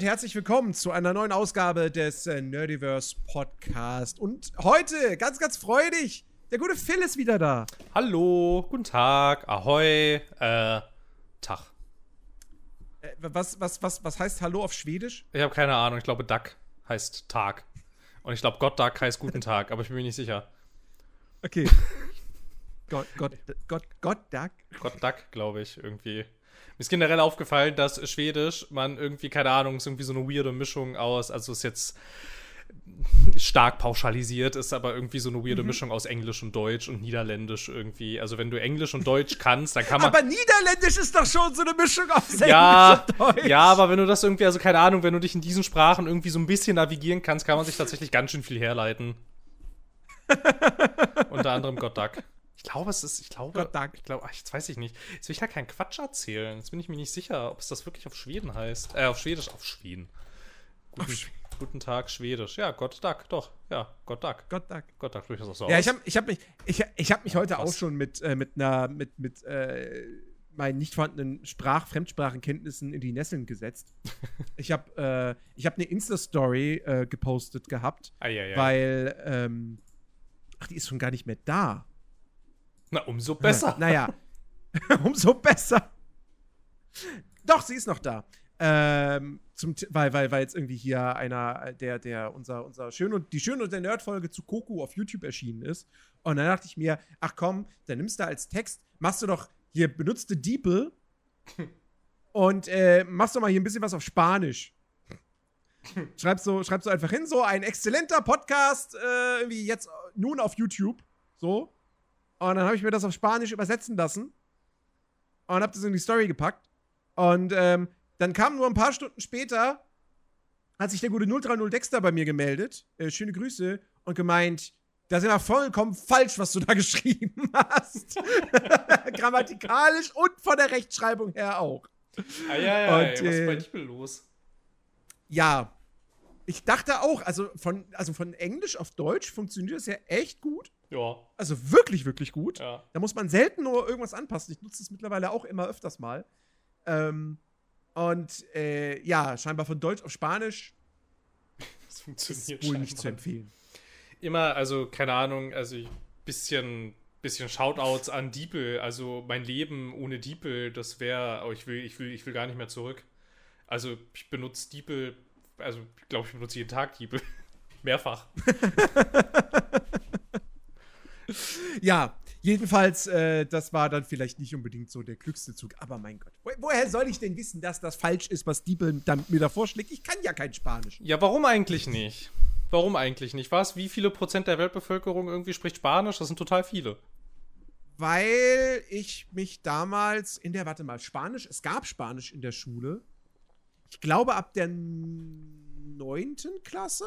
Und herzlich willkommen zu einer neuen Ausgabe des äh, Nerdiverse Podcast. Und heute, ganz, ganz freudig, der gute Phil ist wieder da. Hallo, guten Tag, ahoi, äh, Tag. Äh, was, was, was, was heißt Hallo auf Schwedisch? Ich habe keine Ahnung, ich glaube Duck heißt Tag. Und ich glaube Gott Duck heißt guten Tag, aber ich bin mir nicht sicher. Okay. Gott, Gott, Gott, Gott Duck. Gott Duck, glaube ich, irgendwie. Mir ist generell aufgefallen, dass Schwedisch man irgendwie, keine Ahnung, ist irgendwie so eine weirde Mischung aus, also ist jetzt stark pauschalisiert, ist aber irgendwie so eine weirde mhm. Mischung aus Englisch und Deutsch und Niederländisch irgendwie. Also wenn du Englisch und Deutsch kannst, dann kann man. Aber Niederländisch ist doch schon so eine Mischung aus Englisch ja, und Deutsch. Ja, aber wenn du das irgendwie, also keine Ahnung, wenn du dich in diesen Sprachen irgendwie so ein bisschen navigieren kannst, kann man sich tatsächlich ganz schön viel herleiten. Unter anderem Gott Duck. Ich glaube, es ist, ich glaube, Gott Dank. ich glaube, jetzt weiß ich nicht. Jetzt will ich halt keinen Quatsch erzählen. Jetzt bin ich mir nicht sicher, ob es das wirklich auf Schweden heißt. Äh, auf Schwedisch, auf Schweden. Guten, auf Schweden. guten Tag, Schwedisch. Ja, Gott Dank, doch. Ja, Gott Dank. Gott Dank. Gott Dank, durch das auch so Ja, aus. ich habe ich hab mich, ich, ich hab mich heute Krass. auch schon mit, äh, mit einer, mit, mit, äh, meinen nicht vorhandenen Sprach Fremdsprachenkenntnissen in die Nesseln gesetzt. ich habe äh, ich hab eine Insta-Story äh, gepostet gehabt, ah, ja, ja. weil ähm, ach, die ist schon gar nicht mehr da. Na, umso besser. naja, umso besser. Doch, sie ist noch da. Ähm, zum, weil, weil, weil jetzt irgendwie hier einer, der, der, unser, unser Schön und die Schön und der Nerd-Folge zu Koku auf YouTube erschienen ist. Und dann dachte ich mir, ach komm, dann nimmst du als Text, machst du doch hier benutzte Diepel und äh, machst doch mal hier ein bisschen was auf Spanisch. schreibst du, schreibst du einfach hin, so ein exzellenter Podcast, äh, irgendwie jetzt nun auf YouTube. So. Und dann habe ich mir das auf Spanisch übersetzen lassen und habe das in die Story gepackt. Und ähm, dann kam nur ein paar Stunden später, hat sich der gute 030 Dexter bei mir gemeldet. Äh, schöne Grüße. Und gemeint, das ist ja vollkommen falsch, was du da geschrieben hast. Grammatikalisch und von der Rechtschreibung her auch. Ah, ja, ja, und, ey, was ist bei äh, dir los? Ja, ich dachte auch, also von, also von Englisch auf Deutsch funktioniert das ja echt gut. Ja. Also wirklich, wirklich gut. Ja. Da muss man selten nur irgendwas anpassen. Ich nutze es mittlerweile auch immer öfters mal. Ähm, und äh, ja, scheinbar von Deutsch auf Spanisch. Das funktioniert ist wohl nicht zu empfehlen. Immer, also keine Ahnung, also ein bisschen, bisschen Shoutouts an Diepel. Also mein Leben ohne Diepel, das wäre, oh, ich will, ich will, ich will gar nicht mehr zurück. Also ich benutze Diepel, also ich glaube, ich benutze jeden Tag Diepel. Mehrfach. ja, jedenfalls, äh, das war dann vielleicht nicht unbedingt so der klügste Zug. Aber mein Gott, wo, woher soll ich denn wissen, dass das falsch ist, was Diebel dann mir da vorschlägt? Ich kann ja kein Spanisch. Ja, warum eigentlich nicht? Warum eigentlich nicht? Was? Wie viele Prozent der Weltbevölkerung irgendwie spricht Spanisch? Das sind total viele. Weil ich mich damals in der, warte mal, Spanisch, es gab Spanisch in der Schule. Ich glaube ab der neunten Klasse.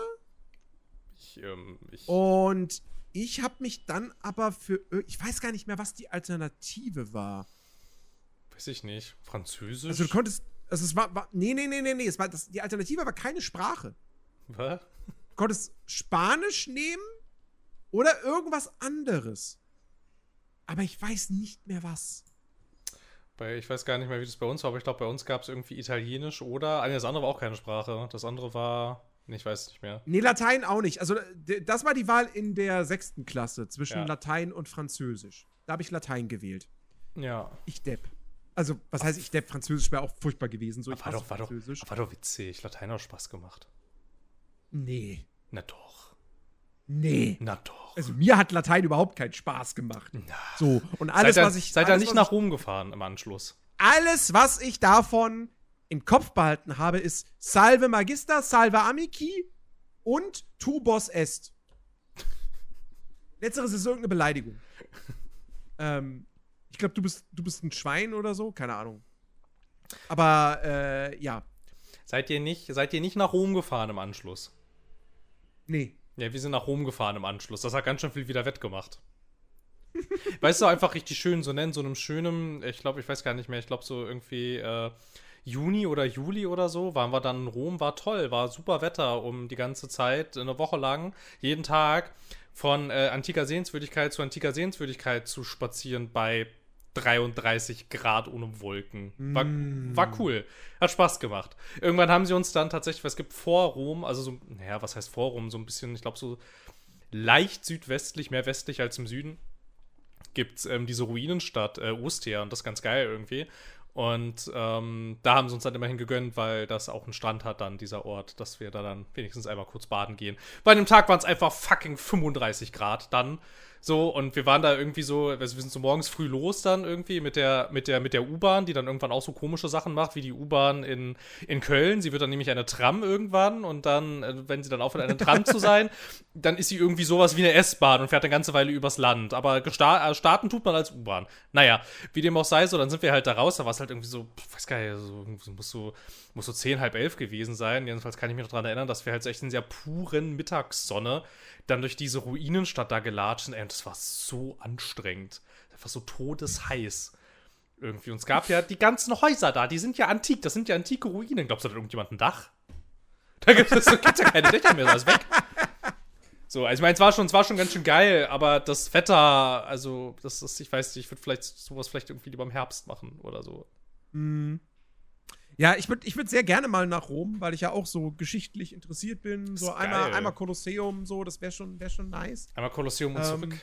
Ich, ähm, ich Und ich habe mich dann aber für. Ich weiß gar nicht mehr, was die Alternative war. Weiß ich nicht. Französisch? Also, du konntest. Also, es war. war nee, nee, nee, nee, nee. Es war, das, die Alternative war keine Sprache. Was? Du konntest Spanisch nehmen oder irgendwas anderes. Aber ich weiß nicht mehr was. Bei, ich weiß gar nicht mehr, wie das bei uns war, aber ich glaube, bei uns gab es irgendwie Italienisch oder. Ah, das andere war auch keine Sprache. Das andere war. Ich weiß nicht mehr. Nee, Latein auch nicht. Also, das war die Wahl in der sechsten Klasse zwischen ja. Latein und Französisch. Da habe ich Latein gewählt. Ja. Ich Depp. Also, was heißt ich Depp? Französisch wäre auch furchtbar gewesen. So, war, doch, war, doch, war doch witzig. Latein hat Spaß gemacht. Nee. Na doch. Nee. Na doch. Also, mir hat Latein überhaupt keinen Spaß gemacht. Na. So, und alles, seid was ich. Seid ihr nicht nach Rom gefahren im Anschluss? Alles, was ich davon im Kopf behalten habe, ist Salve Magister, Salve Amici und Tu Boss Est. Letzteres ist irgendeine Beleidigung. ähm, ich glaube, du bist, du bist ein Schwein oder so, keine Ahnung. Aber äh, ja. Seid ihr, nicht, seid ihr nicht nach Rom gefahren im Anschluss? Nee. Ja, wir sind nach Rom gefahren im Anschluss. Das hat ganz schön viel wieder wettgemacht. weißt du, einfach richtig schön so nennen, so einem schönen, ich glaube, ich weiß gar nicht mehr, ich glaube so irgendwie äh, Juni oder Juli oder so, waren wir dann in Rom, war toll, war super Wetter um die ganze Zeit, eine Woche lang, jeden Tag von äh, antiker Sehenswürdigkeit zu antiker Sehenswürdigkeit zu spazieren bei 33 Grad ohne Wolken. War, Mm. war cool. Hat Spaß gemacht. Irgendwann haben sie uns dann tatsächlich, weil es gibt vor Rom, also so, naja, was heißt vor Rom? So ein bisschen, ich glaube, so leicht südwestlich, mehr westlich als im Süden, gibt es ähm, diese Ruinenstadt äh, Ostia und das ist ganz geil irgendwie. Und ähm, da haben sie uns dann immerhin gegönnt, weil das auch einen Strand hat, dann dieser Ort, dass wir da dann wenigstens einmal kurz baden gehen. Bei dem Tag waren es einfach fucking 35 Grad dann. So, und wir waren da irgendwie so, also wir sind so morgens früh los dann irgendwie mit der, mit der, mit der U-Bahn, die dann irgendwann auch so komische Sachen macht, wie die U-Bahn in, in Köln. Sie wird dann nämlich eine Tram irgendwann und dann, äh, wenn sie dann aufhört, eine Tram zu sein, dann ist sie irgendwie sowas wie eine S-Bahn und fährt eine ganze Weile übers Land. Aber äh, starten tut man als U-Bahn. Naja, wie dem auch sei, so, dann sind wir halt da raus, da war es halt irgendwie so, weiß gar nicht, so, muss so, muss so zehn, halb elf gewesen sein. Jedenfalls kann ich mich noch daran erinnern, dass wir halt so echt in sehr puren Mittagssonne dann durch diese Ruinenstadt da gelatscht sind. Ey, und das war so anstrengend. Einfach so todesheiß. Irgendwie. Und es gab ja die ganzen Häuser da, die sind ja antik. Das sind ja antike Ruinen. Glaubst du, da hat irgendjemand ein Dach? Da gibt es ja keine Dächer mehr, das ist weg. So, also ich meine, es war schon, es war schon ganz schön geil, aber das Wetter, also, das ist, ich weiß nicht, ich würde vielleicht sowas vielleicht irgendwie lieber im Herbst machen oder so. Mm. Ja, ich würde ich würd sehr gerne mal nach Rom, weil ich ja auch so geschichtlich interessiert bin. So einmal, geil. einmal Kolosseum, so, das wäre schon, wär schon nice. Einmal Kolosseum und Ähm, zurück.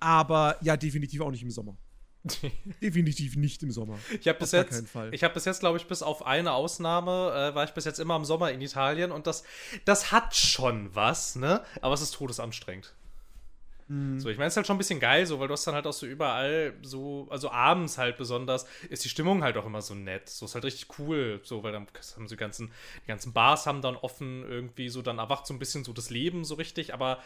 Aber ja, definitiv auch nicht im Sommer. definitiv nicht im Sommer. Ich habe bis jetzt, ich habe bis jetzt, glaube ich, bis auf eine Ausnahme, äh, war ich bis jetzt immer im Sommer in Italien und das, das hat schon was, ne? Aber es ist todesanstrengend. Mhm. So, ich meine, es ist halt schon ein bisschen geil, so, weil du hast dann halt auch so überall so, also abends halt besonders, ist die Stimmung halt auch immer so nett. So ist halt richtig cool, so, weil dann haben so die ganzen, die ganzen Bars haben dann offen irgendwie so, dann erwacht so ein bisschen so das Leben so richtig, aber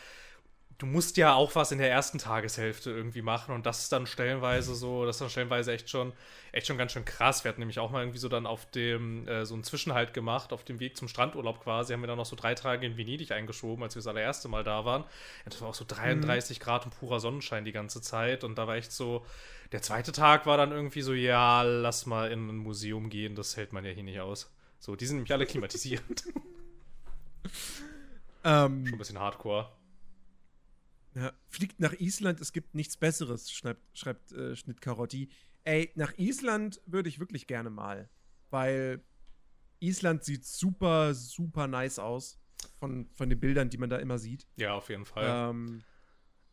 du musst ja auch was in der ersten Tageshälfte irgendwie machen und das ist dann stellenweise so, das ist dann stellenweise echt schon, echt schon ganz schön krass. Wir hatten nämlich auch mal irgendwie so dann auf dem, äh, so einen Zwischenhalt gemacht, auf dem Weg zum Strandurlaub quasi, haben wir dann noch so drei Tage in Venedig eingeschoben, als wir das allererste Mal da waren. Ja, das war auch so 33 Grad und purer Sonnenschein die ganze Zeit und da war echt so, der zweite Tag war dann irgendwie so, ja, lass mal in ein Museum gehen, das hält man ja hier nicht aus. So, die sind nämlich alle klimatisiert. Ähm, Schon ein bisschen hardcore. Ja, fliegt nach Island, es gibt nichts Besseres, schreibt, schreibt äh, Schnitt Karotti. Ey, nach Island würde ich wirklich gerne mal. Weil Island sieht super, super nice aus. Von, von den Bildern, die man da immer sieht. Ja, auf jeden Fall. Ähm,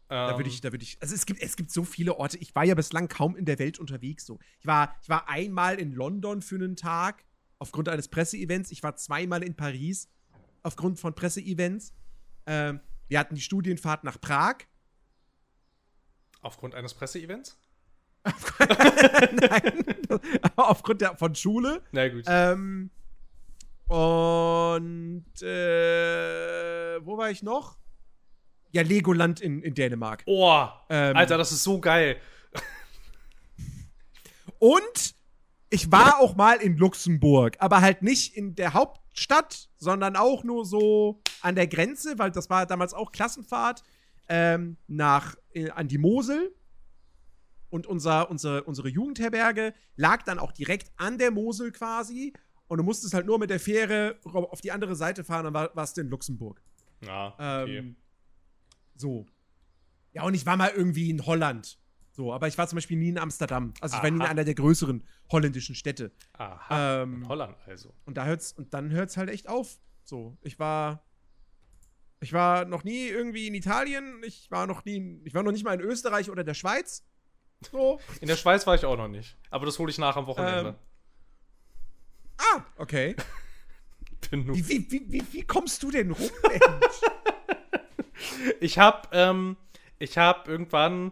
Da würde Ähm, ich, da würde ich, also es gibt, es gibt so viele Orte. Ich war ja bislang kaum in der Welt unterwegs. So, ich war, ich war einmal in London für einen Tag aufgrund eines Presseevents. Ich war zweimal in Paris aufgrund von Presseevents. Ähm, wir hatten die Studienfahrt nach Prag. Aufgrund eines Presseevents? Nein, aufgrund der, von Schule. Na gut. Ähm, und äh, wo war ich noch? Ja, Legoland in, in Dänemark. oh, ähm, Alter, das ist so geil. Und ich war auch mal in Luxemburg, aber halt nicht in der Hauptstadt, sondern auch nur so an der Grenze, weil das war damals auch Klassenfahrt ähm, nach äh, an die Mosel. Und unser, unsere, unsere Jugendherberge lag dann auch direkt an der Mosel quasi. Und du musstest halt nur mit der Fähre auf die andere Seite fahren, dann war, warst du in Luxemburg. Ja, okay. Ähm, so. Ja, und ich war mal irgendwie in Holland. So, aber ich war zum Beispiel nie in Amsterdam. Also ich war nie in Aha. einer der größeren holländischen Städte. Aha. ähm, in Holland also. Und da hört's, und dann hört's halt echt auf. So, ich war. Ich war noch nie irgendwie in Italien, ich war noch nie, in, ich war noch nicht mal in Österreich oder der Schweiz. So. In der Schweiz war ich auch noch nicht. Aber das hole ich nach am Wochenende. Ähm, Ah, okay. Wie, wie, wie, wie, kommst du denn rum, Mensch? Ich habe ähm, ich habe irgendwann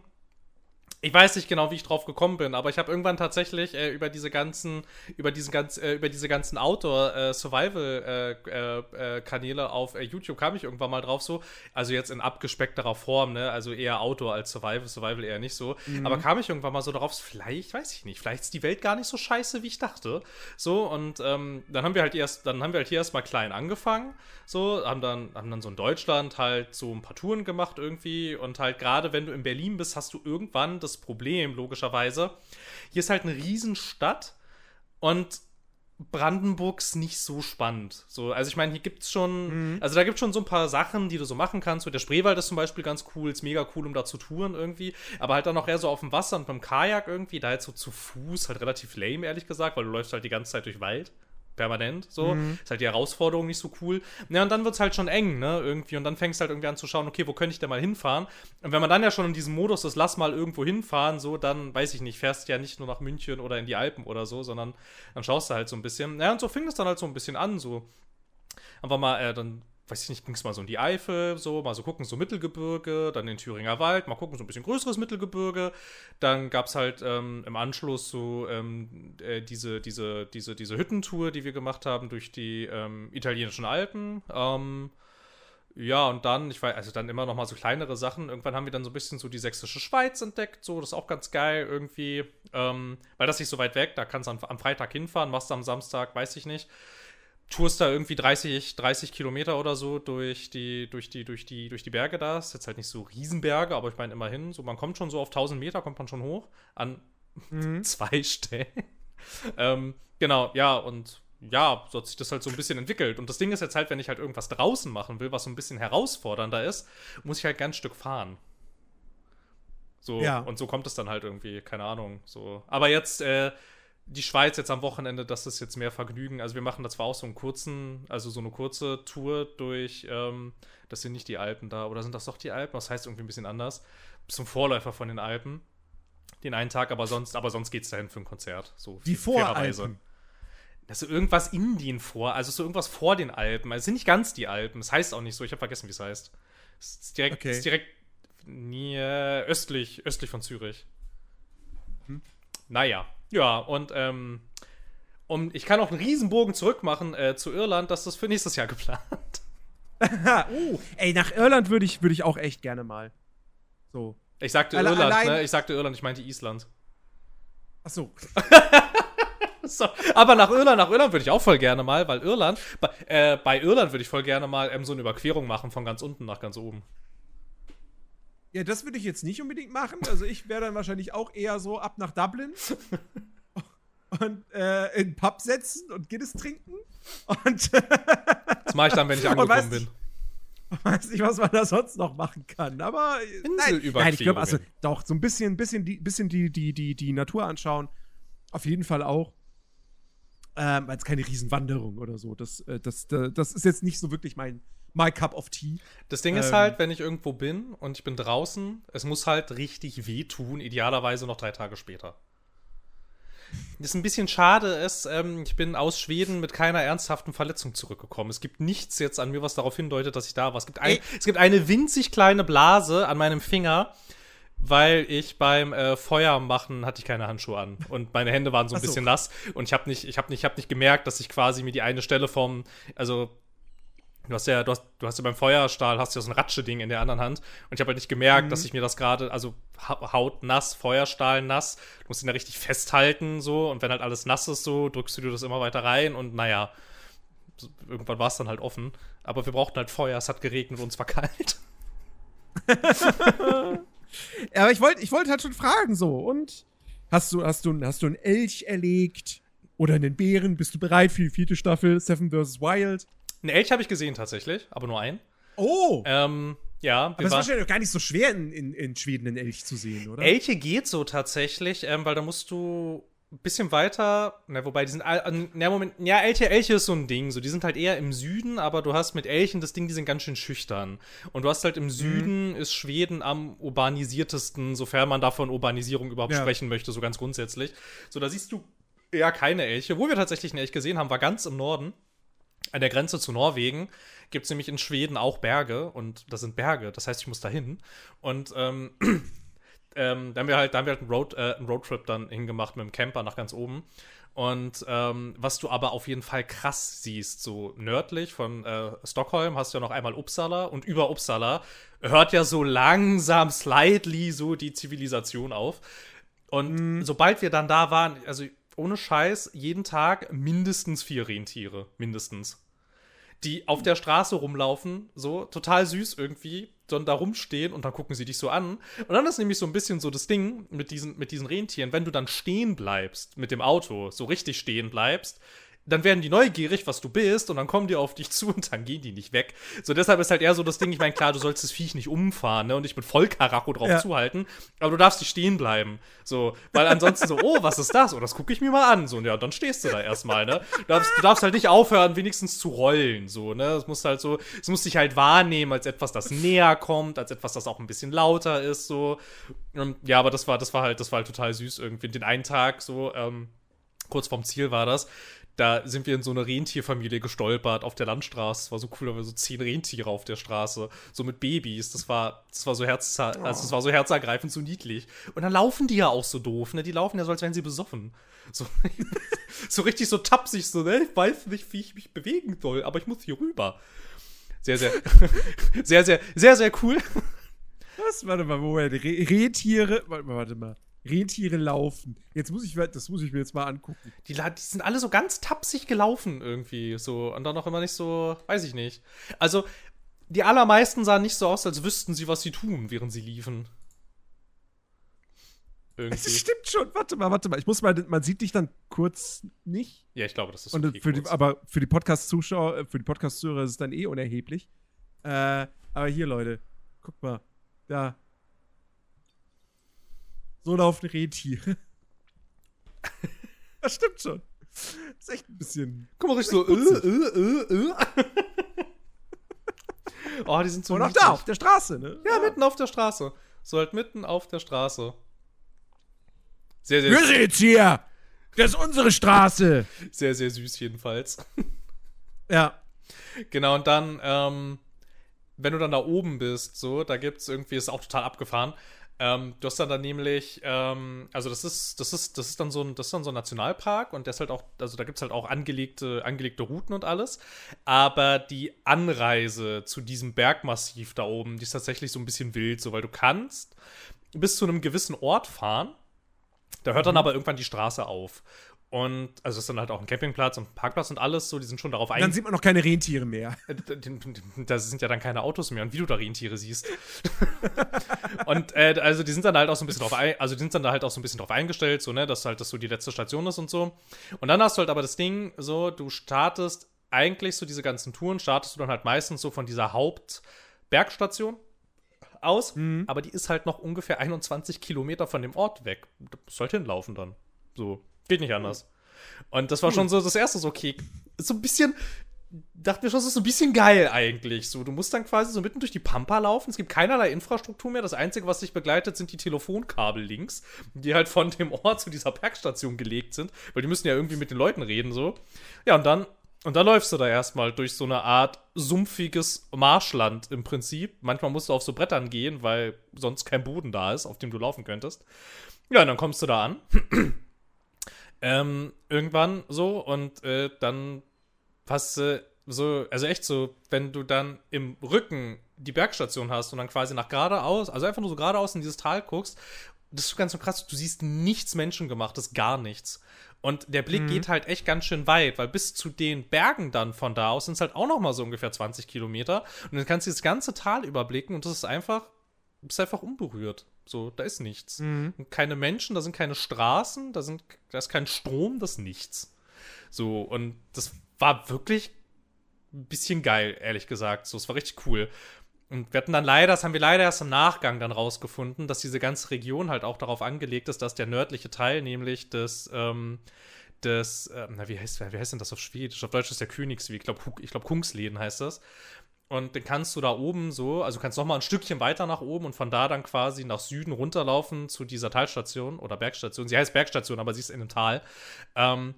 ich weiß nicht genau, wie ich drauf gekommen bin, aber ich habe irgendwann tatsächlich äh, über diese ganzen, über diesen ganz, äh, über diese ganzen Outdoor-Survival-Kanäle äh, auf äh, YouTube kam ich irgendwann mal drauf so. Also jetzt in abgespeckterer Form, ne? Also eher Outdoor als Survival, Survival eher nicht so. Aber kam ich irgendwann mal so drauf, vielleicht, weiß ich nicht, vielleicht ist die Welt gar nicht so scheiße, wie ich dachte. So, und ähm, dann haben wir halt erst, dann haben wir halt hier erstmal klein angefangen. So, haben dann, haben dann so in Deutschland halt so ein paar Touren gemacht irgendwie. Und halt gerade wenn du in Berlin bist, hast du irgendwann das Problem, logischerweise. Hier ist halt eine Riesenstadt und Brandenburgs nicht so spannend. So, also ich meine, hier gibt's schon, mhm. also da gibt's schon so ein paar Sachen, die du so machen kannst. So der Spreewald ist zum Beispiel ganz cool, ist mega cool, um da zu touren irgendwie. Aber halt dann auch eher so auf dem Wasser und beim Kajak irgendwie, da halt so zu Fuß, halt relativ lame, ehrlich gesagt, weil du läufst halt die ganze Zeit durch Wald permanent. So. Mhm. Ist halt die Herausforderung nicht so cool. Ja, und dann wird es halt schon eng, ne? Irgendwie. Und dann fängst du halt irgendwie an zu schauen, okay, wo könnte ich denn mal hinfahren? Und wenn man dann ja schon in diesem Modus ist, lass mal irgendwo hinfahren, so, dann weiß ich nicht, fährst du ja nicht nur nach München oder in die Alpen oder so, sondern dann schaust du halt so ein bisschen. Ja, und so fing es dann halt so ein bisschen an, so. Einfach mal, äh, dann weiß ich nicht, ging es mal so in die Eifel, so, mal so gucken, so Mittelgebirge, dann den Thüringer Wald, mal gucken, so ein bisschen größeres Mittelgebirge. Dann gab es halt ähm, im Anschluss so ähm, äh, diese, diese, diese, diese Hüttentour, die wir gemacht haben durch die ähm, italienischen Alpen. Ähm, ja, und dann, ich weiß, also dann immer noch mal so kleinere Sachen. Irgendwann haben wir dann so ein bisschen so die sächsische Schweiz entdeckt, so, das ist auch ganz geil irgendwie. Ähm, weil das nicht so weit weg, da kannst du am, am Freitag hinfahren, machst du am Samstag, weiß ich nicht tourst da irgendwie 30, 30 Kilometer oder so durch die, durch die, durch die, durch die Berge da. Ist jetzt halt nicht so Riesenberge, aber ich meine immerhin, so man kommt schon so auf 1000 Meter, kommt man schon hoch an mhm. zwei Stellen. ähm, genau, ja, und ja, so hat sich das halt so ein bisschen entwickelt. Und das Ding ist jetzt halt, wenn ich halt irgendwas draußen machen will, was so ein bisschen herausfordernder ist, muss ich halt ganz Stück fahren. So, ja. und so kommt es dann halt irgendwie, keine Ahnung, so. Aber jetzt, äh, die Schweiz jetzt am Wochenende, das ist jetzt mehr Vergnügen. Also wir machen da zwar auch so einen kurzen, also so eine kurze Tour durch, ähm, das sind nicht die Alpen da, oder sind das doch die Alpen? Das heißt irgendwie ein bisschen anders. Zum Vorläufer von den Alpen. Den einen Tag, aber sonst, aber sonst geht's dahin für ein Konzert. So die Voralpen. Also irgendwas Indien vor, also so irgendwas vor den Alpen. Also es sind nicht ganz die Alpen. Es das heißt auch nicht so, ich habe vergessen, wie es heißt. Es ist direkt, okay. ist direkt nie, östlich, östlich von Zürich. Naja, ja, und ähm, um, ich kann auch einen Riesenbogen zurückmachen äh, zu Irland, das ist für nächstes Jahr geplant. oh, ey, nach Irland würde ich, würd ich auch echt gerne mal. So. Ich sagte Alle, Irland, ne? Ich sagte Irland, ich meinte Island. Ach so. so. Aber nach Irland, nach Irland würde ich auch voll gerne mal, weil Irland, bei, äh, bei Irland würde ich voll gerne mal ähm, so eine Überquerung machen von ganz unten nach ganz oben. Ja, das würde ich jetzt nicht unbedingt machen. Also ich wäre dann wahrscheinlich auch eher so ab nach Dublin und äh, in den Pub setzen und Guinness trinken. Und das mache ich dann, wenn ich angekommen bin. Ich weiß nicht, was man da sonst noch machen kann, aber nein, nein ich glaube, also doch so ein bisschen, bisschen, die, bisschen die, die, die, die Natur anschauen, auf jeden Fall auch. Ähm, als keine Riesenwanderung oder so. Das, äh, das, das, das ist jetzt nicht so wirklich mein, my cup of tea. Das Ding ähm, ist halt, wenn ich irgendwo bin und ich bin draußen, es muss halt richtig wehtun, idealerweise noch drei Tage später. Das ist ein bisschen schade ist, ähm, ich bin aus Schweden mit keiner ernsthaften Verletzung zurückgekommen. Es gibt nichts jetzt an mir, was darauf hindeutet, dass ich da war. Es gibt, ein, es gibt eine winzig kleine Blase an meinem Finger, weil ich beim äh, Feuermachen hatte ich keine Handschuhe an und meine Hände waren so ein so. bisschen nass und ich habe nicht, ich habe nicht, ich habe nicht gemerkt, dass ich quasi mir die eine Stelle vom, also Du hast ja, du hast, du hast ja beim Feuerstahl hast ja so ein Ratsche-Ding in der anderen Hand. Und ich habe halt nicht gemerkt, mhm. dass ich mir das gerade, also Haut nass, Feuerstahl nass, du musst ihn ja richtig festhalten, so. Und wenn halt alles nass ist, so, drückst du dir das immer weiter rein und naja, irgendwann war es dann halt offen. Aber wir brauchten halt Feuer, es hat geregnet und es war kalt. ja, aber ich wollte ich wollt halt schon fragen, so. Und hast du, hast du, hast du einen Elch erlegt? Oder einen Bären? Bist du bereit für die vierte Staffel Seven vs. Wild? Ein Elch habe ich gesehen tatsächlich, aber nur einen. Oh! Ähm, ja. Aber es ist wahrscheinlich gar nicht so schwer, in, in, in, Schweden einen Elch zu sehen, oder? Elche geht so tatsächlich, ähm, weil da musst du ein bisschen weiter, na, wobei die sind, ja, Moment, ja, Elche, Elche ist so ein Ding, so, die sind halt eher im Süden, aber du hast mit Elchen das Ding, die sind ganz schön schüchtern. Und du hast halt im mhm. Süden mhm. ist Schweden am urbanisiertesten, sofern man davon Urbanisierung überhaupt ja. sprechen möchte, so ganz grundsätzlich. So, da siehst du eher keine Elche. Wo wir tatsächlich einen Elch gesehen haben, war ganz im Norden. An der Grenze zu Norwegen gibt es nämlich in Schweden auch Berge und das sind Berge, das heißt, ich muss da hin. Und ähm, ähm, da haben wir halt, da haben wir halt einen, Road, äh, einen Roadtrip dann hingemacht mit dem Camper nach ganz oben. Und ähm, was du aber auf jeden Fall krass siehst, so nördlich von äh, Stockholm hast du ja noch einmal Uppsala und über Uppsala hört ja so langsam, slightly so die Zivilisation auf. Und mm. sobald wir dann da waren, also ohne Scheiß, jeden Tag mindestens vier Rentiere. Mindestens. Die auf der Straße rumlaufen, so total süß irgendwie, dann da rumstehen und dann gucken sie dich so an. Und dann ist nämlich so ein bisschen so das Ding mit diesen, mit diesen Rentieren, wenn du dann stehen bleibst mit dem Auto, so richtig stehen bleibst, dann werden die neugierig, was du bist, und dann kommen die auf dich zu und dann gehen die nicht weg. So, deshalb ist halt eher so das Ding, ich meine, klar, du sollst das Viech nicht umfahren, ne, und nicht mit Vollkaracho drauf Ja. zuhalten, aber du darfst nicht stehen bleiben. So, weil ansonsten so, oh, was ist das? Oh, das gucke ich mir mal an. So, und ja, dann stehst du da erstmal, ne. Du darfst, du darfst halt nicht aufhören, wenigstens zu rollen, so, ne. Es muss halt so, es muss dich halt wahrnehmen als etwas, das näher kommt, als etwas, das auch ein bisschen lauter ist, so. Und, ja, aber das war, das war halt, das war halt total süß irgendwie. Den einen Tag so, ähm, kurz vorm Ziel war das. Da sind wir in so eine Rentierfamilie gestolpert auf der Landstraße. Das war so cool, da waren so zehn Rentiere auf der Straße, so mit Babys. Das war, das war so herz, also das war so herzergreifend, so niedlich. Und dann laufen die ja auch so doof, ne? Die laufen ja so, als wären sie besoffen. So, so richtig so tapsig, so, ne? Ich weiß nicht, wie ich mich bewegen soll, aber ich muss hier rüber. Sehr, sehr, sehr, sehr, sehr, sehr cool. Was? Warte mal, Moment. Re Rentiere. Warte mal, warte mal. Rentiere laufen. Jetzt muss ich, das muss ich mir jetzt mal angucken. Die, die sind alle so ganz tapsig gelaufen irgendwie. So. Und dann auch immer nicht so, weiß ich nicht. Also, die allermeisten sahen nicht so aus, als wüssten sie, was sie tun, während sie liefen. Das Irgendwie. stimmt schon. Warte mal, warte mal. Ich muss mal, man sieht dich dann kurz nicht. Ja, ich glaube, das ist Und okay. für die, aber für die Podcast-Zuschauer, äh, für die Podcast-Zuhörer ist es dann eh unerheblich. Äh, aber hier, Leute, guck mal. Da. So laufen Rentiere. das stimmt schon. Das ist echt ein bisschen. Guck mal, richtig so, äh, äh, äh, äh. oh, die sind so Und auch da, auf der Straße, ne? Ja, mitten auf der Straße. So halt mitten auf der Straße. Sehr, sehr, Wir sind jetzt hier. Das ist unsere Straße. sehr, sehr süß jedenfalls. Ja. Genau, und dann, ähm, wenn du dann da oben bist, so, da gibt's irgendwie, ist auch total abgefahren. Ähm, du hast dann da nämlich, ähm, also das ist, das ist, das ist dann so ein, das ist dann so ein Nationalpark und der ist halt auch, also da gibt's halt auch angelegte, angelegte Routen und alles. Aber die Anreise zu diesem Bergmassiv da oben, die ist tatsächlich so ein bisschen wild, so, weil du kannst bis zu einem gewissen Ort fahren. Da hört dann aber irgendwann die Straße auf. Und also es ist dann halt auch ein Campingplatz und ein Parkplatz und alles so, die sind schon darauf Dann eingestellt. sieht man noch keine Rentiere mehr. Da sind ja dann keine Autos mehr und wie du da Rentiere siehst. und äh, also die sind dann halt auch so ein bisschen drauf ein, also die sind dann da halt auch so ein bisschen drauf eingestellt, so, ne, dass halt das so die letzte Station ist und so. Und dann hast du halt aber das Ding, so, du startest eigentlich so diese ganzen Touren, startest du dann halt meistens so von dieser Hauptbergstation aus, aber die ist halt noch ungefähr 21 Kilometer von dem Ort weg. Du musst halt hinlaufen dann. So, geht nicht anders. Und das war schon so das erste so, okay, so ein bisschen, dachte mir schon, das ist so ein bisschen geil eigentlich. So, du musst dann quasi so mitten durch die Pampa laufen. Es gibt keinerlei Infrastruktur mehr. Das Einzige, was dich begleitet, sind die Telefonkabel links, die halt von dem Ort zu dieser Bergstation gelegt sind, weil die müssen ja irgendwie mit den Leuten reden, so. Ja, und dann, und dann läufst du da erstmal durch so eine Art sumpfiges Marschland im Prinzip. Manchmal musst du auf so Brettern gehen, weil sonst kein Boden da ist, auf dem du laufen könntest. Ja, und dann kommst du da an. Ähm, irgendwann so und äh, dann hast du so, also echt so, wenn du dann im Rücken die Bergstation hast und dann quasi nach geradeaus, also einfach nur so geradeaus in dieses Tal guckst, das ist ganz so krass, du siehst nichts Menschengemachtes, gar nichts. Und der Blick geht halt echt ganz schön weit, weil bis zu den Bergen dann von da aus sind es halt auch noch mal so ungefähr 20 Kilometer. Und dann kannst du das ganze Tal überblicken und das ist einfach, ist einfach unberührt. So, da ist nichts. Und keine Menschen, da sind keine Straßen, da, sind, da ist kein Strom, das ist nichts. So, und das war wirklich ein bisschen geil, ehrlich gesagt. So, es war richtig cool. Und wir hatten dann leider, das haben wir leider erst im Nachgang dann rausgefunden, dass diese ganze Region halt auch darauf angelegt ist, dass der nördliche Teil, nämlich des, ähm, des, äh, na, wie heißt, wie heißt denn das auf Schwedisch? Auf Deutsch ist der Königsweg, ich glaube, ich glaub, Kungsleden heißt das. Und dann kannst du da oben so, also kannst noch mal ein Stückchen weiter nach oben und von da dann quasi nach Süden runterlaufen zu dieser Talstation oder Bergstation. Sie heißt Bergstation, aber sie ist in einem Tal. Ähm,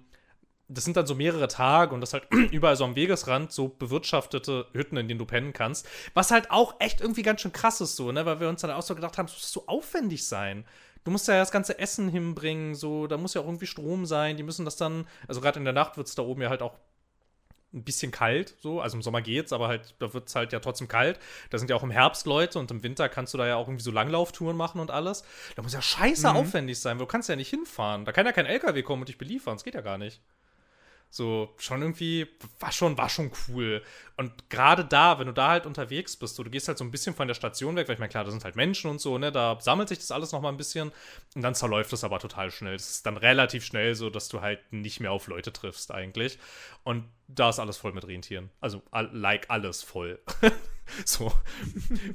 das sind dann so mehrere Tage und das halt überall so am Wegesrand so bewirtschaftete Hütten, in denen du pennen kannst. Was halt auch echt irgendwie ganz schön krass ist, so, ne? Weil wir uns dann auch so gedacht haben, es muss so aufwendig sein. Du musst ja das ganze Essen hinbringen, so, da muss ja auch irgendwie Strom sein. Die müssen das dann, also gerade in der Nacht wird es da oben ja halt auch ein bisschen kalt, so. Also im Sommer geht's, aber halt, da wird es halt ja trotzdem kalt. Da sind ja auch im Herbst Leute und im Winter kannst du da ja auch irgendwie so Langlauftouren machen und alles. Da muss ja scheiße aufwendig sein, weil du kannst ja nicht hinfahren. Da kann ja kein LKW kommen und dich beliefern. Das geht ja gar nicht. So, schon irgendwie, war schon, war schon cool. Und gerade da, wenn du da halt unterwegs bist, so, du gehst halt so ein bisschen von der Station weg, weil ich meine, klar, da sind halt Menschen und so, ne, da sammelt sich das alles noch mal ein bisschen und dann zerläuft es aber total schnell. Es ist dann relativ schnell so, dass du halt nicht mehr auf Leute triffst eigentlich. Und da ist alles voll mit Rentieren. Also, like alles voll. so.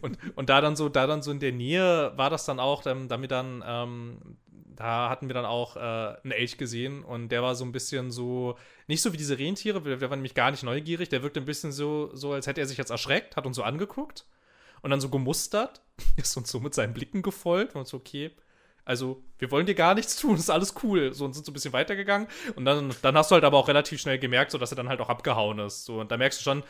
Und, und da dann so, da dann so in der Nähe war das dann auch, ähm, damit dann, ähm, da hatten wir dann auch äh, einen Elch gesehen und der war so ein bisschen so, nicht so wie diese Rentiere, der war nämlich gar nicht neugierig, der wirkte ein bisschen so, so als hätte er sich jetzt erschreckt, hat uns so angeguckt und dann so gemustert, ist uns so mit seinen Blicken gefolgt und so, okay, also wir wollen dir gar nichts tun, ist alles cool. So und sind so ein bisschen weitergegangen und dann, dann hast du halt aber auch relativ schnell gemerkt, so dass er dann halt auch abgehauen ist. So und da merkst du schon,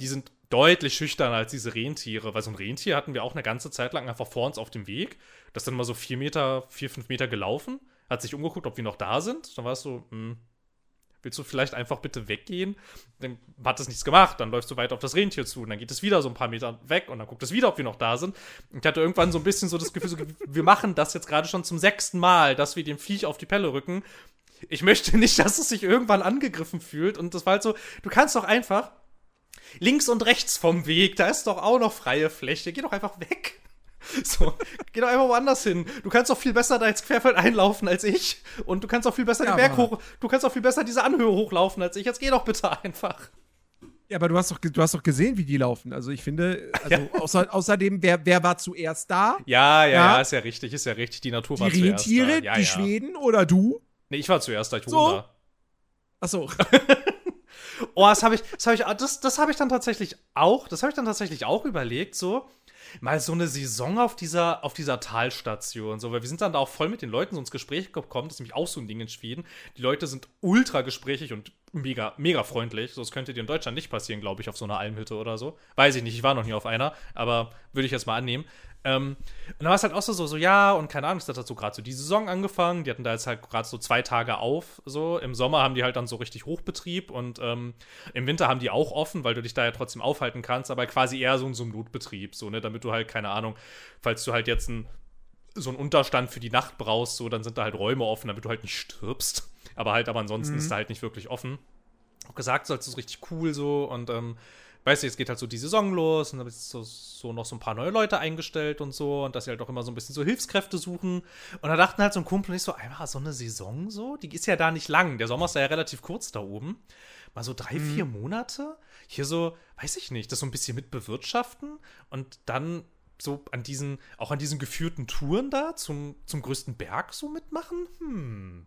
die sind deutlich schüchterner als diese Rentiere, weil so ein Rentier hatten wir auch eine ganze Zeit lang einfach vor uns auf dem Weg. Das ist dann mal so vier Meter, vier, fünf Meter gelaufen, hat sich umgeguckt, ob wir noch da sind. Dann war es so, hm, willst du vielleicht einfach bitte weggehen? Dann hat es nichts gemacht, dann läufst du weiter auf das Rentier zu und dann geht es wieder so ein paar Meter weg und dann guckt es wieder, ob wir noch da sind. Ich hatte irgendwann so ein bisschen so das Gefühl, so, wir machen das jetzt gerade schon zum sechsten Mal, dass wir dem Viech auf die Pelle rücken. Ich möchte nicht, dass es sich irgendwann angegriffen fühlt und das war halt so, du kannst doch einfach links und rechts vom Weg, da ist doch auch noch freie Fläche. Geh doch einfach weg. So, geh doch einfach woanders hin. Du kannst doch viel besser da ins Querfeld einlaufen als ich. Und du kannst auch viel besser ja, den Berg hoch. Du kannst auch viel besser diese Anhöhe hochlaufen als ich. Jetzt geh doch bitte einfach. Ja, aber du hast doch, du hast doch gesehen, wie die laufen. Also ich finde, also ja. außer, außerdem, wer, wer war zuerst da? Ja, ja, ja, ist ja richtig, ist ja richtig. Die Natur die war zuerst Rentiere, da. Ja, die Schweden oder du? Nee, ich war zuerst da, ich so? da. Achso. Oh, das habe ich, das habe ich, das, das habe ich dann tatsächlich auch, das habe ich dann tatsächlich auch überlegt, so mal so eine Saison auf dieser, auf dieser Talstation, so, weil wir sind dann da auch voll mit den Leuten so ins Gespräch gekommen, das ist nämlich auch so ein Ding in Schweden. Die Leute sind ultra gesprächig und mega, mega freundlich. So, das könnte dir in Deutschland nicht passieren, glaube ich, auf so einer Almhütte oder so. Weiß ich nicht, ich war noch nie auf einer, aber würde ich jetzt mal annehmen. Ähm, und dann war es halt auch so, so, so, ja, und keine Ahnung, es hat so gerade so die Saison angefangen. Die hatten da jetzt halt gerade so zwei Tage auf. So, im Sommer haben die halt dann so richtig Hochbetrieb und ähm, im Winter haben die auch offen, weil du dich da ja trotzdem aufhalten kannst, aber quasi eher so, so ein Notbetrieb, so, ne, damit du halt, keine Ahnung, falls du halt jetzt ein, so einen Unterstand für die Nacht brauchst, so, dann sind da halt Räume offen, damit du halt nicht stirbst. Aber halt, aber ansonsten mhm. ist da halt nicht wirklich offen. Auch gesagt, so, es ist richtig cool so und ähm, weißt du, jetzt geht halt so die Saison los und dann ist so, so noch so ein paar neue Leute eingestellt und so und dass sie halt auch immer so ein bisschen so Hilfskräfte suchen. Und da dachten halt so ein Kumpel nicht so, einfach so eine Saison so, die ist ja da nicht lang. Der Sommer ist ja relativ kurz da oben. Mal so drei, mhm. vier Monate. Hier so, weiß ich nicht, das so ein bisschen mit bewirtschaften und dann so an diesen, auch an diesen geführten Touren da zum, zum größten Berg so mitmachen? Hm.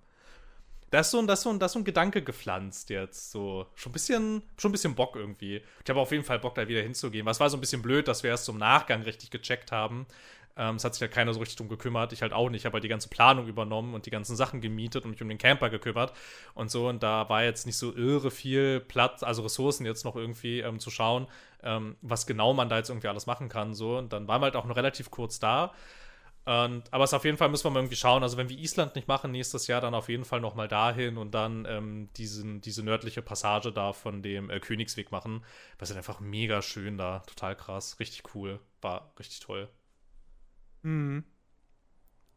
Da ist, so ein, da, ist so ein, da ist so ein Gedanke gepflanzt jetzt. So. Schon ein bisschen, schon ein bisschen Bock irgendwie. Ich habe auf jeden Fall Bock, da wieder hinzugehen. Was war so ein bisschen blöd, dass wir erst zum Nachgang richtig gecheckt haben. Ähm, es hat sich halt keiner so richtig drum gekümmert. Ich halt auch nicht. Ich habe halt die ganze Planung übernommen und die ganzen Sachen gemietet und mich um den Camper gekümmert und so. Und da war jetzt nicht so irre viel Platz, also Ressourcen jetzt noch irgendwie ähm, zu schauen, ähm, was genau man da jetzt irgendwie alles machen kann. So. Und dann waren wir halt auch noch relativ kurz da. Und, aber es auf jeden Fall müssen wir mal irgendwie schauen. Also, wenn wir Island nicht machen nächstes Jahr, dann auf jeden Fall nochmal dahin und dann ähm, diesen, diese nördliche Passage da von dem äh, Königsweg machen. Das ist einfach mega schön da. Total krass. Richtig cool. War richtig toll. Mhm.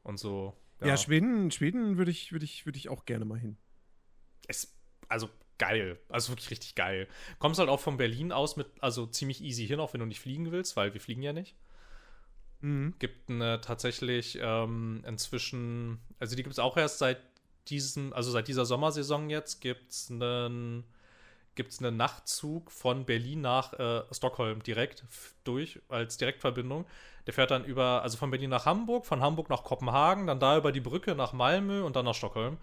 Und so. Ja, ja Schweden, Schweden würde ich, würd ich, würd ich auch gerne mal hin. Es, also geil. Also wirklich richtig geil. Kommst halt auch von Berlin aus mit, also ziemlich easy hin, auch wenn du nicht fliegen willst, weil wir fliegen ja nicht. Mhm. Gibt eine tatsächlich ähm, inzwischen, also die gibt es auch erst seit diesem, also seit dieser Sommersaison jetzt, gibt es einen gibt es einen Nachtzug von Berlin nach äh, Stockholm direkt durch als Direktverbindung. Der fährt dann über, also von Berlin nach Hamburg, von Hamburg nach Kopenhagen, dann da über die Brücke nach Malmö und dann nach Stockholm.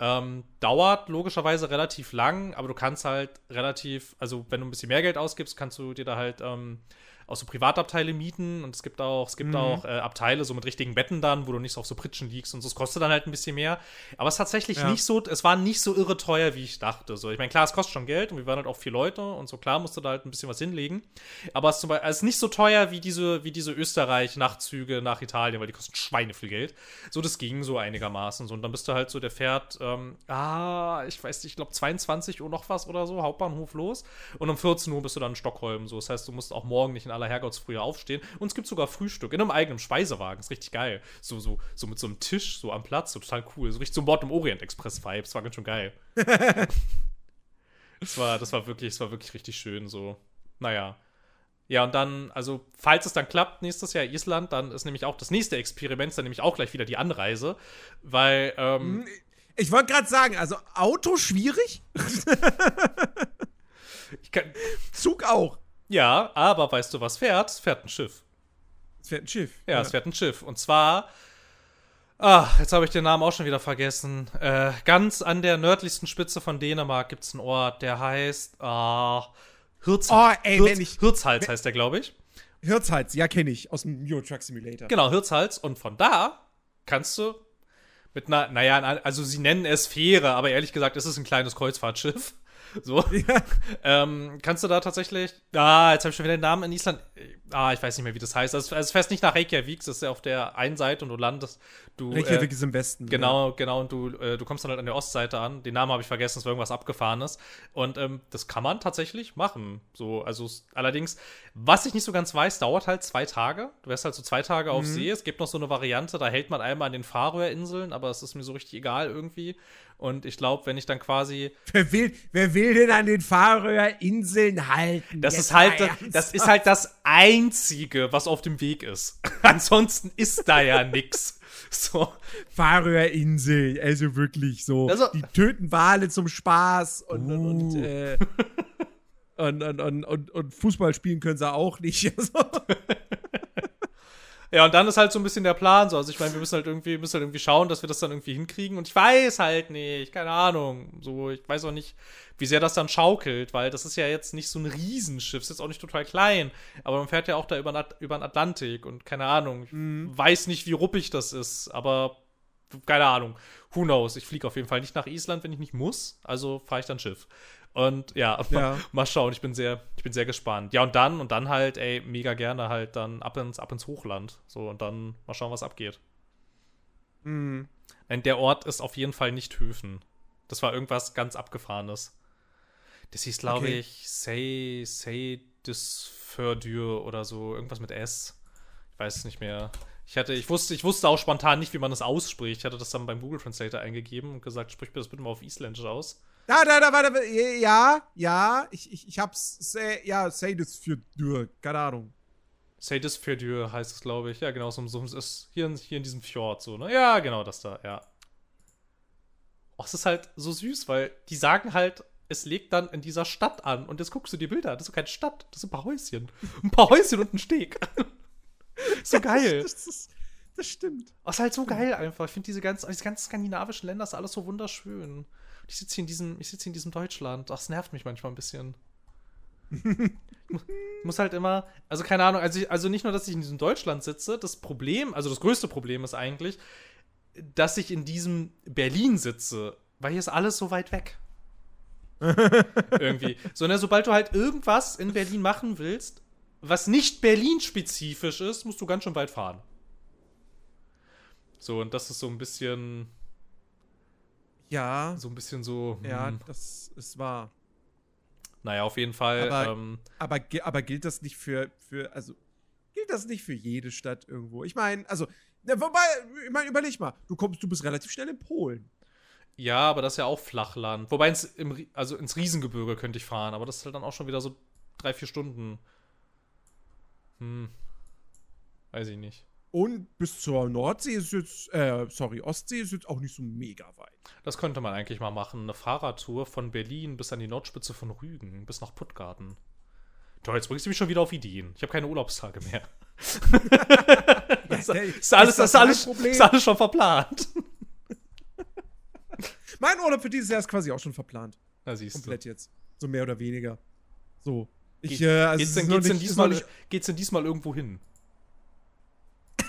Ähm, dauert logischerweise relativ lang, aber du kannst halt relativ, also wenn du ein bisschen mehr Geld ausgibst, kannst du dir da halt ähm, auch so Privatabteile mieten und es gibt auch, es gibt mhm. auch äh, Abteile so mit richtigen Betten dann, wo du nicht so auf so Pritschen liegst und so. Es kostet dann halt ein bisschen mehr. Aber es ist tatsächlich ja. nicht so, es war nicht so irre teuer, wie ich dachte. So, ich meine, klar, es kostet schon Geld und wir waren halt auch vier Leute und so klar musst du da halt ein bisschen was hinlegen. Aber es Beispiel, es ist nicht so teuer wie diese, wie diese Österreich-Nachtzüge nach Italien, weil die kosten Schweine viel Geld. So, das ging so einigermaßen. So, und dann bist du halt so, der fährt, ähm, ah, ich weiß nicht, ich glaube 22 Uhr noch was oder so, Hauptbahnhof los. Und um 14 Uhr bist du dann in Stockholm. So, das heißt, du musst auch morgen nicht in aller Herrgottsfrühe aufstehen. Und es gibt sogar Frühstück in einem eigenen Speisewagen. Ist richtig geil. So, so, so mit so einem Tisch, so am Platz, so total cool. So richtig so Bord im Orient Express Vibes. War ganz schön geil. Das war, das war wirklich, das war wirklich richtig schön so. Naja. Ja, und dann, also, falls es dann klappt, nächstes Jahr Island, dann ist nämlich auch das nächste Experiment, dann nämlich auch gleich wieder die Anreise. Weil, ähm, Ich wollte gerade sagen, also Auto schwierig, ich kann, Zug auch. Ja, aber weißt du, was fährt? Es fährt ein Schiff. Es fährt ein Schiff. Ja, es fährt ein Schiff. Und zwar, ah, jetzt habe ich den Namen auch schon wieder vergessen. Äh, ganz an der nördlichsten Spitze von Dänemark gibt es einen Ort, der heißt, ah, Hirz, Oh, ey, Hirz, ich- Hirzhals heißt der, glaube ich. Hirtshals, ja, kenne ich aus dem Euro Truck Simulator. Genau, Hirzhals. Und von da kannst du mit einer, naja, also sie nennen es Fähre, aber ehrlich gesagt, es ist ein kleines Kreuzfahrtschiff. So. Ja. Ähm, kannst du da tatsächlich. Ah, jetzt habe ich schon wieder den Namen in Island. Ah, ich weiß nicht mehr, wie das heißt. Also, es fährst nicht nach Reykjavik, das ist ja auf der einen Seite und du landest. Du, Reykjavik äh, ist im Westen. Genau, genau, und du, äh, du kommst dann halt an der Ostseite an. Den Namen habe ich vergessen, es war irgendwas Abgefahrenes. Und ähm, das kann man tatsächlich machen. So, also allerdings, was ich nicht so ganz weiß, dauert halt zwei Tage. Du wärst halt so zwei Tage auf See. Es gibt noch so eine Variante, da hält man einmal an den Färöerinseln, aber es ist mir so richtig egal irgendwie. Und ich glaube, wenn ich dann quasi Wer will, wer will denn an den Färöerinseln halten? Das Jetzt ist halt, das, das ist halt das Einzige, was auf dem Weg ist. Ansonsten ist da ja nix. So. Färöerinsel, also wirklich so. Also- die töten Wale zum Spaß und, und, und, Uh. äh, und, und, und, und, und Fußball spielen können sie auch nicht. Also, Ja, und dann ist halt so ein bisschen der Plan so. Also ich meine, wir müssen halt irgendwie, müssen halt irgendwie schauen, dass wir das dann irgendwie hinkriegen. Und ich weiß halt nicht, keine Ahnung. So, ich weiß auch nicht, wie sehr das dann schaukelt, weil das ist ja jetzt nicht so ein Riesenschiff, ist jetzt auch nicht total klein. Aber man fährt ja auch da über, den über den Atlantik und keine Ahnung. Ich weiß nicht, wie ruppig das ist, aber keine Ahnung. Who knows? Ich fliege auf jeden Fall nicht nach Island, wenn ich nicht muss. Also fahre ich dann Schiff. Und ja, Ja. Mal, schauen. Ich bin sehr, ich bin sehr gespannt. Ja, und dann, und dann halt, ey, mega gerne halt dann ab ins, ab ins Hochland. So, und dann mal schauen, was abgeht. hm. Nein, der Ort ist auf jeden Fall nicht Höfen. Das war irgendwas ganz Abgefahrenes. Das hieß, glaube Okay. ich, Say, Say des Fördür oder so. Irgendwas mit S. Ich weiß es nicht mehr. Ich hatte, ich wusste, ich wusste auch spontan nicht, wie man das ausspricht. Ich hatte das dann beim Google Translator eingegeben und gesagt, sprich mir das bitte mal auf Isländisch aus. Da, da, da, warte, ja, ja, ich, ich, ich hab's, say, ja, say das für Dürr, keine Ahnung. Say des Fördür heißt es, glaube ich. Ja, genau, so, so es ist hier in, hier in diesem Fjord so, ne? Ja, genau, das da, ja. Oh, es ist halt so süß, weil die sagen halt, es legt dann in dieser Stadt an. Und jetzt guckst du die Bilder an. Das ist doch keine Stadt, das sind ein paar Häuschen. Ein paar Häuschen und ein Steg. so geil. Das, das, das, das stimmt. Oh, ist halt so geil einfach. Ich finde diese ganzen, diese ganzen skandinavischen Länder ist alles so wunderschön. Ich sitze hier in diesem, ich sitze hier in diesem Deutschland. Ach, das nervt mich manchmal ein bisschen. ich mu- muss halt immer, also keine Ahnung, also, ich, also nicht nur, dass ich in diesem Deutschland sitze, das Problem, also das größte Problem ist eigentlich, dass ich in diesem Berlin sitze, weil hier ist alles so weit weg. Irgendwie. So, ne, sobald du halt irgendwas in Berlin machen willst, was nicht Berlin-spezifisch ist, musst du ganz schön weit fahren. So, und das ist so ein bisschen, Ja, so ein bisschen so, ja, hm, das ist wahr. naja, auf jeden Fall, Aber- ähm, Aber, aber gilt das nicht für, für, also, gilt das nicht für jede Stadt irgendwo? Ich meine, also, na, wobei, ich meine, überleg mal, du kommst, du bist relativ schnell in Polen. ja, aber das ist ja auch Flachland. Wobei, ins, im, also ins Riesengebirge könnte ich fahren, aber das ist halt dann auch schon wieder so drei, vier Stunden. Hm. Weiß ich nicht. Und bis zur Nordsee ist jetzt, äh, sorry, Ostsee ist jetzt auch nicht so mega weit. Das könnte man eigentlich mal machen. Eine Fahrradtour von Berlin bis an die Nordspitze von Rügen, bis nach Puttgarten. Toll, jetzt bringst du mich schon wieder auf Ideen. Ich habe keine Urlaubstage mehr. ist, hey, ist, alles, ist das ist, alles, ist alles schon verplant. Mein Urlaub für dieses Jahr ist quasi auch schon verplant. Na, siehst du. Komplett jetzt. So mehr oder weniger. So. Ich, Geht- äh, also geht's es denn, geht's, denn nicht- noch diesmal, geht's denn diesmal irgendwo hin?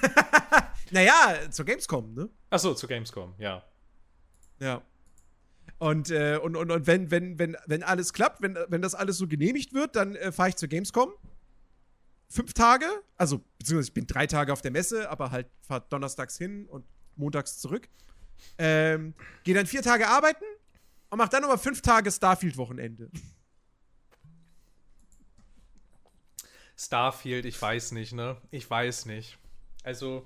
Naja, zur Gamescom, ne? Achso, zu Gamescom, ja. Ja. Und, äh, und, und, und wenn, wenn, wenn, wenn alles klappt, wenn, wenn das alles so genehmigt wird, dann äh, fahre ich zur Gamescom. Fünf Tage, also beziehungsweise ich bin drei Tage auf der Messe, aber halt fahre donnerstags hin und montags zurück. Ähm, Gehe dann vier Tage arbeiten und mach dann aber fünf Tage Starfield-Wochenende. Starfield, ich weiß nicht, ne? Ich weiß nicht. Also,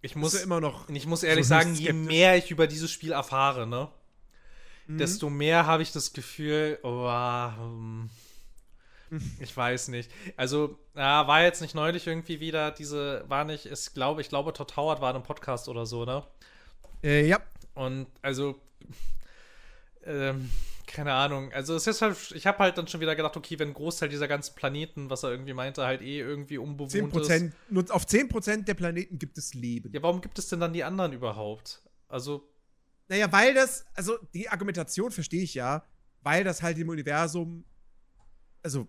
ich muss, immer noch. ich muss ehrlich so sagen, je mehr ich über dieses Spiel erfahre, ne? mhm. desto mehr habe ich das Gefühl, oh, um, ich weiß nicht. Also, ja, war jetzt nicht neulich irgendwie wieder diese, war nicht, ich glaube, ich glaube, Todd Howard war in einem Podcast oder so, ne? Äh, ja. Und also, ähm, keine Ahnung. Also es ist halt, ich habe halt dann schon wieder gedacht, okay, wenn ein Großteil dieser ganzen Planeten, was er irgendwie meinte, halt eh irgendwie unbewohnt 10%, ist. Nur auf 10% der Planeten gibt es Leben. Ja, warum gibt es denn dann die anderen überhaupt? Also. Naja, weil das, also die Argumentation verstehe ich ja, weil das halt im Universum, also,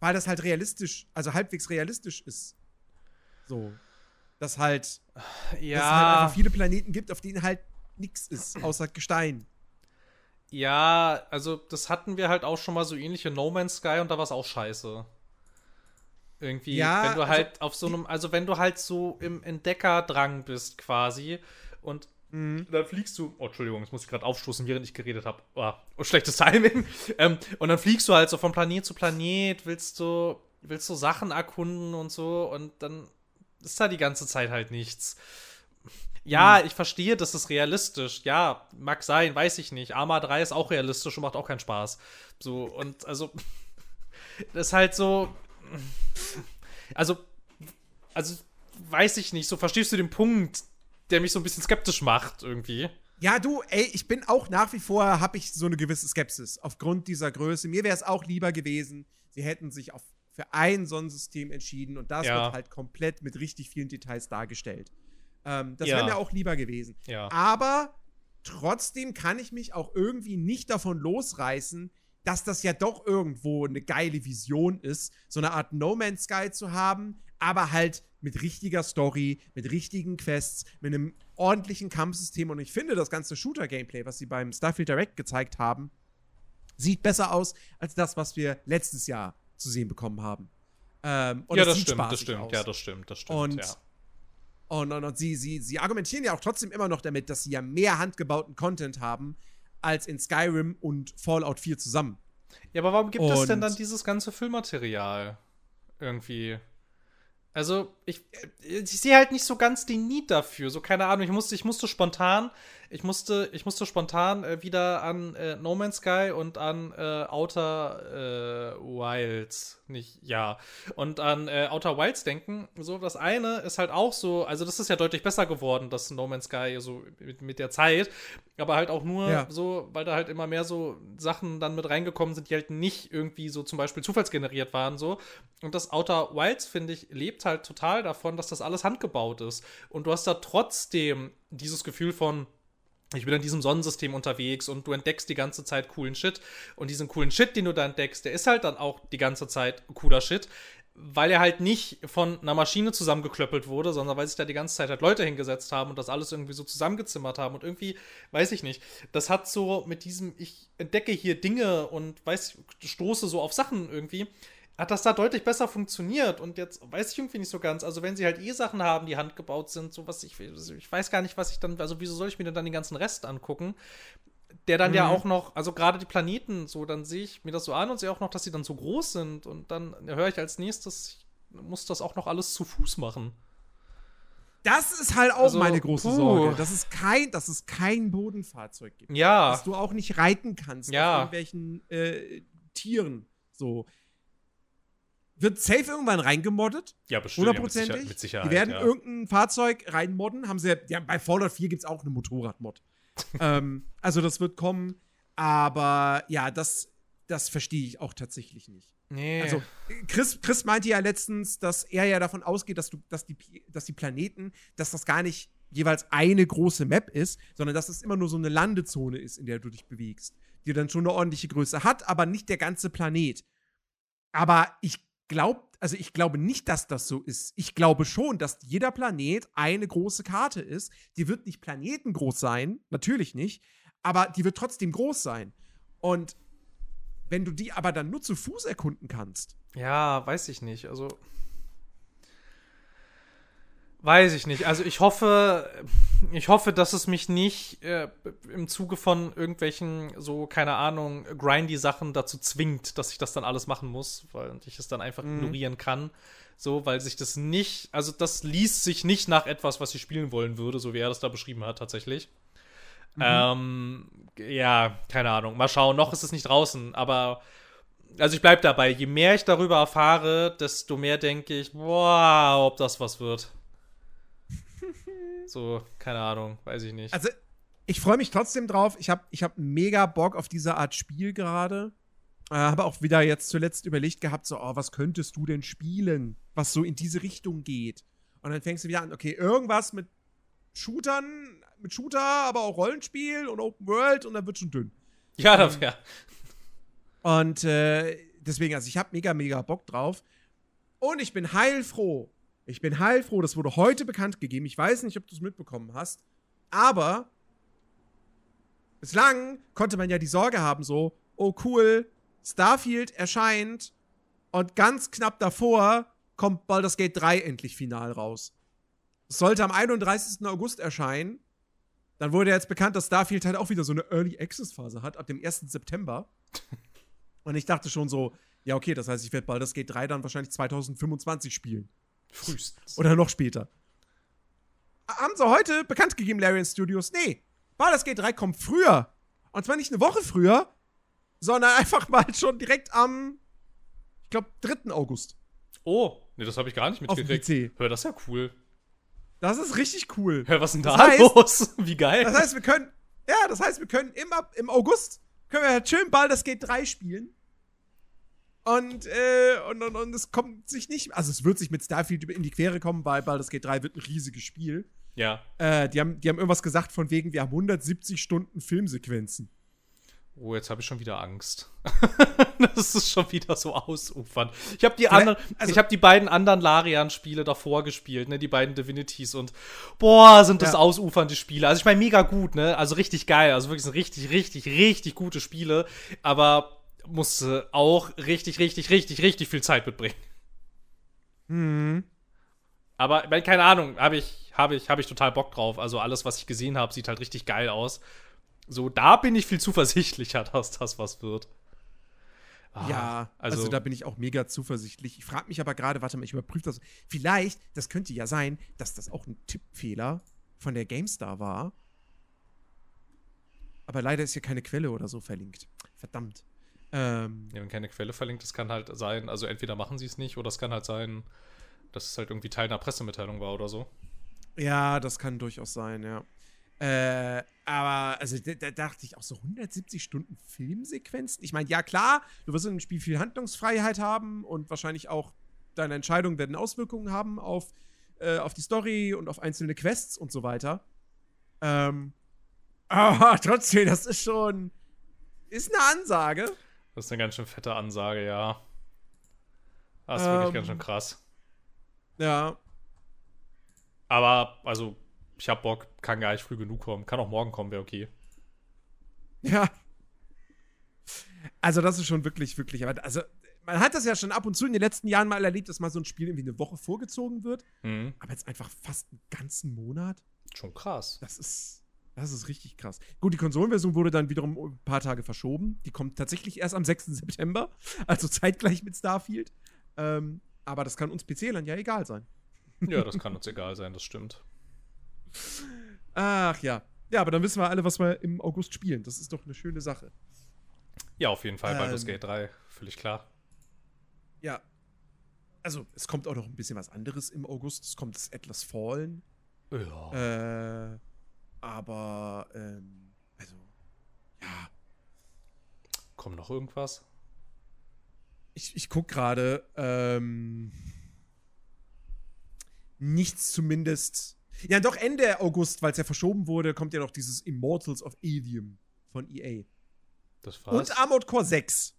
weil das halt realistisch, also halbwegs realistisch ist. So. Dass halt, ja. dass es halt einfach viele Planeten gibt, auf denen halt nichts ist, außer Gestein. Ja, also das hatten wir halt auch schon mal so ähnliche No Man's Sky und da war es auch scheiße. Irgendwie, ja, wenn du also, halt auf so einem, also wenn du halt so im Entdeckerdrang bist quasi und mhm. dann fliegst du, oh Entschuldigung, jetzt muss ich gerade aufstoßen, während ich geredet habe. Oh, oh, schlechtes Timing. ähm, und dann fliegst du halt so von Planet zu Planet, willst du, willst du Sachen erkunden und so und dann ist da die ganze Zeit halt nichts. Ja, hm. ich verstehe, das ist realistisch. Ja, mag sein, weiß ich nicht. Arma 3 ist auch realistisch und macht auch keinen Spaß. So, und also, das ist halt so. Also, also, weiß ich nicht. So, verstehst du den Punkt, der mich so ein bisschen skeptisch macht, irgendwie? Ja, du, ey, ich bin auch nach wie vor, habe ich so eine gewisse Skepsis aufgrund dieser Größe. Mir wäre es auch lieber gewesen, sie hätten sich auf, für ein Sonnensystem entschieden und das ja. wird halt komplett mit richtig vielen Details dargestellt. Ähm, das ja. wäre mir auch lieber gewesen. Ja. Aber trotzdem kann ich mich auch irgendwie nicht davon losreißen, dass das ja doch irgendwo eine geile Vision ist, so eine Art No Man's Sky zu haben, aber halt mit richtiger Story, mit richtigen Quests, mit einem ordentlichen Kampfsystem. Und ich finde, das ganze Shooter-Gameplay, was sie beim Starfield Direct gezeigt haben, sieht besser aus als das, was wir letztes Jahr zu sehen bekommen haben. Ähm, ja, das, das stimmt, das stimmt, aus. ja, das stimmt, das stimmt. Und ja. Und, und, und sie, sie, sie argumentieren ja auch trotzdem immer noch damit, dass sie ja mehr handgebauten Content haben als in Skyrim und Fallout 4 zusammen. Ja, aber warum gibt und es denn dann dieses ganze Füllmaterial? Irgendwie. Also, ich, ich sehe halt nicht so ganz den Need dafür. So, keine Ahnung, ich musste, ich musste spontan ich musste, ich musste spontan äh, wieder an äh, No Man's Sky und an äh, Outer äh, Wilds, nicht, ja, und an äh, Outer Wilds denken. So, das eine ist halt auch so, also das ist ja deutlich besser geworden, das No Man's Sky, so mit, mit der Zeit, aber halt auch nur ja. so, weil da halt immer mehr so Sachen dann mit reingekommen sind, die halt nicht irgendwie so zum Beispiel zufallsgeneriert waren, so. Und das Outer Wilds, finde ich, lebt halt total davon, dass das alles handgebaut ist. Und du hast da trotzdem dieses Gefühl von, ich bin in diesem Sonnensystem unterwegs und du entdeckst die ganze Zeit coolen Shit. Und diesen coolen Shit, den du da entdeckst, der ist halt dann auch die ganze Zeit cooler Shit, weil er halt nicht von einer Maschine zusammengeklöppelt wurde, sondern weil sich da die ganze Zeit halt Leute hingesetzt haben und das alles irgendwie so zusammengezimmert haben. Und irgendwie, weiß ich nicht, das hat so mit diesem, ich entdecke hier Dinge und weiß, stoße so auf Sachen irgendwie hat das da deutlich besser funktioniert. Und jetzt weiß ich irgendwie nicht so ganz. Also, wenn sie halt eh Sachen haben, die handgebaut sind, so was ich, ich weiß gar nicht, was ich dann, also wieso soll ich mir denn dann den ganzen Rest angucken? Der dann mhm. ja auch noch, also gerade die Planeten, so, dann sehe ich mir das so an und sehe auch noch, dass sie dann so groß sind. Und dann höre ich als nächstes, ich muss das auch noch alles zu Fuß machen. Das ist halt auch also, meine große puh. Sorge, dass es kein, dass es kein Bodenfahrzeug gibt. Ja. Dass du auch nicht reiten kannst ja. auf irgendwelchen äh, Tieren. So wird safe irgendwann reingemoddet. Ja, bestimmt. Hundertprozentig. Ja, mit, Sicherheit. Die werden ja. irgendein Fahrzeug reinmodden. Haben sie ja, bei Fallout 4 gibt es auch eine Motorradmod. ähm, also das wird kommen. Aber ja, das, das verstehe ich auch tatsächlich nicht. Nee. Also, Chris, Chris meinte ja letztens, dass er ja davon ausgeht, dass, du, dass, die, dass die Planeten, dass das gar nicht jeweils eine große Map ist, sondern dass es immer nur so eine Landezone ist, in der du dich bewegst, die dann schon eine ordentliche Größe hat, aber nicht der ganze Planet. Aber ich glaubt, also ich glaube nicht, dass das so ist. Ich glaube schon, dass jeder Planet eine große Karte ist. Die wird nicht planetengroß sein, natürlich nicht, aber die wird trotzdem groß sein. Und wenn du die aber dann nur zu Fuß erkunden kannst. Ja, weiß ich nicht. Also Weiß ich nicht. Also ich hoffe, ich hoffe, dass es mich nicht äh, im Zuge von irgendwelchen so, keine Ahnung, grindy Sachen dazu zwingt, dass ich das dann alles machen muss, weil ich es dann einfach mhm. ignorieren kann. So, weil sich das nicht, also das liest sich nicht nach etwas, was ich spielen wollen würde, so wie er das da beschrieben hat, tatsächlich. Mhm. Ähm, ja, keine Ahnung. Mal schauen. Noch ist es nicht draußen, aber also ich bleib dabei. Je mehr ich darüber erfahre, desto mehr denke ich, boah, ob das was wird. So, keine Ahnung, weiß ich nicht. Also, ich freue mich trotzdem drauf. Ich habe ich hab mega Bock auf diese Art Spiel gerade. Äh, habe auch wieder jetzt zuletzt überlegt gehabt, so, oh, was könntest du denn spielen, was so in diese Richtung geht? Und dann fängst du wieder an, okay, irgendwas mit Shootern, mit Shooter, aber auch Rollenspiel und Open World und dann wird schon dünn. Ja, das, ähm, ja. Und äh, deswegen, also ich habe mega, mega Bock drauf. Und ich bin heilfroh. Ich bin heilfroh, das wurde heute bekannt gegeben. Ich weiß nicht, ob du es mitbekommen hast. Aber bislang konnte man ja die Sorge haben, so, oh cool, Starfield erscheint und ganz knapp davor kommt Baldur's Gate 3 endlich final raus. Es sollte am 31. August erscheinen. Dann wurde jetzt bekannt, dass Starfield halt auch wieder so eine Early Access Phase hat, ab dem 1. September. Und ich dachte schon so, ja, okay, das heißt, ich werde Baldur's Gate 3 dann wahrscheinlich 2025 spielen. Frühestens. Oder noch später. Haben sie heute bekannt gegeben, Larian Studios? Nee, Baldur's Gate 3 kommt früher. Und zwar nicht eine Woche früher, sondern einfach mal schon direkt am, ich glaube, 3. August. Oh, nee, das habe ich gar nicht mitgekriegt. Hör, das ist ja cool. Das ist richtig cool. Hör, was ist denn da das heißt, los? Wie geil. Das heißt, wir können, ja, das heißt, wir können im, im August, können wir halt schön Baldur's Gate 3 spielen. Und, äh, und, und, und es kommt sich nicht, also es wird sich mit Starfield in die Quere kommen, weil Baldur's Gate 3 wird ein riesiges Spiel. Ja. Äh, die, haben, die haben irgendwas gesagt von wegen, wir haben 170 Stunden Filmsequenzen. Oh, jetzt habe ich schon wieder Angst. das ist schon wieder so ausufernd. Ich habe die anderen, also, ich habe die beiden anderen Larian-Spiele davor gespielt, ne, die beiden Divinities und boah, sind das ja. ausufernde Spiele. Also ich meine mega gut, ne, also richtig geil, also wirklich sind richtig, richtig, richtig gute Spiele, aber musste auch richtig, richtig, richtig, richtig viel Zeit mitbringen. Mhm. Aber keine Ahnung, habe ich, habe ich, habe ich total Bock drauf. Also alles, was ich gesehen habe, sieht halt richtig geil aus. So, da bin ich viel zuversichtlicher, dass das was wird. Ah, ja, also, also, da bin ich auch mega zuversichtlich. Ich frage mich aber gerade, warte mal, ich überprüfe das. Vielleicht, das könnte ja sein, dass das auch ein Tippfehler von der GameStar war. Aber leider ist hier keine Quelle oder so verlinkt. Verdammt. Ähm, ja, wenn keine Quelle verlinkt ist, kann halt sein, also entweder machen sie es nicht oder es kann halt sein, dass es halt irgendwie Teil einer Pressemitteilung war oder so. Ja, das kann durchaus sein, ja. Äh, aber, also da, da, dachte ich auch so 170 Stunden Filmsequenzen. Ich meine, ja klar, du wirst in dem Spiel viel Handlungsfreiheit haben und wahrscheinlich auch deine Entscheidungen werden Auswirkungen haben auf, äh, auf die Story und auf einzelne Quests und so weiter. Ähm, aber trotzdem, das ist schon, ist eine Ansage. Das ist eine ganz schön fette Ansage, ja. Das ist ähm, wirklich ganz schön krass. Ja. Aber, also, ich hab Bock, kann gar nicht früh genug kommen. Kann auch morgen kommen, wäre okay. Ja. Also, das ist schon wirklich, wirklich. Also, man hat das ja schon ab und zu in den letzten Jahren mal erlebt, dass mal so ein Spiel irgendwie eine Woche vorgezogen wird. Mhm. Aber jetzt einfach fast einen ganzen Monat. Schon krass. Das ist. Das ist richtig krass. Gut, die Konsolenversion wurde dann wiederum ein paar Tage verschoben. Die kommt tatsächlich erst am 6. September, also zeitgleich mit Starfield. Ähm, aber das kann uns PC-Lern ja egal sein. Ja, das kann uns egal sein, das stimmt. Ach ja. Ja, aber dann wissen wir alle, was wir im August spielen. Das ist doch eine schöne Sache. Ja, auf jeden Fall. Ähm, Baldur's Gate 3, völlig klar. Ja. Also, es kommt auch noch ein bisschen was anderes im August. Es kommt das Atlas Fallen. Ja. Äh, aber, ähm, also, ja. Kommt noch irgendwas? Ich, ich guck gerade, ähm, nichts zumindest. Ja, doch Ende August, weil es ja verschoben wurde, kommt ja noch dieses Immortals of Avium von EA. Das war's. Und Armored Core 6.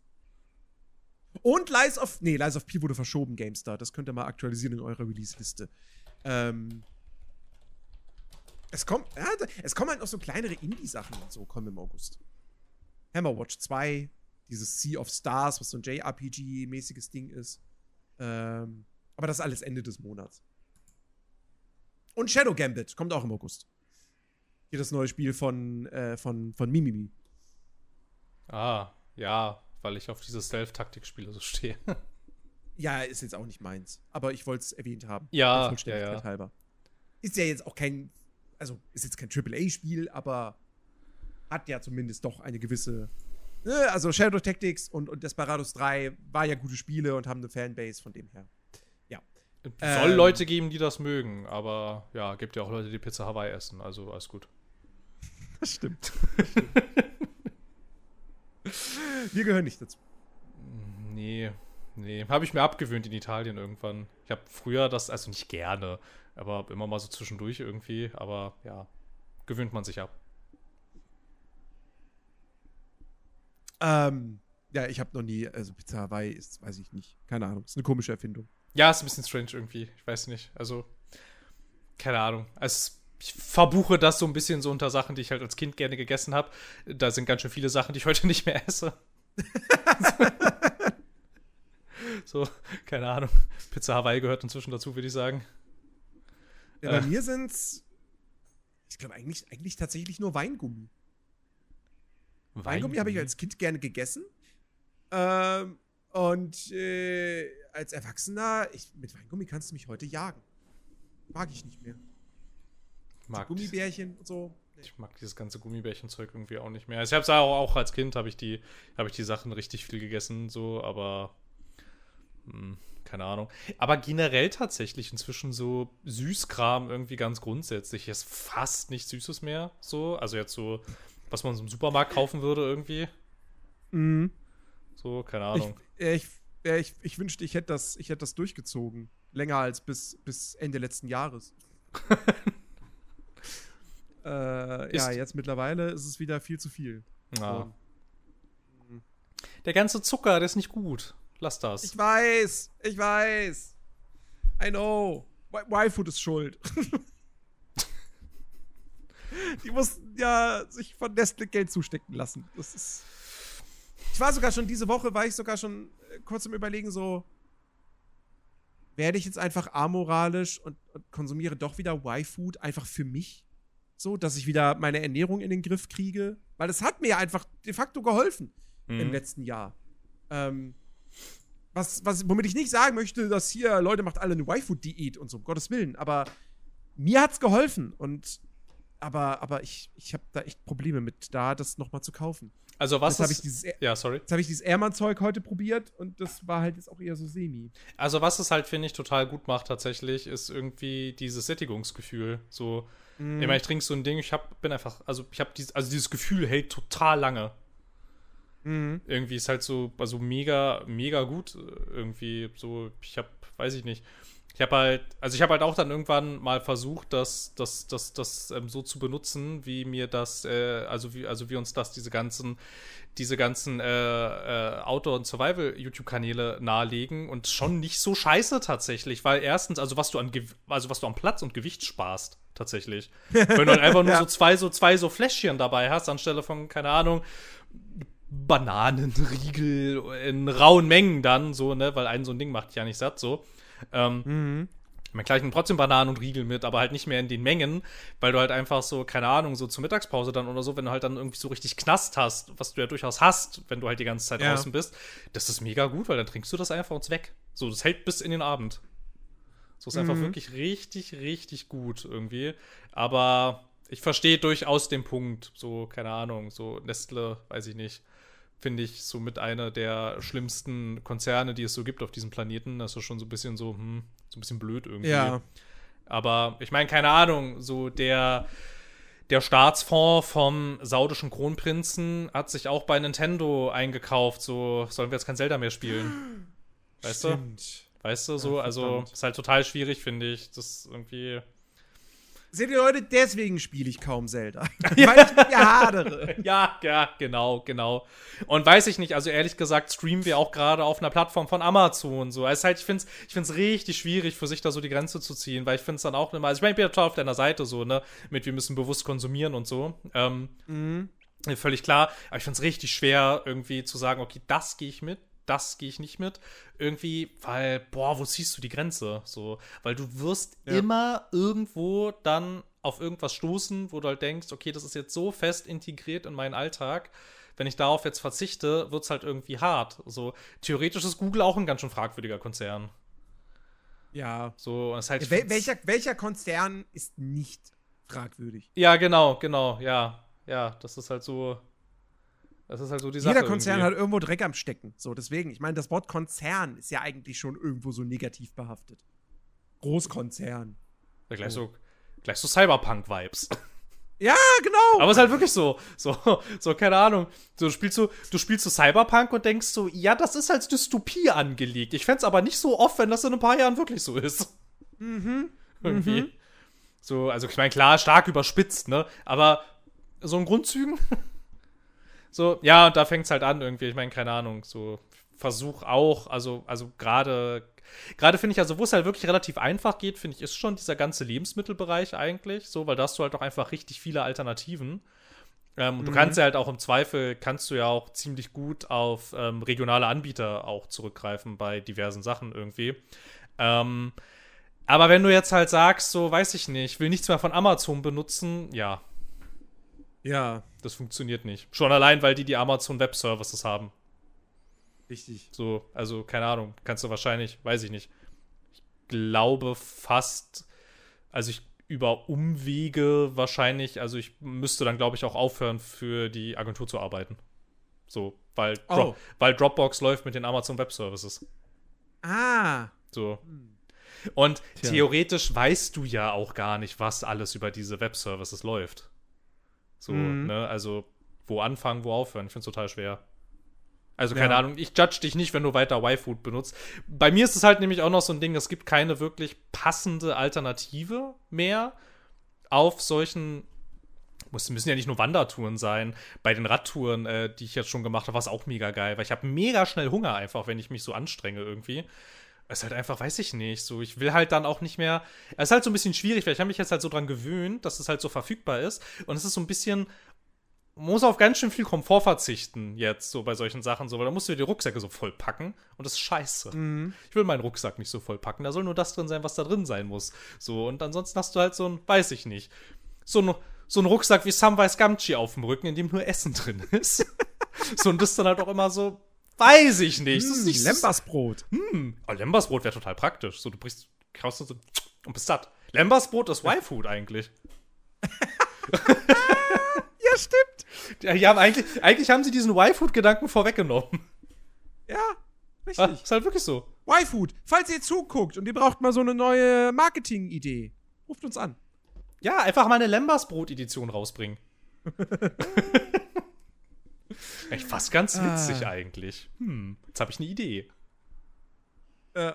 Und Lies of. Nee, Lies of P wurde verschoben, GameStar. Das könnt ihr mal aktualisieren in eurer Release-Liste. Ähm, es kommt, ja, es kommen halt noch so kleinere Indie-Sachen und so kommen im August. Hammerwatch 2, dieses Sea of Stars, was so ein JRPG-mäßiges Ding ist. Ähm, aber das ist alles Ende des Monats. Und Shadow Gambit kommt auch im August. Hier das neue Spiel von, äh, von, von Mimimi. Ah, ja, weil ich auf diese Stealth-Taktik-Spiele so stehe. ja, ist jetzt auch nicht meins. Aber ich wollte es erwähnt haben. Ja, ja, ja. halber. Ist ja jetzt auch kein also ist jetzt kein AAA-Spiel, aber hat ja zumindest doch eine gewisse. Ne, also Shadow Tactics und, und Desperados 3 war ja gute Spiele und haben eine Fanbase von dem her. Ja. Soll ähm, Leute geben, die das mögen, aber ja, gibt ja auch Leute, die Pizza Hawaii essen, also alles gut. Das stimmt. Wir gehören nicht dazu. Nee, nee. Habe ich mir abgewöhnt in Italien irgendwann. Ich habe früher das, also nicht gerne, aber immer mal so zwischendurch irgendwie. Aber ja, gewöhnt man sich ab. Ähm, ja, ich habe noch nie, also Pizza Hawaii ist, weiß ich nicht. Keine Ahnung. Ist eine komische Erfindung. Ja, ist ein bisschen strange irgendwie. Ich weiß nicht. Also, keine Ahnung. Also, ich verbuche das so ein bisschen so unter Sachen, die ich halt als Kind gerne gegessen habe. Da sind ganz schön viele Sachen, die ich heute nicht mehr esse. so, keine Ahnung. Pizza Hawaii gehört inzwischen dazu, würde ich sagen. Ja, bei äh. mir sind's, ich glaube eigentlich, eigentlich tatsächlich nur Weingummi. Weingummi, Weingummi habe ich als Kind gerne gegessen. Ähm, und äh, als Erwachsener, ich, mit Weingummi kannst du mich heute jagen. Mag ich nicht mehr. Mag so Gummibärchen und so. Ich mag dieses ganze Gummibärchenzeug irgendwie auch nicht mehr. Also ich habe es auch, auch, als Kind habe ich die habe ich die Sachen richtig viel gegessen so, aber keine Ahnung. Aber generell tatsächlich inzwischen so Süßkram irgendwie ganz grundsätzlich ist fast nichts Süßes mehr so, also jetzt so was man so im Supermarkt kaufen würde irgendwie. Mhm. So, keine Ahnung. Ich, ich, ich, ich wünschte, ich hätte das, ich hätte das durchgezogen. Länger als bis, bis Ende letzten Jahres. Äh, ja, jetzt mittlerweile ist es wieder viel zu viel. Ja. Mhm. Der ganze Zucker, der ist nicht gut. Lass das. Ich weiß, ich weiß. I know. Y-Food ist schuld. Die mussten ja sich von Nestle Geld zustecken lassen. Das ist. Ich war sogar schon diese Woche, war ich sogar schon äh, kurz im Überlegen, so. Werde ich jetzt einfach amoralisch und, und konsumiere doch wieder Y-Food einfach für mich? so, dass ich wieder meine Ernährung in den Griff kriege. Weil es hat mir einfach de facto geholfen mhm. im letzten Jahr. Ähm, was, was, womit ich nicht sagen möchte, dass hier Leute macht alle eine Y-Food-Diät und so, um Gottes Willen. Aber mir hat's geholfen und aber, aber ich, ich habe da echt Probleme mit, da das nochmal zu kaufen. Also was jetzt ist, ich dieses, ja, sorry. Jetzt habe ich dieses Airman-Zeug heute probiert und das war halt jetzt auch eher so semi. Also was es halt, finde ich, total gut macht tatsächlich, ist irgendwie dieses Sättigungsgefühl. So, Mm. Ich meine, ich trinke so ein Ding, ich hab, bin einfach, also ich habe dieses, also dieses Gefühl hält total lange. Mhm. Irgendwie ist halt so, also mega, mega gut. Irgendwie so, ich habe, weiß ich nicht. Ich habe halt, also ich habe halt auch dann irgendwann mal versucht, das, das, das, das ähm, so zu benutzen, wie mir das, äh, also wie, also wie uns das diese ganzen, diese ganzen äh, äh, Outdoor- und Survival-YouTube-Kanäle nahelegen und schon nicht so scheiße tatsächlich, weil erstens, also was du an, also was du an Platz und Gewicht sparst, tatsächlich. Wenn du halt einfach nur ja. so zwei, so zwei so Fläschchen dabei hast, anstelle von, keine Ahnung, Bananenriegel in rauen Mengen dann, so, ne, weil ein so ein Ding macht ja nicht satt, so. Ähm, mhm. Man gleich trotzdem Bananen und Riegel mit, aber halt nicht mehr in den Mengen, weil du halt einfach so, keine Ahnung, so zur Mittagspause dann oder so, wenn du halt dann irgendwie so richtig Knast hast, was du ja durchaus hast, wenn du halt die ganze Zeit ja. draußen bist, das ist mega gut, weil dann trinkst du das einfach uns weg. So, das hält bis in den Abend. So ist mhm. einfach wirklich richtig, richtig gut irgendwie. Aber ich verstehe durchaus den Punkt. So, keine Ahnung, so Nestle, weiß ich nicht finde ich, so mit einer der schlimmsten Konzerne, die es so gibt auf diesem Planeten. Das ist schon so ein bisschen so, hm, so ein bisschen blöd irgendwie. Ja. Aber ich meine, keine Ahnung, so der, der Staatsfonds vom saudischen Kronprinzen hat sich auch bei Nintendo eingekauft. So, sollen wir jetzt kein Zelda mehr spielen? Weißt Stimmt. du? Weißt du, so, ja, also ist halt total schwierig, finde ich. Das irgendwie. Seht ihr Leute, deswegen spiele ich kaum Zelda. Weil ich mit mir hadere. ja, ja, genau, genau. Und weiß ich nicht, also ehrlich gesagt, streamen wir auch gerade auf einer Plattform von Amazon. So. Ist halt, ich finde es ich find's richtig schwierig, für sich da so die Grenze zu ziehen, weil ich finde es dann auch immer, also ich meine, ich bin total auf deiner Seite so, ne? Mit wir müssen bewusst konsumieren und so. Ähm, mhm. Völlig klar. Aber ich finde es richtig schwer, irgendwie zu sagen, okay, das gehe ich mit, das gehe ich nicht mit. Irgendwie, weil, boah, wo ziehst du die Grenze? So, weil du wirst ja. immer irgendwo dann auf irgendwas stoßen, wo du halt denkst, okay, das ist jetzt so fest integriert in meinen Alltag. Wenn ich darauf jetzt verzichte, wird es halt irgendwie hart. So, theoretisch ist Google auch ein ganz schön fragwürdiger Konzern. Ja. So, das halt Wel welcher, welcher Konzern ist nicht fragwürdig? Ja, genau, genau, ja. ja, das ist halt so. Das ist halt so die Sache. Jeder Konzern irgendwie. hat irgendwo Dreck am Stecken. So, deswegen, ich meine, das Wort Konzern ist ja eigentlich schon irgendwo so negativ behaftet. Großkonzern. Ja, gleich, so, gleich so Cyberpunk-Vibes. Ja, genau. Aber es ist halt wirklich so, so, so, keine Ahnung. So, du spielst so, du spielst so Cyberpunk und denkst so, ja, das ist als Dystopie angelegt. Ich fänd's aber nicht so oft, wenn das in ein paar Jahren wirklich so ist. Mhm. Irgendwie. So, also ich meine, klar, stark überspitzt, ne? Aber so in Grundzügen. So, ja, und da fängt's halt an irgendwie. Ich meine, keine Ahnung, so Versuch auch, also, also gerade, gerade finde ich, also wo es halt wirklich relativ einfach geht, finde ich, ist schon dieser ganze Lebensmittelbereich eigentlich, so, weil da hast du halt auch einfach richtig viele Alternativen. Ähm, und du Mhm. kannst ja halt auch im Zweifel, kannst du ja auch ziemlich gut auf ähm, regionale Anbieter auch zurückgreifen bei diversen Sachen irgendwie. Ähm, aber wenn du jetzt halt sagst, so, weiß ich nicht, ich will nichts mehr von Amazon benutzen, ja, Ja, das funktioniert nicht. Schon allein, weil die die Amazon Web Services haben. richtig. So, also keine Ahnung, kannst du wahrscheinlich, weiß ich nicht. Ich glaube fast, also ich über Umwege wahrscheinlich, also ich müsste dann glaube ich auch aufhören für die Agentur zu arbeiten. So, weil, Oh. Drop, weil Dropbox läuft mit den Amazon Web Services. Ah. So. Und Tja. theoretisch weißt du ja auch gar nicht, was alles über diese Web Services läuft. So, Mhm. ne, also wo anfangen, wo aufhören, ich finde es total schwer. Also keine Ja. Ahnung, ich judge dich nicht, wenn du weiter Y-Food benutzt. Bei mir ist es halt nämlich auch noch so ein Ding, es gibt keine wirklich passende Alternative mehr auf solchen muss, müssen ja nicht nur Wandertouren sein. Bei den Radtouren, äh, die ich jetzt schon gemacht habe, war es auch mega geil, weil ich habe mega schnell Hunger einfach, wenn ich mich so anstrenge irgendwie. Es ist halt einfach, weiß ich nicht, so, ich will halt dann auch nicht mehr. Es ist halt so ein bisschen schwierig, weil ich habe mich jetzt halt so dran gewöhnt, dass es halt so verfügbar ist. Und es ist so ein bisschen, man muss auf ganz schön viel Komfort verzichten jetzt, so bei solchen Sachen, so, weil da musst du dir die Rucksäcke so voll packen und das ist scheiße. Mhm. Ich will meinen Rucksack nicht so voll packen, da soll nur das drin sein, was da drin sein muss. So, und ansonsten hast du halt so ein, weiß ich nicht, so ein, so ein Rucksack wie Samwise Gamgee auf dem Rücken, in dem nur Essen drin ist. so, und das ist dann halt auch immer so, weiß ich nicht. Das ist Mm, nicht Lembersbrot. hm, oh, Lembersbrot wäre total praktisch. So, du brichst, kaufst du so und bist satt. Lembersbrot ist Y-Food eigentlich. Ja, stimmt. Ja, die haben eigentlich, eigentlich haben sie diesen Y-Food-Gedanken vorweggenommen. Ja, Ah, richtig. ist halt wirklich so. Y-Food, falls ihr zuguckt und ihr braucht mal so eine neue Marketing-Idee, ruft uns an. Ja, einfach mal eine Lembersbrot-Edition rausbringen. Echt fast ganz witzig Ah. eigentlich. Hm, jetzt habe ich eine Idee. Äh,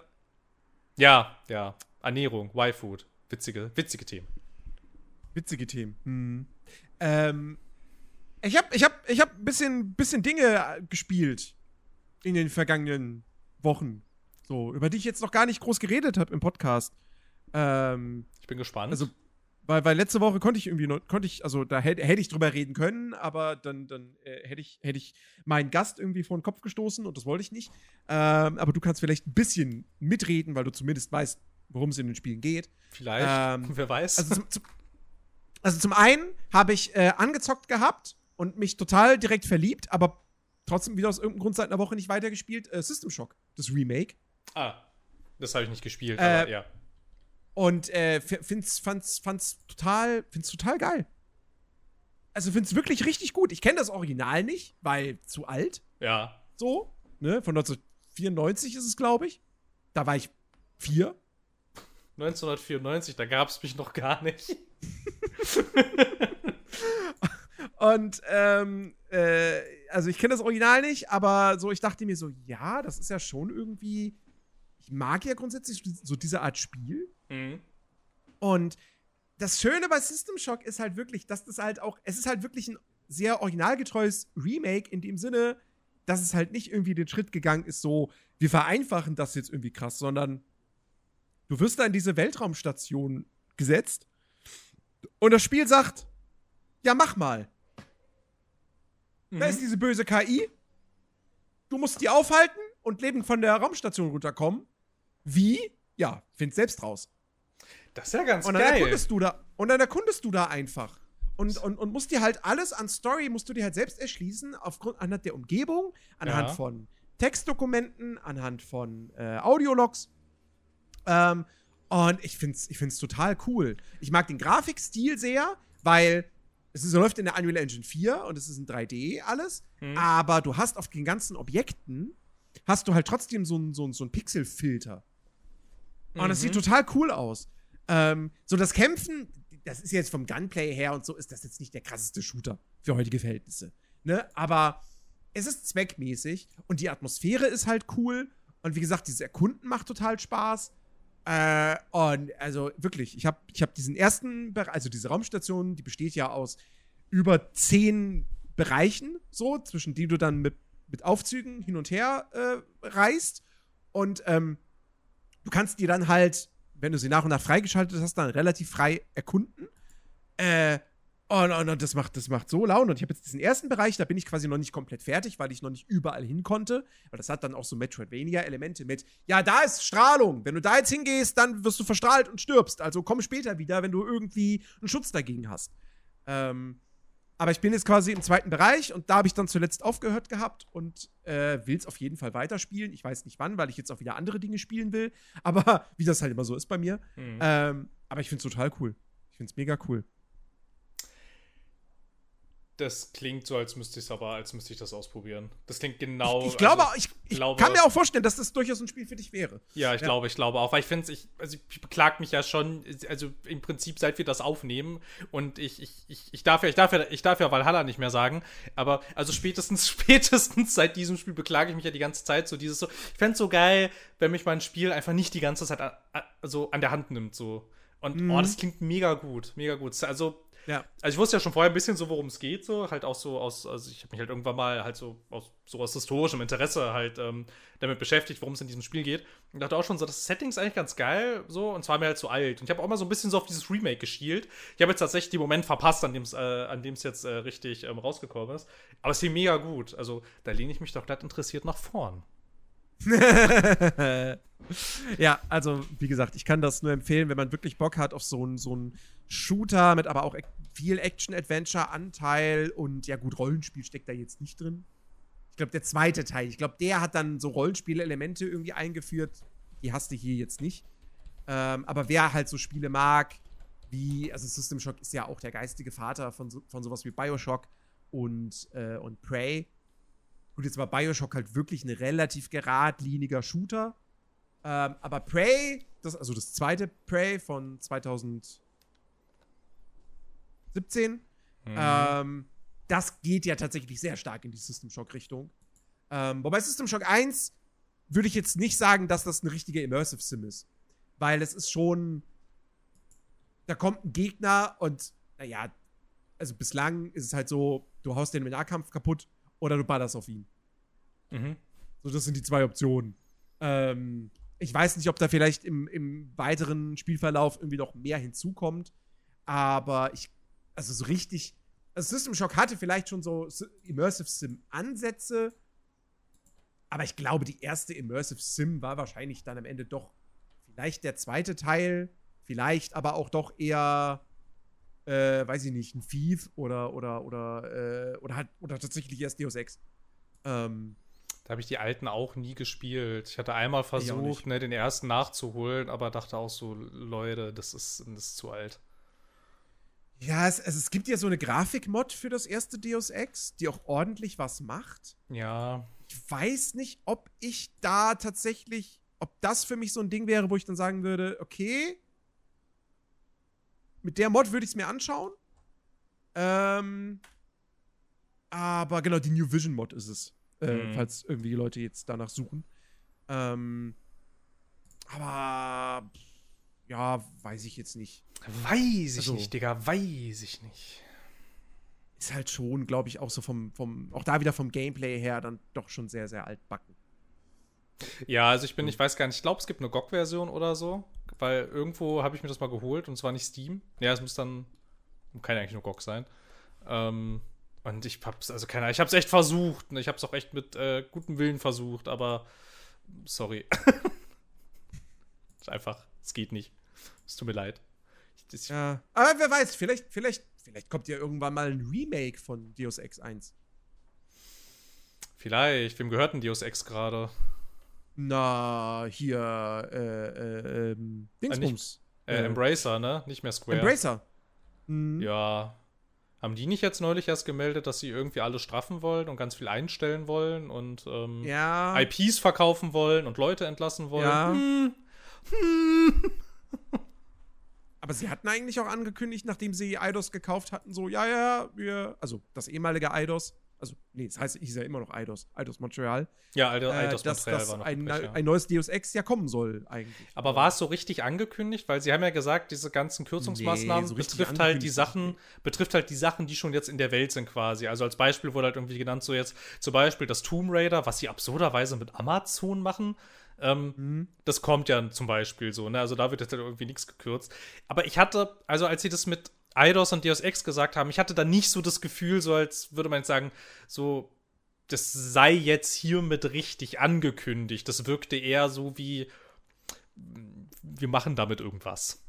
Ja, ja. Ernährung, Y-Food. Witzige, witzige Themen. witzige Themen. Hm. Ähm, ich hab, ich hab, ich hab ein bisschen, bisschen Dinge äh, gespielt in den vergangenen Wochen. So, über die ich jetzt noch gar nicht groß geredet habe im Podcast. Ähm, Ich bin gespannt. Also, weil, weil letzte Woche konnte ich irgendwie noch, konnte ich, also da hätte hätte ich drüber reden können, aber dann, dann äh, hätte ich, hätte ich meinen Gast irgendwie vor den Kopf gestoßen und das wollte ich nicht. Ähm, aber du kannst vielleicht ein bisschen mitreden, weil du zumindest weißt, worum es in den Spielen geht. Vielleicht, ähm, wer weiß. Also zum, zum, also zum einen habe ich äh, angezockt gehabt und mich total direkt verliebt, aber trotzdem wieder aus irgendeinem Grund seit einer Woche nicht weitergespielt. Äh, System Shock, das Remake. ah, das habe ich nicht gespielt, Äh, aber ja. Und äh, find's, fand's, fand's total, find's total geil. Also find's wirklich richtig gut. Ich kenne das Original nicht, weil zu alt, Ja. so, ne? Von 1994 ist es, glaube ich. Da war ich vier. 1994, da gab es mich noch gar nicht. Und, ähm, äh, also ich kenne das Original nicht, aber so, ich dachte mir so, ja, das ist ja schon irgendwie. Ich mag ja grundsätzlich so diese Art Spiel. Mhm. Und das Schöne bei System Shock ist halt wirklich, dass das halt auch, es ist halt wirklich ein sehr originalgetreues Remake in dem Sinne, dass es halt nicht irgendwie den Schritt gegangen ist, so, wir vereinfachen das jetzt irgendwie krass, sondern du wirst da in diese Weltraumstation gesetzt und das Spiel sagt, ja, mach mal. Da ist diese böse KI. Du musst die aufhalten und lebend von der Raumstation runterkommen. Wie? Ja, find selbst raus. Das ist ja ganz Und dann geil. erkundest du da. Und dann erkundest du da einfach. Und, und, und musst dir halt alles an Story, musst du dir halt selbst erschließen, aufgrund anhand der Umgebung, anhand Ja. von Textdokumenten, anhand von äh, Audiologs. Ähm, und ich find's, ich find's total cool. Ich mag den Grafikstil sehr, weil es ist, läuft in der Unreal Engine 4 und es ist in 3D alles, Hm. aber du hast auf den ganzen Objekten, hast du halt trotzdem so einen so so einen Pixelfilter. Und das Mhm. sieht total cool aus. Ähm, so das Kämpfen, das ist jetzt vom Gunplay her und so, ist das jetzt nicht der krasseste Shooter für heutige Verhältnisse. Ne? Aber es ist zweckmäßig und die Atmosphäre ist halt cool. Und wie gesagt, dieses Erkunden macht total Spaß. Äh, und also wirklich, ich habe ich hab diesen ersten, Bereich, also diese Raumstation, die besteht ja aus über zehn Bereichen, so, zwischen denen du dann mit, mit Aufzügen hin und her äh, reist. Und ähm, du kannst die dann halt, wenn du sie nach und nach freigeschaltet hast, dann relativ frei erkunden. Äh, und, und, und das macht, das macht so Laune. Und ich habe jetzt diesen ersten Bereich, da bin ich quasi noch nicht komplett fertig, weil ich noch nicht überall hin konnte. Aber das hat dann auch so Metroidvania-Elemente mit, ja, da ist Strahlung. Wenn du da jetzt hingehst, dann wirst du verstrahlt und stirbst. Also komm später wieder, wenn du irgendwie einen Schutz dagegen hast. Ähm, aber ich bin jetzt quasi im zweiten Bereich und da habe ich dann zuletzt aufgehört gehabt und äh, will es auf jeden Fall weiterspielen. Ich weiß nicht wann, weil ich jetzt auch wieder andere Dinge spielen will. Aber wie das halt immer so ist bei mir. Mhm. Ähm, aber ich finde es total cool. Ich finde es mega cool. Das klingt so, als müsste ich es aber, als müsste ich das ausprobieren. Das klingt genau. ich glaube, also, ich, ich glaube- kann mir auch vorstellen, dass das durchaus ein Spiel für dich wäre. Ja, ich Ja. glaube, ich glaube auch, weil ich finde ich, also ich beklag mich ja schon, also im Prinzip, seit wir das aufnehmen und ich, ich, ich, ich darf ja, ich darf ja, ich darf ja Valhalla nicht mehr sagen, aber also spätestens, spätestens seit diesem Spiel beklage ich mich ja die ganze Zeit so dieses so, ich fände so geil, wenn mich mein Spiel einfach nicht die ganze Zeit an, an, so an der Hand nimmt so. Und Mhm. oh, das klingt mega gut, mega gut. Also Ja. also ich wusste ja schon vorher ein bisschen so, worum es geht, so halt auch so aus, also ich habe mich halt irgendwann mal halt so aus, so aus historischem Interesse halt ähm, damit beschäftigt, worum es in diesem Spiel geht. Und dachte auch schon so, das Setting ist eigentlich ganz geil, so, und zwar mir halt zu alt. Und ich habe auch mal so ein bisschen so auf dieses Remake geschielt. Ich habe jetzt tatsächlich den Moment verpasst, an dem es äh, an dem's jetzt äh, richtig ähm, rausgekommen ist. Aber es ist mega gut. Also da lehne ich mich doch glatt interessiert nach vorn. ja, also wie gesagt, ich kann das nur empfehlen, wenn man wirklich Bock hat auf so einen so einen Shooter mit aber auch ac- viel Action-Adventure-Anteil und ja gut, Rollenspiel steckt da jetzt nicht drin. Ich glaube, der zweite Teil, ich glaube, der hat dann so Rollenspiel-Elemente irgendwie eingeführt. Die hast du hier jetzt nicht. Ähm, aber wer halt so Spiele mag, wie, also System Shock ist ja auch der geistige Vater von, so, von sowas wie Bioshock und, äh, und Prey. Gut, jetzt war Bioshock halt wirklich ein relativ geradliniger Shooter. Ähm, aber Prey, das, also das zweite Prey von 2017, Mhm. ähm, das geht ja tatsächlich sehr stark in die System Shock-Richtung. Ähm, wobei System Shock 1 würde ich jetzt nicht sagen, dass das eine richtige Immersive Sim ist. Weil es ist schon. Da kommt ein Gegner und, naja, also bislang ist es halt so, du haust den im Nahkampf kaputt oder du ballerst auf ihn. Mhm. So, das sind die zwei Optionen. Ähm, ich weiß nicht, ob da vielleicht im, im weiteren Spielverlauf irgendwie noch mehr hinzukommt. Aber ich, also so richtig. Also System Shock hatte vielleicht schon so Immersive Sim-Ansätze. Aber ich glaube, die erste Immersive Sim war wahrscheinlich dann am Ende doch vielleicht der zweite Teil. Vielleicht aber auch doch eher, äh, weiß ich nicht, ein Thief oder, oder, oder, äh, oder, halt, oder tatsächlich erst Deus Ex. Ähm, Da habe ich die alten auch nie gespielt. Ich hatte einmal versucht, ne, den ersten nachzuholen, aber dachte auch so, Leute, das ist, das ist zu alt. Ja, es, also es gibt ja so eine Grafikmod für das erste Deus Ex, die auch ordentlich was macht. Ja, Ich weiß nicht, ob ich da tatsächlich, ob das für mich so ein Ding wäre, wo ich dann sagen würde, okay, mit der Mod würde ich es mir anschauen. Ähm, aber genau, die New Vision Mod ist es, äh, Mhm. falls irgendwie die Leute jetzt danach suchen. Ähm, aber ja, weiß ich jetzt nicht. weiß ich Also- nicht, Digga, weiß ich nicht. ist halt schon, glaube ich, auch so vom, vom, auch da wieder vom Gameplay her dann doch schon sehr, sehr altbacken. Ja, also ich bin, ich weiß gar nicht, ich glaube, es gibt eine GOG-Version oder so, weil irgendwo habe ich mir das mal geholt und zwar nicht Steam. Ja, es muss dann, kann ja eigentlich nur GOG sein. Ähm, und ich hab's, also keine Ahnung, ich hab's echt versucht. ne, Ich hab's auch echt mit äh, gutem Willen versucht, aber sorry. ist einfach, es geht nicht. Es tut mir leid. Ich, das, Ja. Aber wer weiß, vielleicht, vielleicht, vielleicht kommt ja irgendwann mal ein Remake von Deus Ex 1. Vielleicht, wem gehört denn Deus Ex gerade? Na, hier, äh, äh, ähm, Dingsbums. Äh, Äh, Embracer, ne? Nicht mehr Square. Embracer. Mhm. Ja. Haben die nicht jetzt neulich erst gemeldet, dass sie irgendwie alles straffen wollen und ganz viel einstellen wollen und ähm, Ja. IPs verkaufen wollen und Leute entlassen wollen? Ja. Hm. Hm. Aber sie hatten eigentlich auch angekündigt, nachdem sie Eidos gekauft hatten, so, ja, ja, wir, also das ehemalige Eidos, also, nee, das heißt, hieß ja immer noch Eidos, Eidos Montreal, Ja, Alter, äh, Eidos dass, Montreal dass war noch ein, übrig, ja. ein neues Deus Ex ja kommen soll, eigentlich. Aber war es so richtig angekündigt? Weil sie haben ja gesagt, diese ganzen Kürzungsmaßnahmen Nee, so betrifft halt die Sachen, betrifft halt die Sachen, die schon jetzt in der Welt sind quasi. Also als Beispiel wurde halt irgendwie genannt, so jetzt zum Beispiel das Tomb Raider, was sie absurderweise mit Amazon machen. Ähm, Mhm. Das kommt ja zum Beispiel so, ne? Also da wird jetzt halt irgendwie nichts gekürzt. Aber ich hatte, also als sie das mit Eidos und Deus Ex gesagt haben, ich hatte da nicht so das Gefühl, so als würde man jetzt sagen, so, das sei jetzt hiermit richtig angekündigt. Das wirkte eher so wie, wir machen damit irgendwas.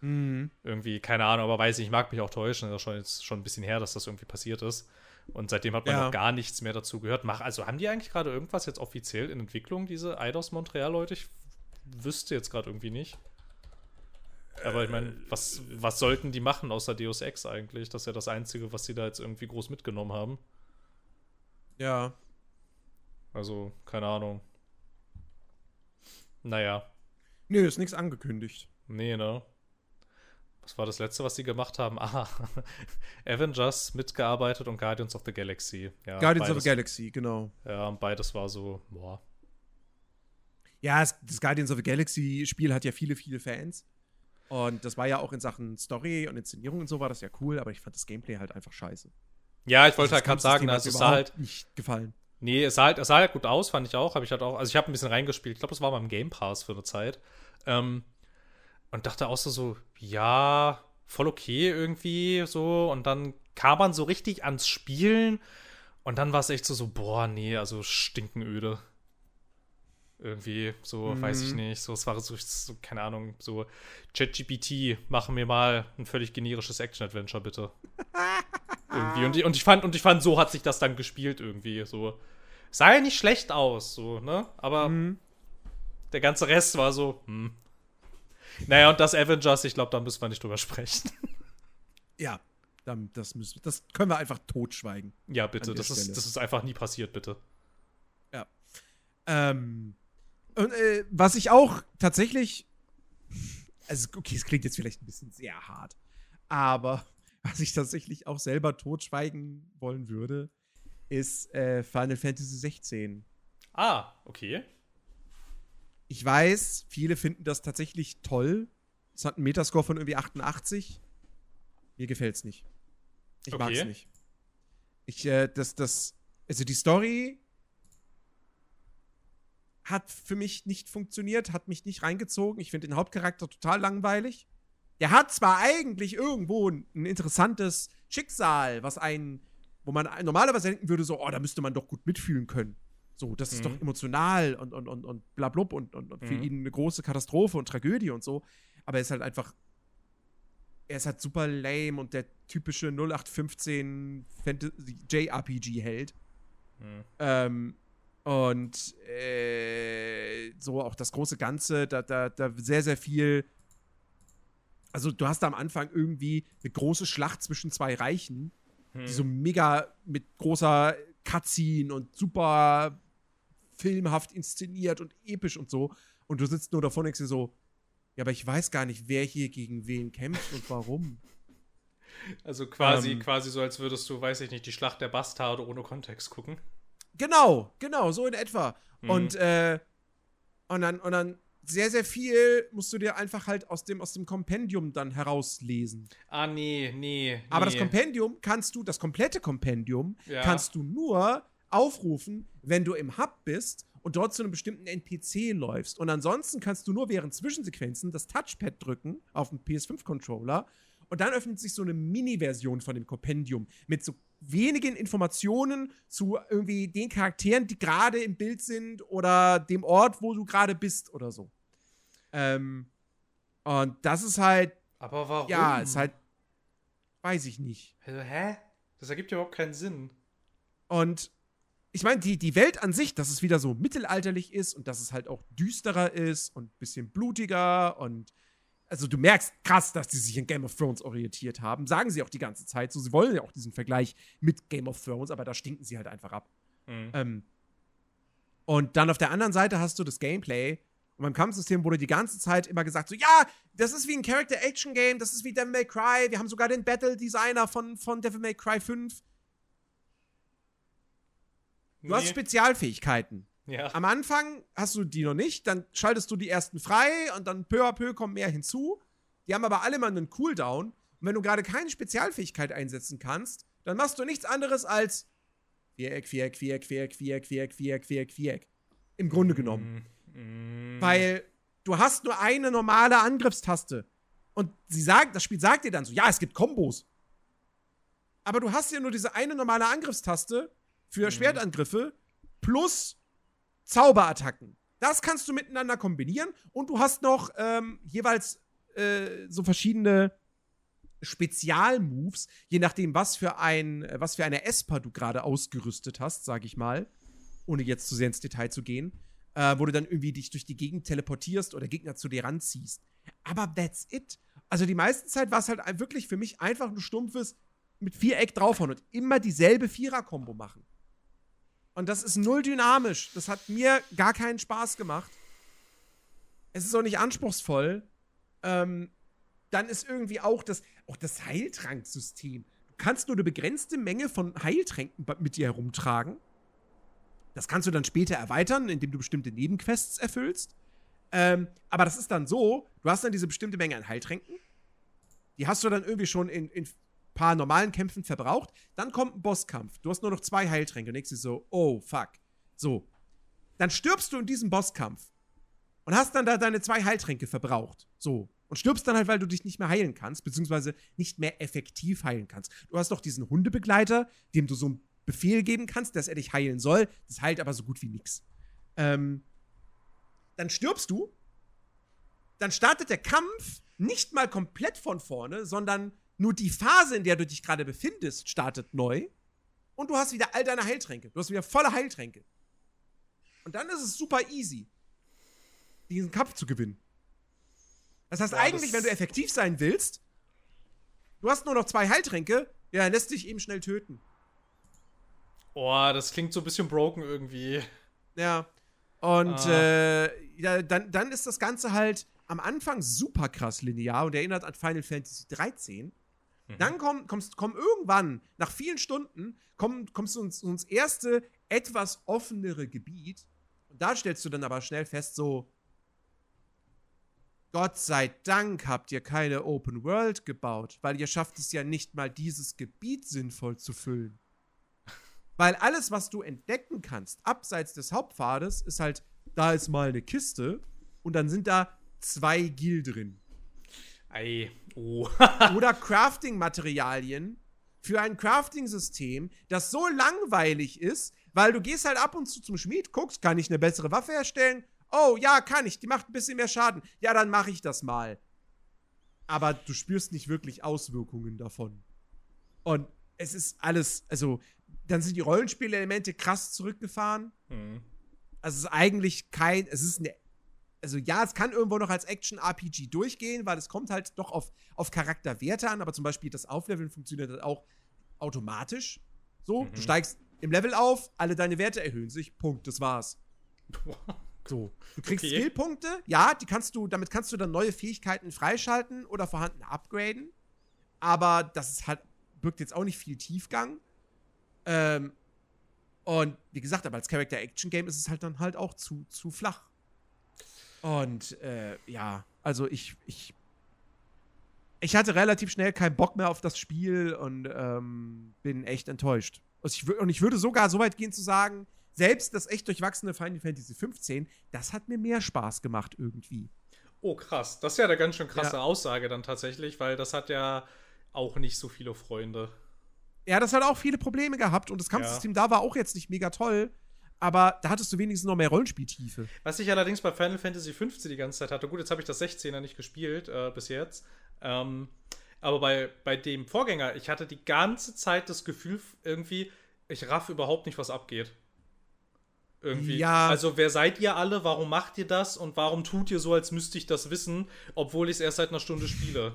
Mhm. Irgendwie, keine Ahnung, aber weiß ich, ich mag mich auch täuschen. Das ist schon, jetzt schon ein bisschen her, dass das irgendwie passiert ist. Und seitdem hat man Ja. noch gar nichts mehr dazu gehört. Mach, also haben die eigentlich gerade irgendwas jetzt offiziell in Entwicklung, diese Eidos Montreal-Leute? Ich wüsste jetzt gerade irgendwie nicht. Aber ich meine, was, was sollten die machen außer Deus Ex eigentlich? Das ist ja das Einzige, was sie da jetzt irgendwie groß mitgenommen haben. Ja. Also, keine Ahnung. Naja, Nö, ist nichts angekündigt. nee, ne? Was war das letzte, was sie gemacht haben? Aha, Avengers mitgearbeitet und Guardians of the Galaxy. Ja, Guardians of beides, the Galaxy, genau. Ja, und beides war so, boah. Ja, das Guardians of the Galaxy Spiel hat ja viele, viele Fans. Und das war ja auch in Sachen Story und Inszenierung und so war das ja cool, aber ich fand das Gameplay halt einfach scheiße. Ja, ich wollte Das halt gerade sagen, also es sah halt, nicht gefallen. nee, es sah halt, es sah halt gut aus, fand ich auch. Habe ich halt auch, also ich habe ein bisschen reingespielt. Ich glaube, das war beim Game Pass für eine Zeit. Ähm, und dachte auch so, so, ja, voll okay irgendwie so. Und dann kam man so richtig ans Spielen und dann war es echt so, so, boah, nee, also stinkenöde. Irgendwie, so, weiß ich Mhm. nicht. So, es war so, so keine Ahnung, so, ChatGPT, machen wir mal ein völlig generisches Action-Adventure, bitte. irgendwie. Und ich, und ich fand, und ich fand, so hat sich das dann gespielt irgendwie. So. Sah ja nicht schlecht aus, so, ne? Aber Mhm. der ganze Rest war so, hm. Naja, und das Avengers, ich glaube, da müssen wir nicht drüber sprechen. Ja, das, müssen, das können wir einfach totschweigen. ja, bitte. Das ist, das ist einfach nie passiert, bitte. Ähm, und äh, was ich auch tatsächlich, also okay, es klingt jetzt vielleicht ein bisschen sehr hart, aber was ich tatsächlich auch selber totschweigen wollen würde, ist äh, Final Fantasy 16. Ah, okay. Ich weiß, viele finden das tatsächlich toll. Es hat einen Metascore von irgendwie 88. Mir gefällt's nicht. Ich mag's Okay. nicht. Ich, äh, das, das, also die Story hat für mich nicht funktioniert, hat mich nicht reingezogen. Ich finde den Hauptcharakter total langweilig. Der hat zwar eigentlich irgendwo ein, ein interessantes Schicksal, was einen, wo man normalerweise denken würde, so, oh, da müsste man doch gut mitfühlen können. So, das ist Mhm. doch emotional und, und, und, und blablub und, und, und für Mhm. ihn eine große Katastrophe und Tragödie und so. Aber er ist halt einfach, er ist halt super lame und der typische 0815 Fantasy JRPG-Held. Hm. Ähm, und äh, so auch das große Ganze, da, da, da sehr, sehr viel. Also, du hast da am Anfang irgendwie eine große Schlacht zwischen zwei Reichen, die so mega mit großer Cutscene und super filmhaft inszeniert und episch und so. Und du sitzt nur davor und denkst dir so, ja, aber ich weiß gar nicht, wer hier gegen wen kämpft und warum. Also quasi, Ähm. quasi so, als würdest du, weiß ich nicht, die Schlacht der Bastarde ohne Kontext gucken. Genau, genau, so in etwa. Mhm. Und, äh, und dann, und dann sehr, sehr viel musst du dir einfach halt aus dem, aus dem Kompendium dann herauslesen. Ah, nee, nee. Aber das nee. Kompendium kannst du, das komplette Kompendium Ja. kannst du nur aufrufen, wenn du im Hub bist und dort zu einem bestimmten NPC läufst. Und ansonsten kannst du nur während Zwischensequenzen das Touchpad drücken auf dem PS5-Controller und dann öffnet sich so eine Mini-Version von dem Kompendium mit so wenigen Informationen zu irgendwie den Charakteren, die gerade im Bild sind oder dem Ort, wo du gerade bist oder so. Ähm, und das ist halt, Aber warum? ja, ist halt, weiß ich nicht. Also, hä? Das ergibt ja überhaupt keinen Sinn. Und ich meine, die, die Welt an sich, dass es wieder so mittelalterlich ist und dass es halt auch düsterer ist und ein bisschen blutiger und also du merkst krass, dass die sich in Game of Thrones orientiert haben. Sagen sie auch die ganze Zeit so. Sie wollen ja auch diesen Vergleich mit Game of Thrones, aber da stinken sie halt einfach ab. Mhm. Ähm, und dann auf der anderen Seite hast du das Gameplay. Und beim Kampfsystem wurde die ganze Zeit immer gesagt: so, ja, das ist wie ein Character-Action-Game, das ist wie Devil May Cry. Wir haben sogar den Battle-Designer von, von Devil May Cry 5. Du nee. hast Spezialfähigkeiten. Ja. Am Anfang hast du die noch nicht, dann schaltest du die ersten frei und dann peu à peu kommen mehr hinzu. Die haben aber alle mal einen Cooldown. Und wenn du gerade keine Spezialfähigkeit einsetzen kannst, dann machst du nichts anderes als Viereck, Viereck, Viereck, Viereck, Viereck, Viereck, Viereck, Viereck, Viereck. Im Grunde genommen. Mm. Weil du hast nur eine normale Angriffstaste. Und sie sagt, das Spiel sagt dir dann so, ja, es gibt Kombos. Aber du hast ja nur diese eine normale Angriffstaste für mm. Schwertangriffe plus Zauberattacken. Das kannst du miteinander kombinieren und du hast noch ähm, jeweils äh, so verschiedene Spezialmoves, je nachdem, was für ein, was für eine Esper du gerade ausgerüstet hast, sag ich mal, ohne jetzt zu sehr ins Detail zu gehen, äh, wo du dann irgendwie dich durch die Gegend teleportierst oder Gegner zu dir ranziehst. Aber that's it. Also die meiste Zeit war es halt wirklich für mich einfach ein stumpfes mit Viereck draufhauen und immer dieselbe Vierer-Kombo machen. Und das ist null dynamisch. Das hat mir gar keinen Spaß gemacht. Es ist auch nicht anspruchsvoll. Ähm, dann ist irgendwie auch das, auch das Heiltranksystem. Du kannst nur eine begrenzte Menge von Heiltränken mit dir herumtragen. Das kannst du dann später erweitern, indem du bestimmte Nebenquests erfüllst. Ähm, aber das ist dann so, du hast dann diese bestimmte Menge an Heiltränken. Die hast du dann irgendwie schon in, in paar normalen Kämpfen verbraucht. Dann kommt ein Bosskampf. Du hast nur noch zwei Heiltränke. Und denkst du so, oh, fuck. So. Dann stirbst du in diesem Bosskampf. Und hast dann da deine zwei Heiltränke verbraucht. So. Und stirbst dann halt, weil du dich nicht mehr heilen kannst, beziehungsweise nicht mehr effektiv heilen kannst. Du hast doch diesen Hundebegleiter, dem du so einen Befehl geben kannst, dass er dich heilen soll. Das heilt aber so gut wie nix. Ähm, dann stirbst du. Dann startet der Kampf nicht mal komplett von vorne, sondern nur die Phase, in der du dich gerade befindest, startet neu. Und du hast wieder all deine Heiltränke. Du hast wieder volle Heiltränke. Und dann ist es super easy, diesen Kampf zu gewinnen. Das heißt, Boah, eigentlich, das wenn du effektiv sein willst, du hast nur noch zwei Heiltränke, ja, dann lässt dich eben schnell töten. Boah, das klingt so ein bisschen broken irgendwie. Ja. Und ah. äh, ja, dann, dann ist das Ganze halt am Anfang super krass linear und erinnert an Final Fantasy 13. Mhm. Dann komm, kommst, komm irgendwann, nach vielen Stunden, komm, kommst du ins, ins erste, etwas offenere Gebiet. Und da stellst du dann aber schnell fest, so, Gott sei Dank habt ihr keine Open World gebaut, weil ihr schafft es ja nicht mal, dieses Gebiet sinnvoll zu füllen. Weil alles, was du entdecken kannst, abseits des Hauptpfades, ist halt, da ist mal eine Kiste und dann sind da zwei Gil drin. Ei. Oh. Oder Crafting-Materialien für ein Crafting-System, das so langweilig ist, weil du gehst halt ab und zu zum Schmied, guckst, kann ich eine bessere Waffe herstellen? Oh, ja, kann ich. Die macht ein bisschen mehr Schaden. Ja, dann mache ich das mal. Aber du spürst nicht wirklich Auswirkungen davon. Und es ist alles, also, dann sind die Rollenspielelemente krass zurückgefahren. Mhm. Also, es ist eigentlich kein, es ist eine also ja, es kann irgendwo noch als Action-RPG durchgehen, weil es kommt halt doch auf, auf Charakterwerte an, aber zum Beispiel das Aufleveln funktioniert halt auch automatisch. So, mhm. du steigst im Level auf, alle deine Werte erhöhen sich, Punkt, das war's. So, du kriegst okay. Skillpunkte, ja, die kannst du, damit kannst du dann neue Fähigkeiten freischalten oder vorhandene upgraden. Aber das ist halt, birgt jetzt auch nicht viel Tiefgang. Ähm, und wie gesagt, aber als Character-Action-Game ist es halt dann halt auch zu, zu flach. Und äh, ja, also ich, ich, ich hatte relativ schnell keinen Bock mehr auf das Spiel und ähm, bin echt enttäuscht. Also ich, und ich würde sogar so weit gehen zu sagen, selbst das echt durchwachsene Final Fantasy 15, das hat mir mehr Spaß gemacht irgendwie. Oh, krass. Das ist ja eine ganz schön krasse ja. Aussage dann tatsächlich, weil das hat ja auch nicht so viele Freunde. Ja, das hat auch viele Probleme gehabt und das Kampfsystem ja. da war auch jetzt nicht mega toll aber da hattest du wenigstens noch mehr Rollenspieltiefe. Was ich allerdings bei Final Fantasy XV die ganze Zeit hatte, gut, jetzt habe ich das 16er nicht gespielt äh, bis jetzt, ähm, aber bei, bei dem Vorgänger, ich hatte die ganze Zeit das Gefühl irgendwie, ich raff überhaupt nicht, was abgeht. Irgendwie. Ja. Also, wer seid ihr alle? Warum macht ihr das? Und warum tut ihr so, als müsste ich das wissen, obwohl ich es erst seit einer Stunde spiele?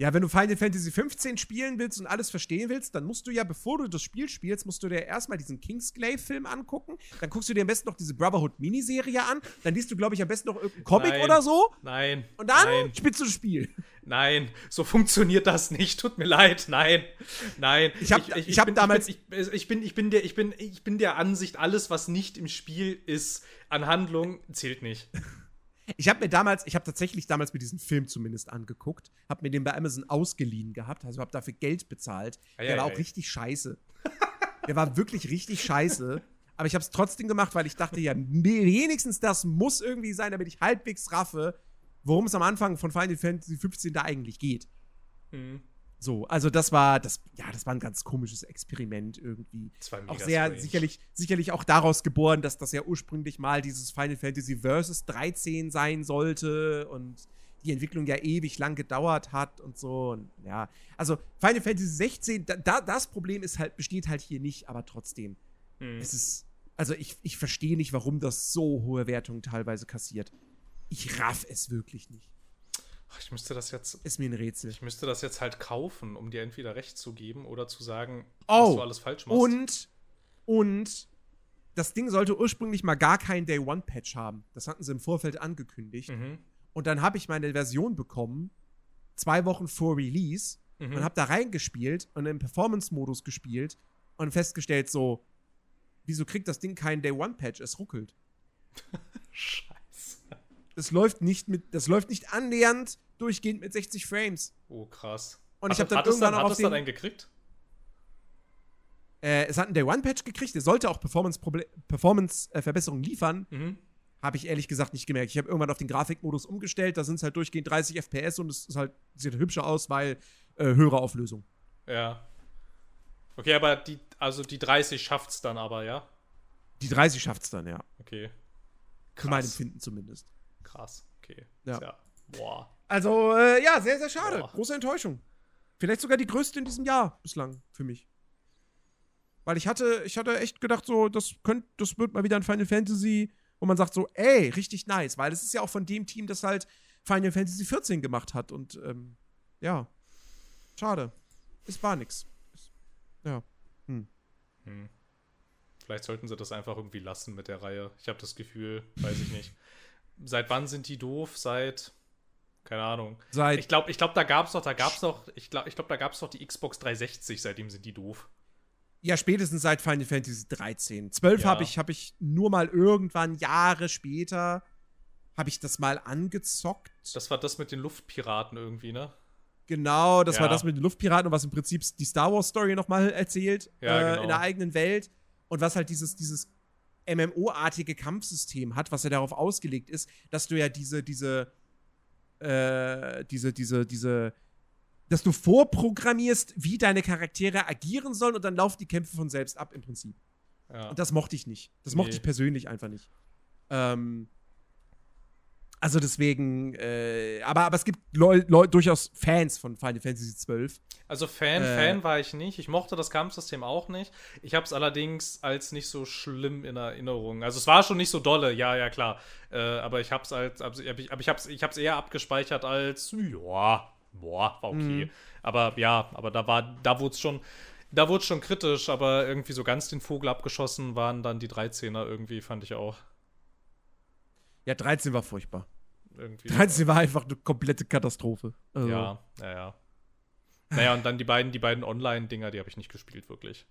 Ja, wenn du Final Fantasy 15 spielen willst und alles verstehen willst, dann musst du ja, bevor du das Spiel spielst, musst du dir erstmal diesen Kingsglaive-Film angucken. Dann guckst du dir am besten noch diese Brotherhood-Miniserie an. Dann liest du, glaube ich, am besten noch irgendeinen Comic Nein. oder so. Nein. Und dann Nein. spielst du das Spiel. Nein, so funktioniert das nicht. Tut mir leid. Nein. Nein. Ich hab- ich hab bin, damals- Ich bin, ich, ich, bin, ich, bin der, ich, bin, ich bin der Ansicht, alles, was nicht im Spiel ist, an Handlung, zählt nicht. Ich habe mir damals, ich habe tatsächlich damals mir diesen Film zumindest angeguckt, habe mir den bei Amazon ausgeliehen gehabt, also habe dafür Geld bezahlt. Ei, Der ei, war ei. auch richtig scheiße. Der war wirklich richtig scheiße. Aber ich habe es trotzdem gemacht, weil ich dachte, ja, wenigstens das muss irgendwie sein, damit ich halbwegs raffe, worum es am Anfang von Final Fantasy 15 da eigentlich geht. Hm. So, also das war, das, ja, das war ein ganz komisches Experiment irgendwie. Das war Auch mega sehr, strange. sicherlich, sicherlich auch daraus geboren, dass das ja ursprünglich mal dieses Final Fantasy Versus 13 sein sollte und die Entwicklung ja ewig lang gedauert hat und so. Und ja, also Final Fantasy 16, da, da, das Problem ist halt, besteht halt hier nicht, aber trotzdem. Hm. Es ist, also ich, ich verstehe nicht, warum das so hohe Wertungen teilweise kassiert. Ich raff es wirklich nicht. Ich müsste das jetzt. Ist mir ein Rätsel. Ich müsste das jetzt halt kaufen, um dir entweder recht zu geben oder zu sagen, Oh, dass du alles falsch machst. Und, und das Ding sollte ursprünglich mal gar keinen Day-One-Patch haben. Das hatten sie im Vorfeld angekündigt. Mhm. Und dann habe ich meine Version bekommen, zwei Wochen vor Release, Mhm. und habe da reingespielt und im Performance-Modus gespielt und festgestellt, so, wieso kriegt das Ding keinen Day-One-Patch? Es ruckelt. Scheiße. Das läuft nicht mit, das läuft nicht annähernd durchgehend mit 60 Frames. Oh, krass. Und ich habe dann hat irgendwann dann, auch hat es dann einen gekriegt? äh, es hat einen Day-One-Patch gekriegt, der sollte auch Performance-Verbesserungen Performance, äh, Verbesserungen liefern. Mhm. Habe ich ehrlich gesagt nicht gemerkt. Ich habe irgendwann auf den Grafikmodus umgestellt, da sind es halt durchgehend 30 FPS und es ist halt, sieht hübscher aus, weil äh, höhere Auflösung. Ja. Okay, aber die, also die 30 schafft's dann aber, ja? Die 30 schafft's dann, ja. Okay. Für mein Krass. Empfinden zumindest. Krass. Okay. Ja. Tja. Boah. Also, äh, ja, sehr, sehr schade. Boah. Große Enttäuschung. Vielleicht sogar die größte in diesem Jahr bislang für mich. Weil ich hatte, ich hatte echt gedacht, so, das könnte, das wird mal wieder ein Final Fantasy, wo man sagt so, ey, richtig nice, weil es ist ja auch von dem Team, das halt Final Fantasy 14 gemacht hat und ähm, ja, schade. Es war nix. Ja. Hm. Vielleicht sollten sie das einfach irgendwie lassen mit der Reihe. Ich habe das Gefühl, weiß ich nicht. Seit wann sind die doof? Seit keine Ahnung. Seit Ich glaube, ich glaub, da gab's doch, da gab's doch, ich glaube, ich glaub, da gab's doch die Xbox 360, seitdem sind die doof. Ja, spätestens seit Final Fantasy 13. 12 Ja. habe ich, hab ich nur mal irgendwann Jahre später habe ich das mal angezockt. Das war das mit den Luftpiraten irgendwie, ne? Genau, das Ja. war das mit den Luftpiraten und was im Prinzip die Star Wars Story nochmal erzählt Ja, äh, genau. in der eigenen Welt und was halt dieses dieses MMO-artige Kampfsystem hat, was ja darauf ausgelegt ist, dass du ja diese diese äh, diese diese diese dass du vorprogrammierst, wie deine Charaktere agieren sollen und dann laufen die Kämpfe von selbst ab im Prinzip. Ja. Und das mochte ich nicht. Das mochte Nee. ich persönlich einfach nicht. Ähm, also deswegen, äh, aber, aber es gibt Leu Leu durchaus Fans von Final Fantasy XII. Also Fan, Äh. Fan war ich nicht. Ich mochte das Kampfsystem auch nicht. Ich habe es allerdings als nicht so schlimm in Erinnerung. Also es war schon nicht so dolle, ja, ja klar. Äh, aber ich habe es als, also, aber ich, aber ich habe es ich hab's eher abgespeichert als, ja, boah, war okay. Mhm. Aber ja, aber da war, da wurde es schon, da wurde schon kritisch. Aber irgendwie so ganz den Vogel abgeschossen waren dann die 13er irgendwie, fand ich auch. Ja, 13 war furchtbar. Irgendwie. 13 war einfach eine komplette Katastrophe. Also, Ja, ja, ja. Naja, und dann die beiden, die beiden Online-Dinger, die habe ich nicht gespielt, wirklich.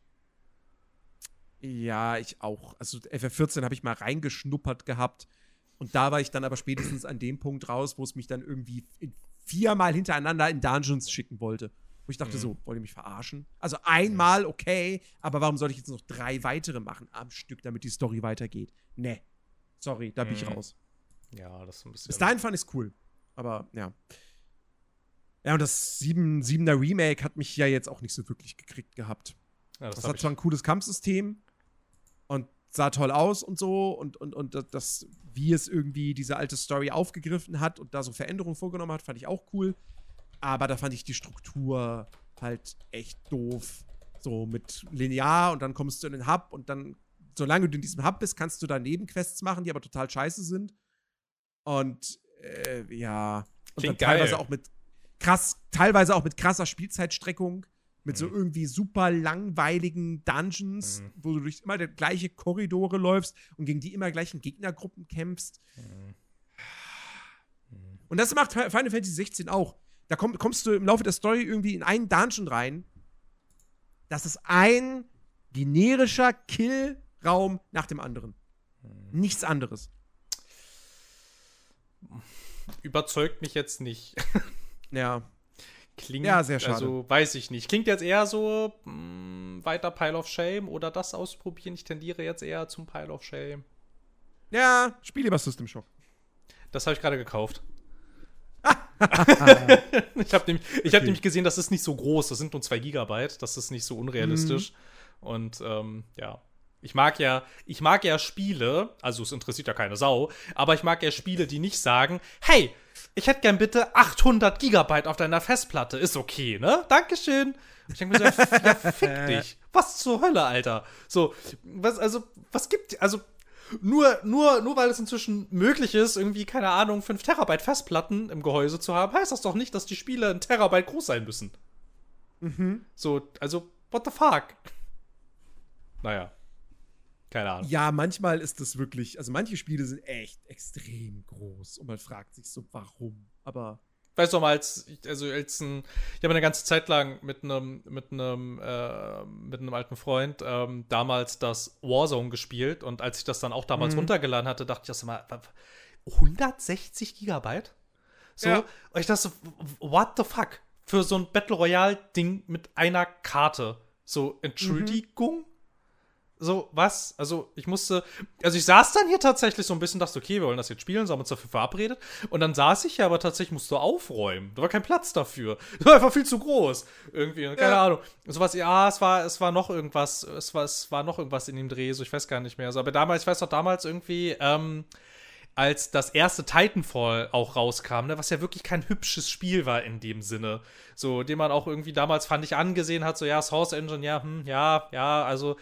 Ja, ich auch. Also FF14 habe ich mal reingeschnuppert gehabt. Und da war ich dann aber spätestens an dem Punkt raus, wo es mich dann irgendwie viermal hintereinander in Dungeons schicken wollte. Wo ich dachte Mhm. so, wollt ihr mich verarschen? Also einmal okay, aber warum soll ich jetzt noch drei weitere machen am Stück, damit die Story weitergeht? Nee. Sorry, da bin ich Mhm. raus. Ja, das ist ein bisschen. Bis dahin fand ich es cool. Aber ja. Ja, und das 7, 7er Remake hat mich ja jetzt auch nicht so wirklich gekriegt gehabt. ja, das Das hat zwar ein cooles Kampfsystem und sah toll aus und so und, und, und das- das, wie es irgendwie diese alte Story aufgegriffen hat und da so Veränderungen vorgenommen hat, fand ich auch cool. Aber da fand ich die Struktur halt echt doof. So mit linear und dann kommst du in den Hub und dann solange du in diesem Hub bist, kannst du da Nebenquests machen, die aber total scheiße sind. Und äh, ja. Und Klingt dann teilweise geil. auch mit krass, teilweise auch mit krasser Spielzeitstreckung, mit so Mhm. irgendwie super langweiligen Dungeons, Mhm. wo du durch immer die gleiche Korridore läufst und gegen die immer gleichen Gegnergruppen kämpfst. Mhm. Und das macht Final Fantasy 16 auch. Da komm, kommst du im Laufe der Story irgendwie in einen Dungeon rein. Das ist ein generischer Killraum nach dem anderen. Mhm. Nichts anderes. Überzeugt mich jetzt nicht. Ja. Klingt, Ja, sehr schade. Also, weiß ich nicht. Klingt jetzt eher so, mh, weiter Pile of Shame oder das ausprobieren. Ich tendiere jetzt eher zum Pile of Shame. Ja, spiel lieber System Shock. Das habe ich gerade gekauft. ich habe nämlich, ich hab nämlich gesehen, das ist nicht so groß. Das sind nur 2 Gigabyte. Das ist nicht so unrealistisch. Und ähm, ja. Ich mag ja, ich mag ja Spiele, also es interessiert ja keine Sau, aber ich mag ja Spiele, die nicht sagen, hey, ich hätte gern bitte 800 Gigabyte auf deiner Festplatte. Ist okay, ne? Dankeschön. Ich denke mir so, ja, fick dich. Was zur Hölle, Alter? So, was, also, was gibt, also, nur, nur, nur weil es inzwischen möglich ist, irgendwie, keine Ahnung, 5 Terabyte Festplatten im Gehäuse zu haben, heißt das doch nicht, dass die Spiele ein Terabyte groß sein müssen. Mhm. So, also, what the fuck? Naja. Keine Ahnung. Ja, manchmal ist das wirklich, also manche Spiele sind echt extrem groß und man fragt sich so, warum. Aber Weißt du noch mal, als, ich- also als ein, ich habe eine ganze Zeit lang mit einem, mit einem, äh, mit einem alten Freund ähm, damals das Warzone gespielt und als ich das dann auch damals Mhm. runtergeladen hatte, dachte ich erst mal, wa- 160 Gigabyte? So, Ja. und ich dachte so, what the fuck? Für so ein Battle Royale-Ding mit einer Karte. So, Entschuldigung? So, was? Also, ich musste. Also, ich saß dann hier tatsächlich so ein bisschen, dachte, okay, wir wollen das jetzt spielen, so haben wir uns dafür verabredet. Und dann saß ich hier, aber tatsächlich musste aufräumen. Da war kein Platz dafür. Das war einfach viel zu groß. Irgendwie, keine Ja. Ahnung. Sowas, ja, es war, es war noch irgendwas, es war, es war noch irgendwas in dem Dreh, so ich weiß gar nicht mehr. So, aber damals, ich weiß doch damals irgendwie, ähm, als das erste Titanfall auch rauskam, ne, was ja wirklich kein hübsches Spiel war in dem Sinne. So, den man auch irgendwie damals, fand ich, angesehen hat, so, ja, Source Engine, ja, hm, ja, ja, also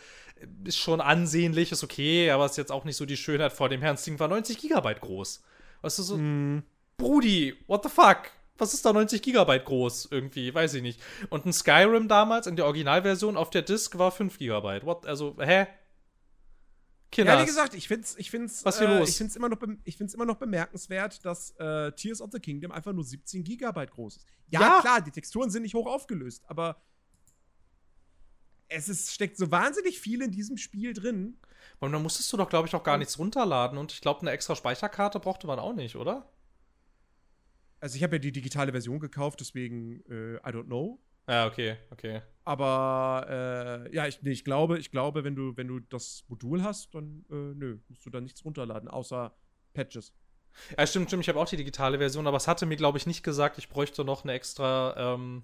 ist schon ansehnlich, ist okay, aber ist jetzt auch nicht so die Schönheit vor dem Herrn. Das Ding war 90 Gigabyte groß. Weißt du, so, mh, Brudi, what the fuck? Was ist da 90 Gigabyte groß? Irgendwie, weiß ich nicht. Und ein Skyrim damals in der Originalversion auf der Disk war 5 Gigabyte. What? Also, hä? Kinders. ja, wie gesagt, ich find's, ich find's, Was hier äh, los? Ich find's immer noch, ich find's immer noch bemerkenswert, dass äh, Tears of the Kingdom einfach nur 17 Gigabyte groß ist. Ja, Ja. klar, die Texturen sind nicht hoch aufgelöst, aber es ist, steckt so wahnsinnig viel in diesem Spiel drin. Und dann musstest du doch, glaube ich, auch gar nichts runterladen. Und ich glaube, eine extra Speicherkarte brauchte man auch nicht, oder? Also ich habe ja die digitale Version gekauft, deswegen äh, I don't know. Ja, okay, okay. Aber äh, ja, ich, nee, ich glaube, ich glaube, wenn du, wenn du das Modul hast, dann äh, nö, musst du da nichts runterladen, außer Patches. Ja, stimmt, stimmt. Ich habe auch die digitale Version, aber es hatte mir, glaube ich, nicht gesagt, ich bräuchte noch eine extra, ähm,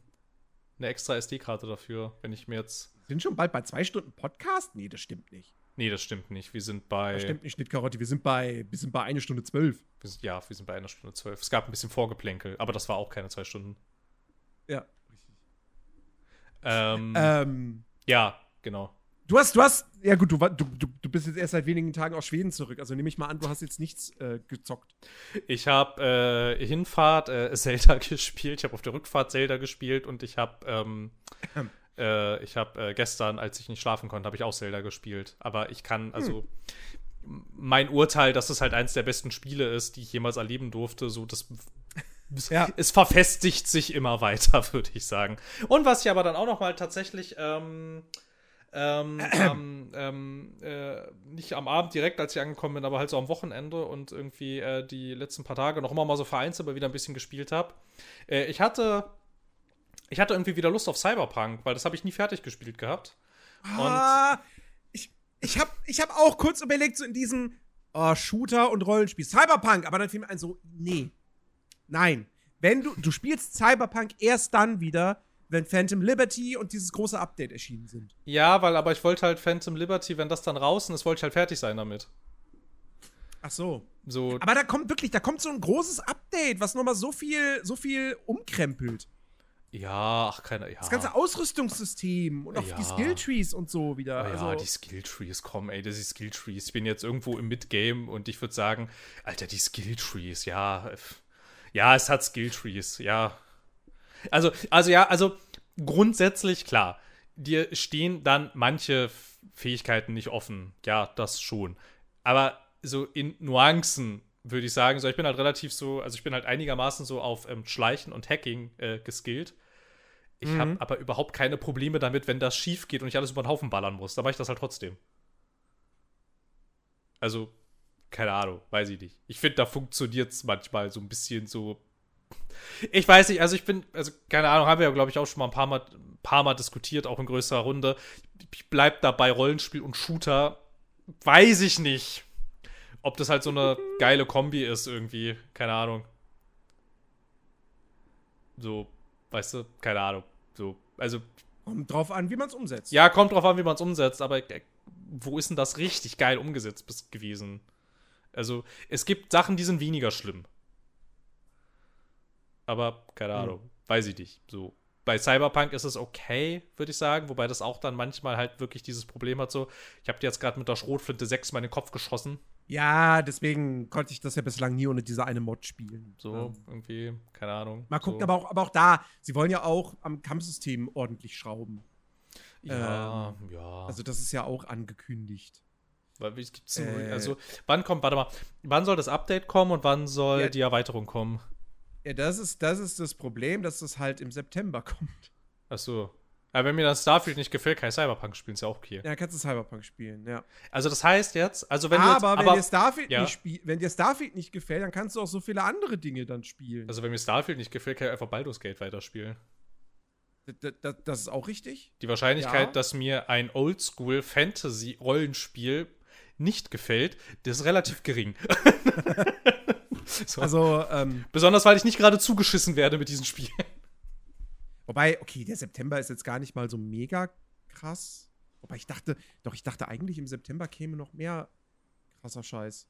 eine extra SD-Karte dafür, wenn ich mir jetzt. Sind schon bald bei zwei Stunden Podcast? Nee, das stimmt nicht. Nee, das stimmt nicht. Wir sind bei. Das stimmt nicht, Schnittkarotte. Wir sind bei, wir sind bei eine Stunde zwölf. Wir sind, ja, wir sind bei einer Stunde zwölf. Es gab ein bisschen Vorgeplänkel, aber das war auch keine zwei Stunden. Ja. Ähm, Ähm, ja, genau. du hast, du hast, ja gut, du, du, du bist jetzt erst seit wenigen Tagen aus Schweden zurück. Also nehme ich mal an, du hast jetzt nichts äh, gezockt. Ich habe äh, Hinfahrt äh, Zelda gespielt, ich habe auf der Rückfahrt Zelda gespielt und ich habe ähm, äh, ich habe äh, gestern, als ich nicht schlafen konnte, habe ich auch Zelda gespielt. Aber ich kann, also m- mein Urteil, dass es halt eins der besten Spiele ist, die ich jemals erleben durfte, so das Ja. es verfestigt sich immer weiter, würde ich sagen. Und was ich aber dann auch noch mal tatsächlich ähm, ähm, ähm, äh, nicht am Abend direkt, als ich angekommen bin, aber halt so am Wochenende und irgendwie äh, die letzten paar Tage noch immer mal so vereinzelt aber wieder ein bisschen gespielt habe. Äh, ich hatte ich hatte irgendwie wieder Lust auf Cyberpunk, weil das habe ich nie fertig gespielt gehabt. Ah, ich ich habe ich hab auch kurz überlegt, so in diesem oh, Shooter und Rollenspiel. Cyberpunk, aber dann fiel mir ein so, nee. Nein. Wenn du, du spielst Cyberpunk erst dann wieder, wenn Phantom Liberty und dieses große Update erschienen sind. Ja, weil aber ich wollte halt Phantom Liberty, wenn das dann draußen ist, wollte ich halt fertig sein damit. Ach so. So, Aber da kommt wirklich, da kommt so ein großes Update, was nochmal so viel, so viel umkrempelt. Ja, ach, keine, ja. Das ganze Ausrüstungssystem und auch Ja. die Skilltrees und so wieder. Ja, also, die Skilltrees, komm, ey, das ist Skilltrees. Ich bin jetzt irgendwo im Midgame und ich würde sagen, Alter, die Skilltrees, ja. Ja, es hat Skilltrees, ja. Also, also ja, also grundsätzlich klar. Dir stehen dann manche Fähigkeiten nicht offen. Ja, das schon. Aber so in Nuancen würde ich sagen, so ich bin halt relativ so, also ich bin halt einigermaßen so auf ähm, Schleichen und Hacking äh, geskillt. Ich Mhm. habe aber überhaupt keine Probleme damit, wenn das schief geht und ich alles über den Haufen ballern muss. Da mache ich das halt trotzdem. Also, keine Ahnung, weiß ich nicht. Ich finde, da funktioniert es manchmal so ein bisschen so. Ich weiß nicht, also ich bin, also keine Ahnung, haben wir ja, glaube ich, auch schon mal ein paar Mal, ein paar Mal diskutiert, auch in größerer Runde. Ich bleib dabei Rollenspiel und Shooter. Weiß ich nicht, ob das halt so eine geile Kombi ist irgendwie. Keine Ahnung. So, weißt du, keine Ahnung. So, also kommt drauf an, wie man es umsetzt. ja, kommt drauf an, wie man es umsetzt, aber äh, wo ist denn das richtig geil umgesetzt gewesen? Also, es gibt Sachen, die sind weniger schlimm. Aber, keine Hm. Ahnung, weiß ich nicht. So. Bei Cyberpunk ist es okay, würde ich sagen, wobei das auch dann manchmal halt wirklich dieses Problem hat, so, ich habe dir jetzt gerade mit der Schrotflinte 6 mal in den Kopf geschossen. Ja, deswegen konnte ich das ja bislang nie ohne diese eine Mod spielen. So, Ähm, irgendwie, keine Ahnung. mal gucken, so. aber, auch, aber auch da, sie wollen ja auch am Kampfsystem ordentlich schrauben. Ja, ja. Also, das ist ja auch angekündigt. Weil, wie gibt's denn, Äh. also, wann kommt, warte mal, wann soll das Update kommen und wann soll Ja. die Erweiterung kommen? Ja, das ist, das ist das Problem, dass das halt im September kommt. Ach so. Aber wenn mir das Starfield nicht gefällt, kann ich Cyberpunk spielen, ist ja auch okay. Ja, kannst du Cyberpunk spielen, ja. Also das heißt jetzt, also wenn du jetzt, aber, wenn aber, dir Starfield ja. nicht spiel wenn dir Starfield nicht gefällt, dann kannst du auch so viele andere Dinge dann spielen. also wenn mir Starfield nicht gefällt, kann ich einfach Baldur's Gate weiterspielen. D- das ist auch richtig. Die Wahrscheinlichkeit, Ja. dass mir ein Oldschool Fantasy Rollenspiel nicht gefällt, das ist relativ gering. so. Also, ähm, Besonders weil ich nicht gerade zugeschissen werde mit diesen Spielen. Wobei, okay, der September ist jetzt gar nicht mal so mega krass. Wobei ich dachte, doch, ich dachte eigentlich im September käme noch mehr krasser Scheiß.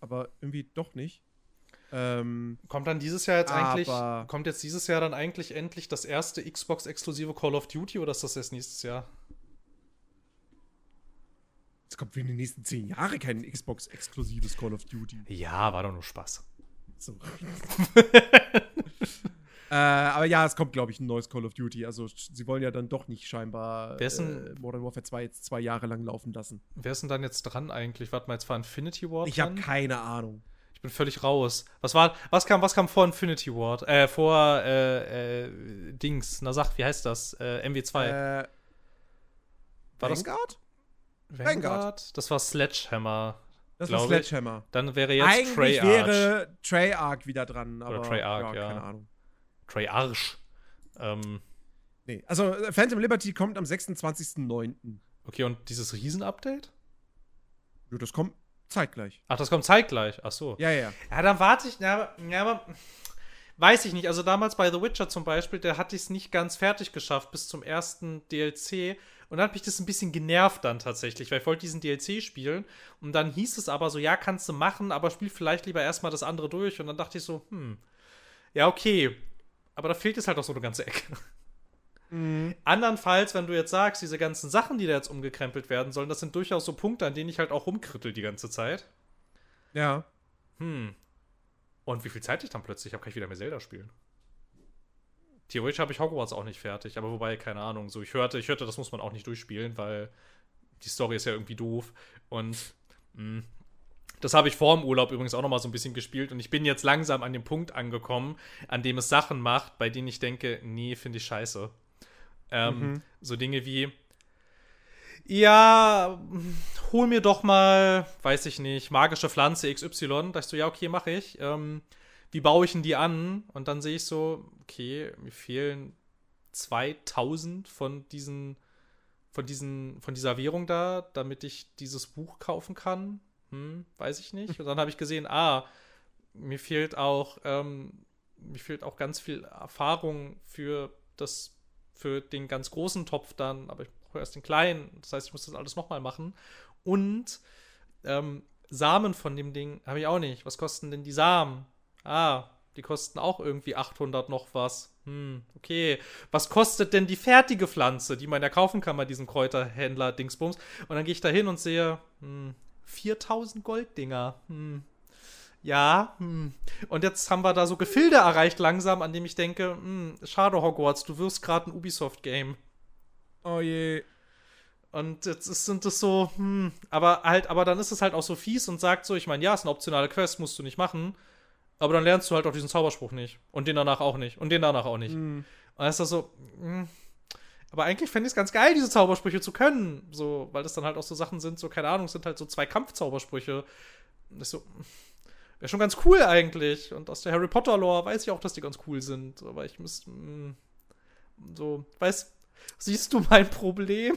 Aber irgendwie doch nicht. Ähm, Kommt dann dieses Jahr jetzt eigentlich, kommt jetzt dieses Jahr dann eigentlich endlich das erste Xbox-exklusive Call of Duty oder ist das erst nächstes Jahr? es kommt für die nächsten zehn Jahre kein Xbox-exklusives Call of Duty. Ja, war doch nur Spaß. So. äh, aber ja, es kommt, glaube ich, ein neues Call of Duty. Also, sie wollen ja dann doch nicht scheinbar denn- äh, Modern Warfare 2 jetzt zwei Jahre lang laufen lassen. Wer ist denn dann jetzt dran eigentlich? Warte mal, jetzt war Infinity Ward Ich habe keine Ahnung. Ich bin völlig raus. Was war, was kam, was kam vor Infinity Ward? Äh, vor, äh, äh, Dings. Na sag, wie heißt das? Äh, MW2. Äh, war das Vanguard? Vanguard? Das war Sledgehammer. Das war glaub ich. Sledgehammer. Dann wäre jetzt Eigentlich Treyarch. wäre Treyarch wieder dran, aber Treyarch, ja. keine Ahnung. Treyarch. Ähm, Nee, also äh, Phantom Liberty kommt am 26.09. okay, und dieses Riesen-Update? Ja, das kommt zeitgleich. Ach, das kommt zeitgleich. Ach so. Ja, ja, ja. Dann warte ich. Ja, aber, ja, aber weiß ich nicht. Also damals bei The Witcher zum Beispiel, da hatte ich es nicht ganz fertig geschafft bis zum ersten DLC. Und dann hat mich das ein bisschen genervt dann tatsächlich, weil ich wollte diesen DLC spielen. Und dann hieß es aber so, ja, kannst du machen, aber spiel vielleicht lieber erstmal das andere durch. Und dann dachte ich so, hm, ja, okay. Aber da fehlt jetzt halt auch so eine ganze Ecke. Andernfalls, wenn du jetzt sagst, diese ganzen Sachen, die da jetzt umgekrempelt werden sollen, das sind durchaus so Punkte, an denen ich halt auch rumkrittel die ganze Zeit. Ja. Hm. Und wie viel Zeit ich dann plötzlich habe, kann ich wieder mehr Zelda spielen. Theoretisch habe ich Hogwarts auch nicht fertig, aber wobei, keine Ahnung, so ich hörte, ich hörte, das muss man auch nicht durchspielen, weil die Story ist ja irgendwie doof. Und mh, das habe ich vor dem Urlaub übrigens auch noch mal so ein bisschen gespielt und ich bin jetzt langsam an dem Punkt angekommen, an dem es Sachen macht, bei denen ich denke, nee, finde ich scheiße. Ähm, Mhm. So Dinge wie, ja, hol mir doch mal, weiß ich nicht, magische Pflanze XY. Da ich so, ja, okay, mache ich. Ähm, wie baue ich denn die an? Und dann sehe ich so, okay, mir fehlen 2000 von diesen, von diesen, von dieser Währung da, damit ich dieses Buch kaufen kann. Hm, weiß ich nicht. Und dann habe ich gesehen, ah, mir fehlt auch, ähm, mir fehlt auch ganz viel Erfahrung für das, für den ganz großen Topf dann, aber ich brauche erst den kleinen. Das heißt, ich muss das alles nochmal machen. Und ähm, Samen von dem Ding habe ich auch nicht. Was kosten denn die Samen? Ah, Die kosten auch irgendwie 800 noch was. Hm, okay. Was kostet denn die fertige Pflanze, die man ja kaufen kann bei diesem Kräuterhändler Dingsbums? Und dann gehe ich da hin und sehe, hm, 4000 Golddinger. Hm. Ja, hm. Und jetzt haben wir da so Gefilde erreicht langsam, an dem ich denke, hm, schade Hogwarts, du wirst gerade ein Ubisoft-Game. Oh je. Und jetzt ist, sind das so, hm, aber halt, aber dann ist es halt auch so fies und sagt so, ich meine, ja, ist eine optionale Quest, musst du nicht machen. Aber dann lernst du halt auch diesen Zauberspruch nicht. Und den danach auch nicht. Und den danach auch nicht. Mhm. Und dann ist das so, mh. Hm. aber eigentlich fände ich es ganz geil, diese Zaubersprüche zu können. So, weil das dann halt auch so Sachen sind, so, keine Ahnung, sind halt so zwei Kampfzaubersprüche. Das so, wäre schon ganz cool eigentlich. Und aus der Harry Potter-Lore weiß ich auch, dass die ganz cool sind. Aber ich müsste, hm, so, weißt, siehst du mein Problem?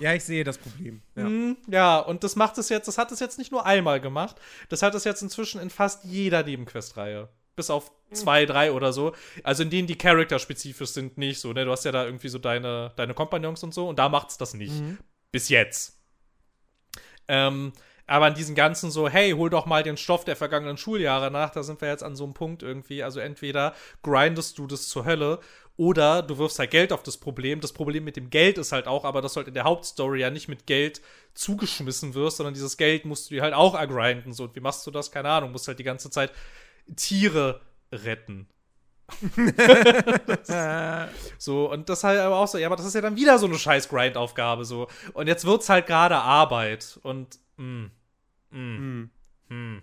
Ja, ich sehe das Problem. Ja. Mm, ja, und das macht es jetzt, das hat es jetzt nicht nur einmal gemacht, das hat es jetzt inzwischen in fast jeder Nebenquest-Reihe. Bis auf mhm. zwei, drei oder so. Also in denen die Charakter-spezifisch sind, nicht so, ne? Du hast ja da irgendwie so deine, deine Kompagnons und so und da macht es das nicht. Mhm. Bis jetzt. Ähm, aber an diesen ganzen so, hey, hol doch mal den Stoff der vergangenen Schuljahre nach, da sind wir jetzt an so einem Punkt irgendwie. Also entweder grindest du das zur Hölle oder du wirfst halt Geld auf das Problem. Das Problem mit dem Geld ist halt auch, aber dass du halt in der Hauptstory ja nicht mit Geld zugeschmissen wirst, sondern dieses Geld musst du dir halt auch ergrinden. So, und wie machst du das? Keine Ahnung. Musst halt die ganze Zeit Tiere retten. so, und das halt aber auch so, ja, aber das ist ja dann wieder so eine scheiß Grind-Aufgabe, so. Und jetzt wird's halt gerade Arbeit. Und, mh, mh, mm. mh,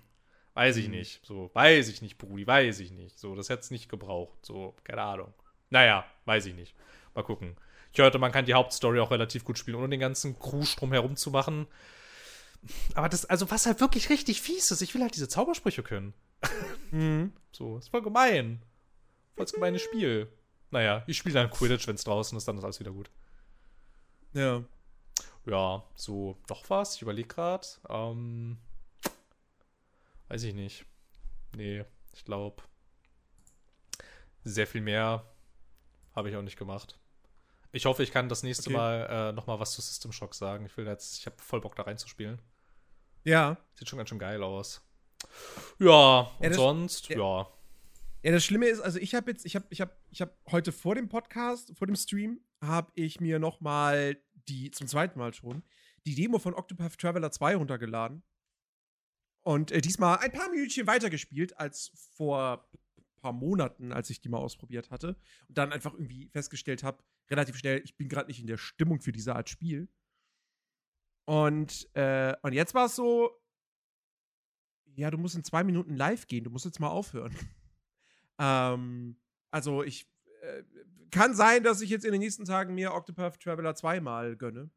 weiß ich nicht. So, weiß ich nicht, Brudi, weiß ich nicht. So, das hätte es nicht gebraucht. So, keine Ahnung. Naja, weiß ich nicht. Mal gucken. Ich hörte, man kann die Hauptstory auch relativ gut spielen, ohne den ganzen Krusch drumherum zu machen. Aber das, also was halt wirklich richtig fies ist, ich will halt diese Zaubersprüche können. Mhm. So, ist voll gemein. Voll gemeines Spiel. Naja, ich spiele dann Quidditch, wenn es draußen ist, dann ist alles wieder gut. Ja. Ja, so, doch was? Ich überlege gerade. Ähm, weiß ich nicht. Nee, ich glaube, sehr viel mehr habe ich auch nicht gemacht. Ich hoffe, ich kann das nächste okay. Mal äh, noch mal was zu System Shock sagen. Ich will jetzt, ich habe voll Bock da reinzuspielen. Ja. Sieht schon ganz schön geil aus. Ja, und ja, sonst, ja. ja. Ja, das Schlimme ist, also ich habe jetzt, ich habe, ich habe, ich habe heute vor dem Podcast, vor dem Stream, habe ich mir noch mal die, zum zweiten Mal schon, die Demo von Octopath Traveler 2 runtergeladen. Und äh, diesmal ein paar Minütchen weitergespielt als vor paar Monaten, als ich die mal ausprobiert hatte. Und dann einfach irgendwie festgestellt habe, relativ schnell, ich bin gerade nicht in der Stimmung für diese Art Spiel. Und, äh, und jetzt war es so, ja, du musst in zwei Minuten live gehen, du musst jetzt mal aufhören. ähm, also ich äh, kann sein, dass ich jetzt in den nächsten Tagen mir Octopath Traveler 2 mal gönne.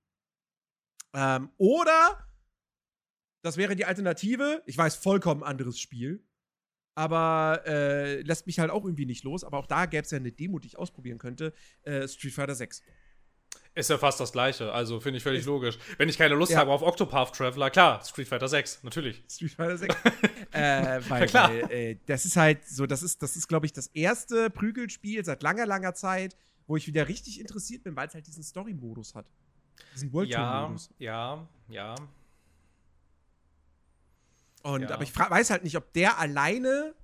Ähm, oder das wäre die Alternative. Ich weiß, vollkommen anderes Spiel aber äh, lässt mich halt auch irgendwie nicht los. Aber auch da gäbe es ja eine Demo, die ich ausprobieren könnte. Äh, Street Fighter 6. Ist ja fast das gleiche, also finde ich völlig logisch. Wenn ich keine Lust ja. habe auf Octopath Traveler, klar, Street Fighter 6, natürlich. Street Fighter 6. äh, weil, klar. Weil, äh, das ist halt so, das ist, das ist, glaube ich, das erste Prügelspiel seit langer, langer Zeit, wo ich wieder richtig interessiert bin, weil es halt diesen Story-Modus hat. Diesen World Tour-Modus. Ja, ja, ja. Und, ja. Aber ich weiß halt nicht, ob der alleine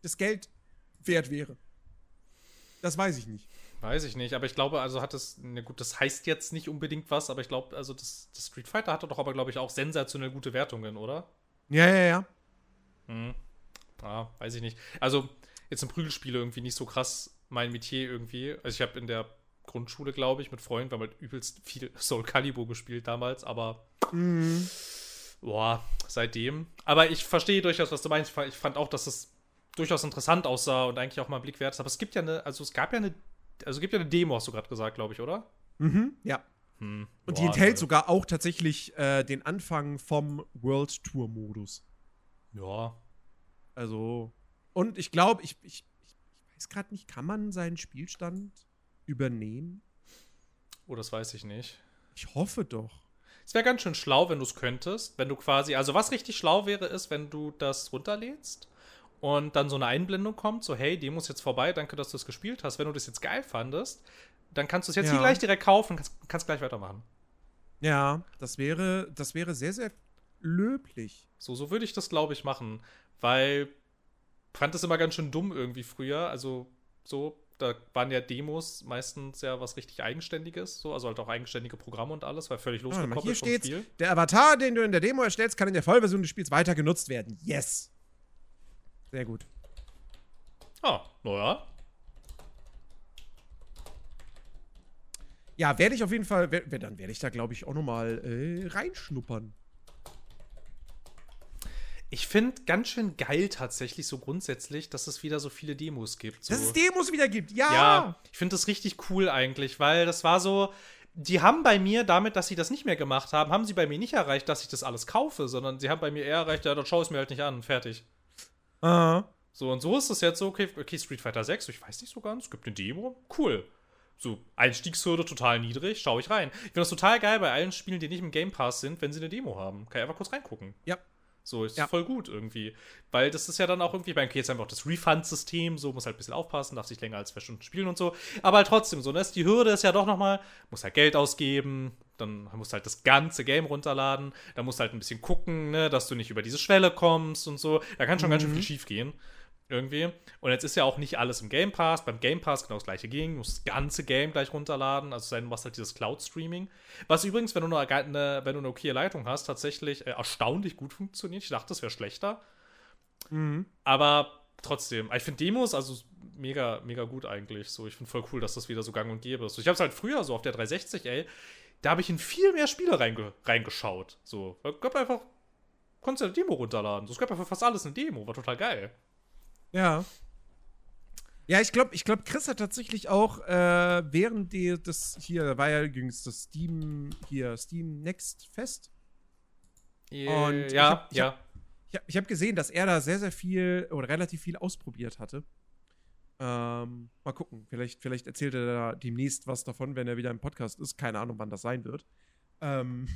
das Geld wert wäre. Das weiß ich nicht. Weiß ich nicht, aber ich glaube, also hat es, ne gut, das heißt jetzt nicht unbedingt was, aber ich glaube, also das, das, Street Fighter hatte doch aber, glaube ich, auch sensationell gute Wertungen, oder? Ja, ja, ja. Hm. Ja, weiß ich nicht. Also, jetzt sind Prügelspiele irgendwie nicht so krass mein Metier irgendwie. Also, ich habe in der Grundschule, glaube ich, mit Freunden, wir haben halt übelst viel Soul Calibur gespielt damals, aber. Mhm boah, seitdem. Aber ich verstehe durchaus, was du meinst. Ich fand auch, dass es durchaus interessant aussah und eigentlich auch mal einen Blick wert ist. Aber es gibt ja eine, also es gab ja eine, also es gibt ja eine Demo, hast du gerade gesagt, glaube ich, oder? Mhm, ja. Hm. Und boah, die enthält Alter. sogar auch tatsächlich äh, den Anfang vom World Tour Modus. Ja. Also, und ich glaube, ich, ich, ich weiß gerade nicht, kann man seinen Spielstand übernehmen? Oh, das weiß ich nicht. Ich hoffe doch. Es wäre ganz schön schlau, wenn du es könntest, wenn du quasi, also was richtig schlau wäre, ist, wenn du das runterlädst und dann so eine Einblendung kommt, so hey, die muss jetzt vorbei, danke, dass du es gespielt hast. Wenn du das jetzt geil fandest, dann kannst du es jetzt ja. hier gleich direkt kaufen, kannst, kannst gleich weitermachen. Ja, das wäre, das wäre sehr, sehr löblich. So, so würde ich das, glaube ich, machen, weil fand das immer ganz schön dumm irgendwie früher. Also so, da waren ja Demos meistens ja was richtig Eigenständiges, so, also halt auch eigenständige Programme und alles, war völlig losgekoppelt hier vom steht's. Spiel. Der Avatar, den du in der Demo erstellst, kann in der Vollversion des Spiels weiter genutzt werden. Yes. Sehr gut. Ah, naja. Ja, werde ich auf jeden Fall, wer, wer- dann werde ich da, glaube ich, auch noch mal äh, reinschnuppern. Ich finde ganz schön geil tatsächlich so grundsätzlich, dass es wieder so viele Demos gibt. So. Dass es Demos wieder gibt, ja. Ja, ich finde das richtig cool eigentlich, weil das war so. Die haben bei mir, damit, dass sie das nicht mehr gemacht haben, haben sie bei mir nicht erreicht, dass ich das alles kaufe, sondern sie haben bei mir eher erreicht, ja, dann schau es mir halt nicht an, fertig. Ah. So, und so ist es jetzt so, okay, okay, Street Fighter 6, ich weiß nicht so ganz, es gibt eine Demo, cool. So, Einstiegshürde total niedrig, schau ich rein. Ich finde das total geil bei allen Spielen, die nicht im Game Pass sind, wenn sie eine Demo haben. Kann ich einfach kurz reingucken. Ja. So, ist Ja. voll gut irgendwie. Weil das ist ja dann auch irgendwie, bei okay, jetzt haben wir auch das Refund-System, so muss halt ein bisschen aufpassen, darf sich länger als zwei Stunden spielen und so. Aber halt trotzdem, so, ne, die Hürde ist ja doch nochmal, muss halt Geld ausgeben, dann musst du halt das ganze Game runterladen, dann musst du halt ein bisschen gucken, ne, dass du nicht über diese Schwelle kommst und so. Da kann schon ganz schön viel schief gehen. Irgendwie. Und jetzt ist ja auch nicht alles im Game Pass. Beim Game Pass genau das gleiche ging. Du musst das ganze Game gleich runterladen. Also sein, du machst halt dieses Cloud-Streaming. Was übrigens, wenn du eine, eine, wenn du eine okay Leitung hast, tatsächlich äh, erstaunlich gut funktioniert. Ich dachte, das wäre schlechter. Mhm. Aber trotzdem, ich finde Demos also mega, mega gut eigentlich. So, ich finde voll cool, dass das wieder so gang und gäbe ist. So, ich habe es halt früher so auf der 360, ey, da habe ich in viel mehr Spiele reinge reingeschaut. So, es gab einfach, konntest du eine Demo runterladen. So, es gab einfach fast alles eine Demo, war total geil. Ja. Ja, ich glaube, ich glaub, Chris hat tatsächlich auch äh, während die, das hier da war ja übrigens das Steam hier Steam Next Fest. Und ich ja, hab- ich ja. hab- Ich habe ich hab gesehen, dass er da sehr sehr viel oder relativ viel ausprobiert hatte. Ähm, mal gucken, vielleicht vielleicht erzählt er da demnächst was davon, wenn er wieder im Podcast ist. Keine Ahnung, wann das sein wird. Ähm,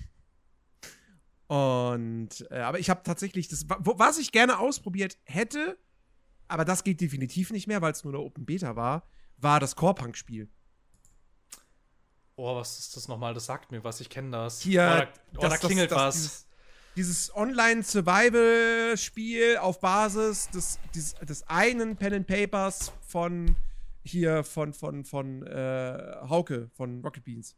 und äh, aber ich habe tatsächlich das, was ich gerne ausprobiert hätte, aber das geht definitiv nicht mehr, weil es nur eine Open Beta war, war das Core-Punk-Spiel. Oh, was ist das nochmal? Das sagt mir was, ich kenne das. Hier, oh, da, oh, das- da das- klingelt das- was. Dieses, dieses Online-Survival-Spiel auf Basis des, des, des einen Pen and Papers von hier von von von äh, Hauke von Rocket Beans.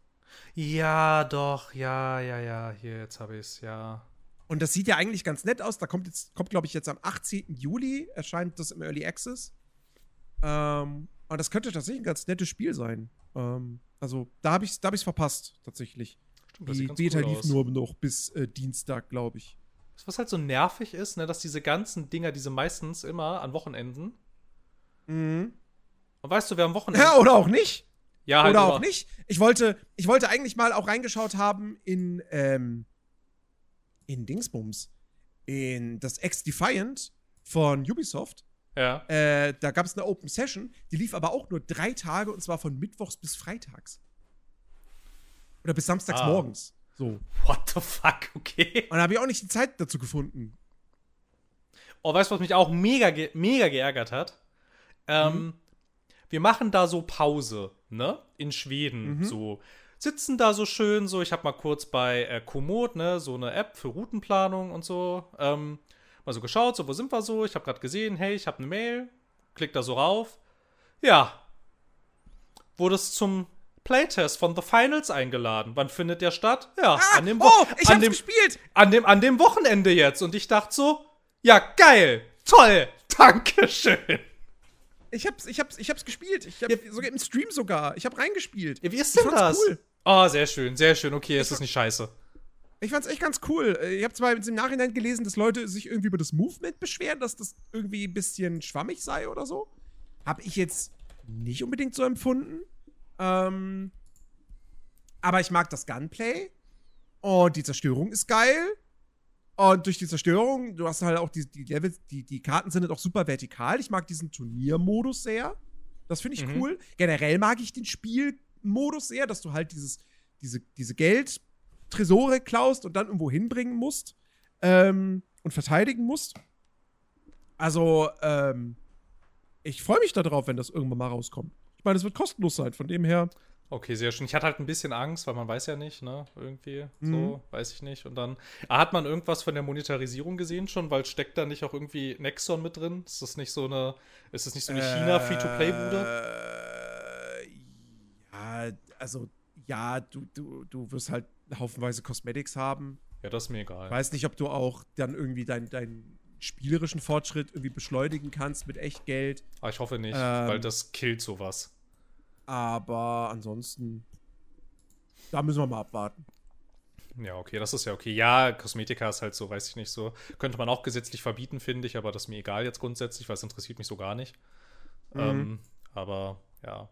Ja, doch, ja, ja, ja, hier, jetzt habe ich es, ja. Und das sieht ja eigentlich ganz nett aus. Da kommt jetzt, kommt, glaube ich, jetzt am 18. Juli, erscheint das im Early Access. Ähm, und das könnte tatsächlich ein ganz nettes Spiel sein. Ähm, also, da habe ich es da hab ich's verpasst, tatsächlich. Stimmt, Die Beta cool lief aus. nur noch bis äh, Dienstag, glaube ich. Was halt so nervig ist, ne, dass diese ganzen Dinger, diese meistens immer an Wochenenden. Mhm. Und weißt du, wer am Wochenende. Ja, oder auch nicht. Ja, halt oder immer- auch nicht. Ich wollte, ich wollte eigentlich mal auch reingeschaut haben in, ähm, in Dingsbums. In das X-Defiant von Ubisoft. Ja. Äh, da gab es eine Open Session, die lief aber auch nur drei Tage und zwar von Mittwochs bis Freitags. Oder bis samstags Ah. morgens. So. What the fuck, okay. Und da habe ich auch nicht die Zeit dazu gefunden. Oh, weißt du, was mich auch mega, ge mega geärgert hat? Ähm, wir machen da so Pause, ne? In Schweden. Mhm. So. Sitzen da so schön, so. Ich habe mal kurz bei äh, Komoot, ne, so eine App für Routenplanung und so. Ähm, mal so geschaut, so, wo sind wir so? Ich habe gerade gesehen, hey, ich habe eine Mail. Klick da so rauf. Ja. Wurde es zum Playtest von The Finals eingeladen. Wann findet der statt? Ja, Ah, an dem Wo- oh, ich an hab's dem, gespielt! an dem, an dem Wochenende jetzt. Und ich dachte so, ja, geil, toll, Dankeschön. Ich hab's, ich hab's, ich hab's gespielt. Ich hab sogar im Stream sogar. Ich hab reingespielt. Ja, wie ist denn das? cool. Oh, sehr schön, sehr schön. Okay, es ist nicht scheiße. Ich fand's echt ganz cool. Ich habe zwar im Nachhinein gelesen, dass Leute sich irgendwie über das Movement beschweren, dass das irgendwie ein bisschen schwammig sei oder so. Habe ich jetzt nicht unbedingt so empfunden. Ähm, aber ich mag das Gunplay. Und die Zerstörung ist geil. Und durch die Zerstörung, du hast halt auch die, die Levels, die, die Karten sind halt auch super vertikal. Ich mag diesen Turniermodus sehr. Das finde ich Mhm. cool. Generell mag ich den Spielmodus sehr, dass du halt dieses, diese, diese Geld-Tresore klaust und dann irgendwo hinbringen musst ähm, und verteidigen musst. Also, ähm, ich freue mich darauf, wenn das irgendwann mal rauskommt. Ich meine, es wird kostenlos sein, von dem her. Okay, sehr schön. Ich hatte halt ein bisschen Angst, weil man weiß ja nicht, ne? Irgendwie. Mhm. So, weiß ich nicht. Und dann. Ah, hat man irgendwas von der Monetarisierung gesehen schon? Weil steckt da nicht auch irgendwie Nexon mit drin? Ist das nicht so eine. Ist das nicht so eine China-Free-to-Play-Bude? Äh, ja, also, ja, du, du, du wirst halt haufenweise Cosmetics haben. Ja, das ist mir egal. Ich weiß nicht, ob du auch dann irgendwie deinen deinen spielerischen Fortschritt irgendwie beschleunigen kannst mit Echtgeld. Aber ich hoffe nicht, Ähm. weil das killt sowas. Aber ansonsten, da müssen wir mal abwarten. Ja, okay, das ist ja okay. Ja, Kosmetika ist halt so, weiß ich nicht so. Könnte man auch gesetzlich verbieten, finde ich, aber das ist mir egal jetzt grundsätzlich, weil es interessiert mich so gar nicht. Mhm. Ähm, aber ja,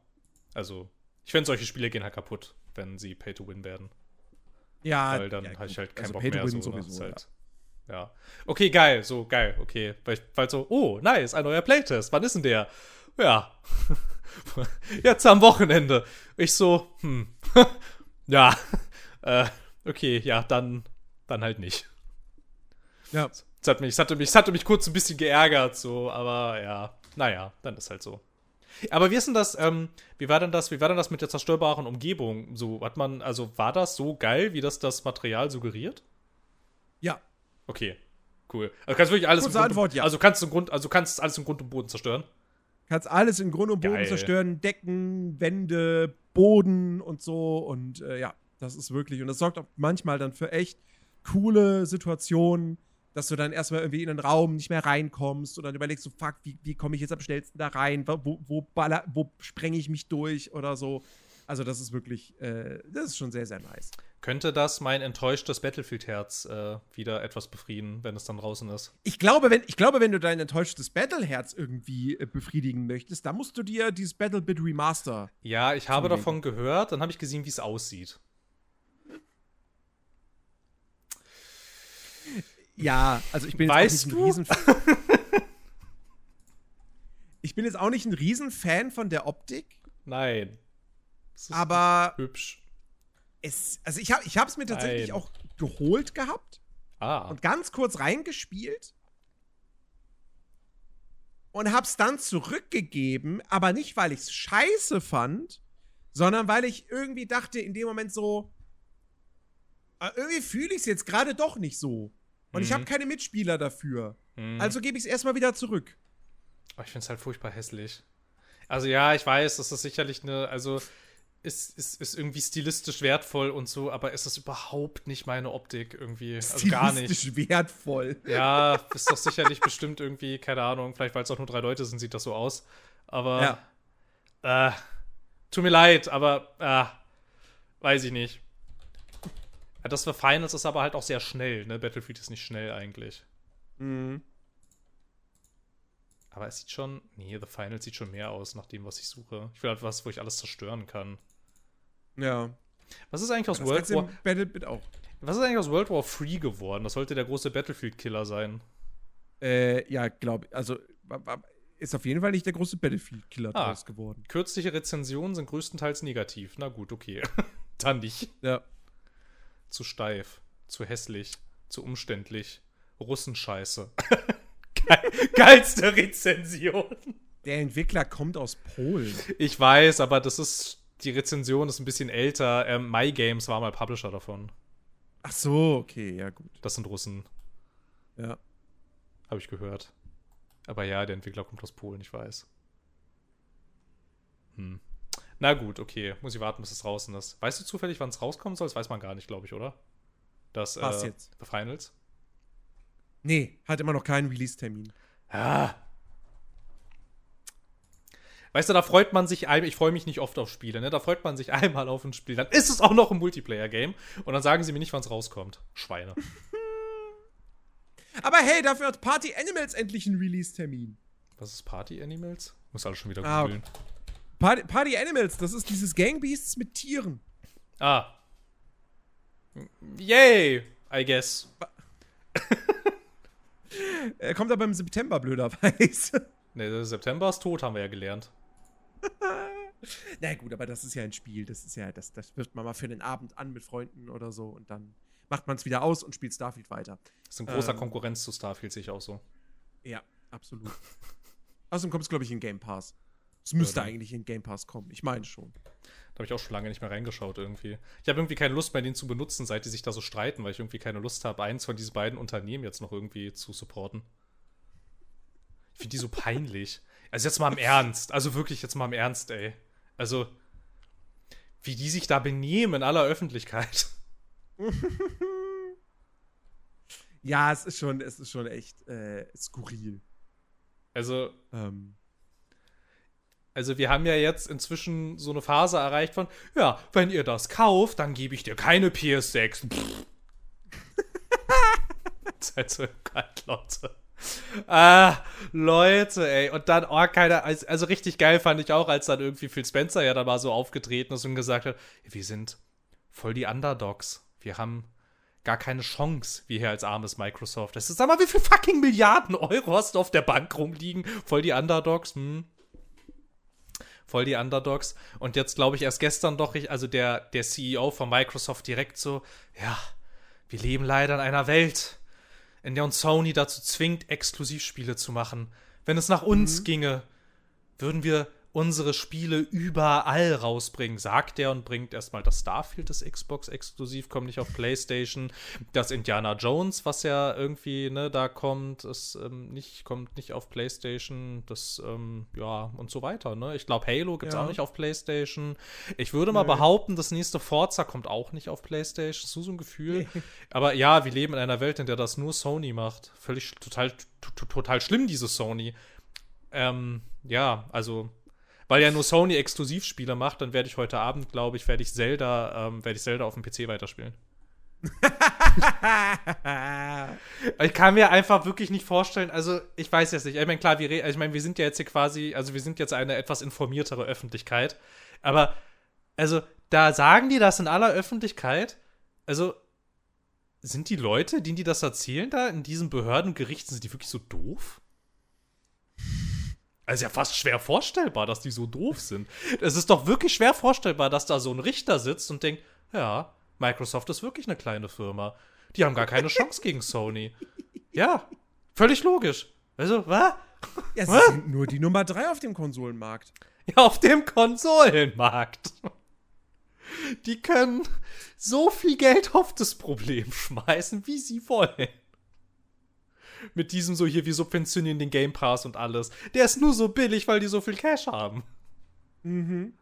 also ich finde, solche Spiele gehen halt kaputt, wenn sie Pay to Win werden. Ja, weil dann ja, habe ich halt keinen Also Bock mehr. So, ne? sowieso, Ist halt, ja. Okay, geil, so geil, okay. Weil, weil so, oh, nice, ein neuer Playtest. Wann ist denn der? Ja. Jetzt am Wochenende. Ich so, hm. ja. Äh, okay, ja, dann, dann halt nicht. Ja. Es hat mich, es hatte mich, es hatte mich kurz ein bisschen geärgert, so, aber ja, naja, dann ist halt so. Aber wie ist denn das, ähm, wie war denn das, wie war denn das mit der zerstörbaren Umgebung? So, hat man, also war das so geil, wie das das Material suggeriert? Ja. Okay, cool. Also kannst wirklich alles Kurze im Grund, Antwort, ja. Also kannst du Grund, also kannst alles im Grund und Boden zerstören. Kannst alles in Grund und Boden Geil. zerstören, Decken, Wände, Boden und so. Und äh, ja, das ist wirklich. Und das sorgt auch manchmal dann für echt coole Situationen, dass du dann erstmal irgendwie in den Raum nicht mehr reinkommst und dann überlegst du, fuck, wie, wie komme ich jetzt am schnellsten da rein? Wo, wo, baller, wo sprenge ich mich durch oder so? Also, das ist wirklich, äh, das ist schon sehr, sehr nice. Könnte das mein enttäuschtes Battlefield-Herz äh, wieder etwas befrieden, wenn es dann draußen ist? Ich glaube, wenn, ich glaube, wenn du dein enttäuschtes Battleherz irgendwie äh, befriedigen möchtest, dann musst du dir dieses Battlebit Remaster. Ja, ich habe davon gehört, dann habe ich gesehen, wie es aussieht. Ja, also ich bin Weißt jetzt du? auch nicht ein Riesen Ich bin jetzt auch nicht ein Riesenfan von der Optik, Nein. Aber hübsch. Es, also ich habe ich es mir tatsächlich Nein. auch geholt gehabt Ah. und ganz kurz reingespielt und hab's dann zurückgegeben, aber nicht, weil ich's scheiße fand, sondern weil ich irgendwie dachte in dem Moment so, ah, irgendwie fühle ich's jetzt gerade doch nicht so. Und ich Mhm. habe keine Mitspieler dafür. Hm. Also gebe ich's erstmal wieder zurück. Aber ich finde es halt furchtbar hässlich. Also ja, ich weiß, das ist sicherlich eine, also ist, ist, ist irgendwie stilistisch wertvoll und so, aber ist das überhaupt nicht meine Optik irgendwie. Also gar nicht. Stilistisch wertvoll. Ja, ist doch sicherlich bestimmt irgendwie, keine Ahnung, vielleicht weil es auch nur drei Leute sind, sieht das so aus. Aber Ja. äh, tut mir leid, aber äh, weiß ich nicht. Ja, das für Finals ist aber halt auch sehr schnell, ne? Battlefield ist nicht schnell eigentlich. Mhm. Aber es sieht schon. Nee, The Finals sieht schon mehr aus, nach dem, was ich suche. Ich will halt was, wo ich alles zerstören kann. Ja. Was ist eigentlich aus Das World War. Battlebit auch. Was ist eigentlich aus World War 3 geworden? Das sollte der große Battlefield-Killer sein. Äh, ja, glaube ich. Also, ist auf jeden Fall nicht der große Battlefield-Killer Ah. draus geworden. Kürzliche Rezensionen sind größtenteils negativ. Na gut, okay. Dann nicht. Ja. Zu steif, zu hässlich, zu umständlich. Russenscheiße. Geil, geilste Rezension. Der Entwickler kommt aus Polen. Ich weiß, aber das ist. Die Rezension ist ein bisschen älter. Ähm, My Games war mal Publisher davon. Ach so, okay, ja, gut. Das sind Russen, Ja. habe ich gehört. Aber ja, der Entwickler kommt aus Polen, ich weiß. Hm. Na gut, okay. Muss ich warten, bis es draußen ist. Weißt du zufällig, wann es rauskommen soll? Das weiß man gar nicht, glaube ich, oder? Das, Was äh, jetzt? The Finals? Nee, hat immer noch keinen Release-Termin. Ah. Weißt du, da freut man sich, ein- ich freue mich nicht oft auf Spiele, ne? Da freut man sich einmal auf ein Spiel. Dann ist es auch noch ein Multiplayer-Game. Und dann sagen sie mir nicht, wann es rauskommt. Schweine. Aber hey, dafür hat Party Animals endlich einen Release-Termin. Was ist Party Animals? Muss alles schon wieder Ah, googeln. Party, Party Animals, das ist dieses Gangbeasts mit Tieren. Ah. Yay, I guess. Er kommt aber im September, blöderweise. Ne, September ist tot, haben wir ja gelernt. Na gut, aber das ist ja ein Spiel. Das ist ja, das, das wirft man mal für den Abend an mit Freunden oder so und dann macht man es wieder aus und spielt Starfield weiter. Das ist ein großer Ähm. Konkurrenz zu Starfield, sehe ich auch so. Ja, absolut. Außerdem kommt es, glaube ich, in Game Pass. Es müsste dann. eigentlich in Game Pass kommen. Ich meine schon. Da Habe ich auch schon lange nicht mehr reingeschaut irgendwie. Ich habe irgendwie keine Lust mehr, den zu benutzen, seit die sich da so streiten, weil ich irgendwie keine Lust habe, eins von diesen beiden Unternehmen jetzt noch irgendwie zu supporten. Ich finde die so peinlich. Also jetzt mal im Ernst. Also wirklich jetzt mal im Ernst, ey. Also, wie die sich da benehmen in aller Öffentlichkeit. ja, es ist schon, es ist schon echt äh, skurril. Also, Ähm, also wir haben ja jetzt inzwischen so eine Phase erreicht von, ja, wenn ihr das kauft, dann gebe ich dir keine PS6. Seid so kalt, Leute. Ah, Leute, ey. Und dann, oh, keine, also, richtig geil fand ich auch, als dann irgendwie Phil Spencer ja da mal so aufgetreten ist und gesagt hat, wir sind voll die Underdogs. Wir haben gar keine Chance, wie hier als armes Microsoft. Das ist, sag mal, wie viel fucking Milliarden Euro hast du auf der Bank rumliegen? Voll die Underdogs, hm. Voll die Underdogs. Und jetzt glaube ich erst gestern doch, ich, also der, der CEO von Microsoft direkt so, ja, wir leben leider in einer Welt, in der uns Sony dazu zwingt, Exklusivspiele zu machen. Wenn es nach uns Mhm. ginge, würden wir unsere Spiele überall rausbringen, sagt er und bringt erstmal das Starfield des Xbox exklusiv, kommt nicht auf PlayStation. Das Indiana Jones, was ja irgendwie, ne, da kommt, ist ähm, nicht, kommt nicht auf PlayStation, das, ähm, ja, und so weiter, ne? Ich glaube, Halo gibt's Ja. auch nicht auf PlayStation. Ich würde mal Nö. behaupten, das nächste Forza kommt auch nicht auf PlayStation. So so ein Gefühl. Aber ja, wir leben in einer Welt, in der das nur Sony macht. Völlig total, total schlimm, diese Sony. Ähm, ja, also, weil ja nur Sony Exklusivspiele macht, dann werde ich heute Abend, glaube ich, werde ich Zelda, ähm, werde ich Zelda auf dem PC weiterspielen. Ich kann mir einfach wirklich nicht vorstellen, also ich weiß jetzt nicht, ich meine, klar, wir, re- ich meine, wir sind ja jetzt hier quasi, also wir sind jetzt eine etwas informiertere Öffentlichkeit, aber also da sagen die das in aller Öffentlichkeit, also sind die Leute, denen die das erzählen da in diesen Behörden und Gerichten, sind die wirklich so doof? Also ja fast schwer vorstellbar, dass die so doof sind. Es ist doch wirklich schwer vorstellbar, dass da so ein Richter sitzt und denkt, ja, Microsoft ist wirklich eine kleine Firma. Die haben gar keine Chance gegen Sony. Ja, völlig logisch. Also, was? ja, sie sind nur die Nummer 3 auf dem Konsolenmarkt. Ja, auf dem Konsolenmarkt. Die können so viel Geld auf das Problem schmeißen, wie sie wollen. Mit diesem so hier, wir subventionieren den Game Pass und alles. Der ist nur so billig, weil die so viel Cash haben. Mhm.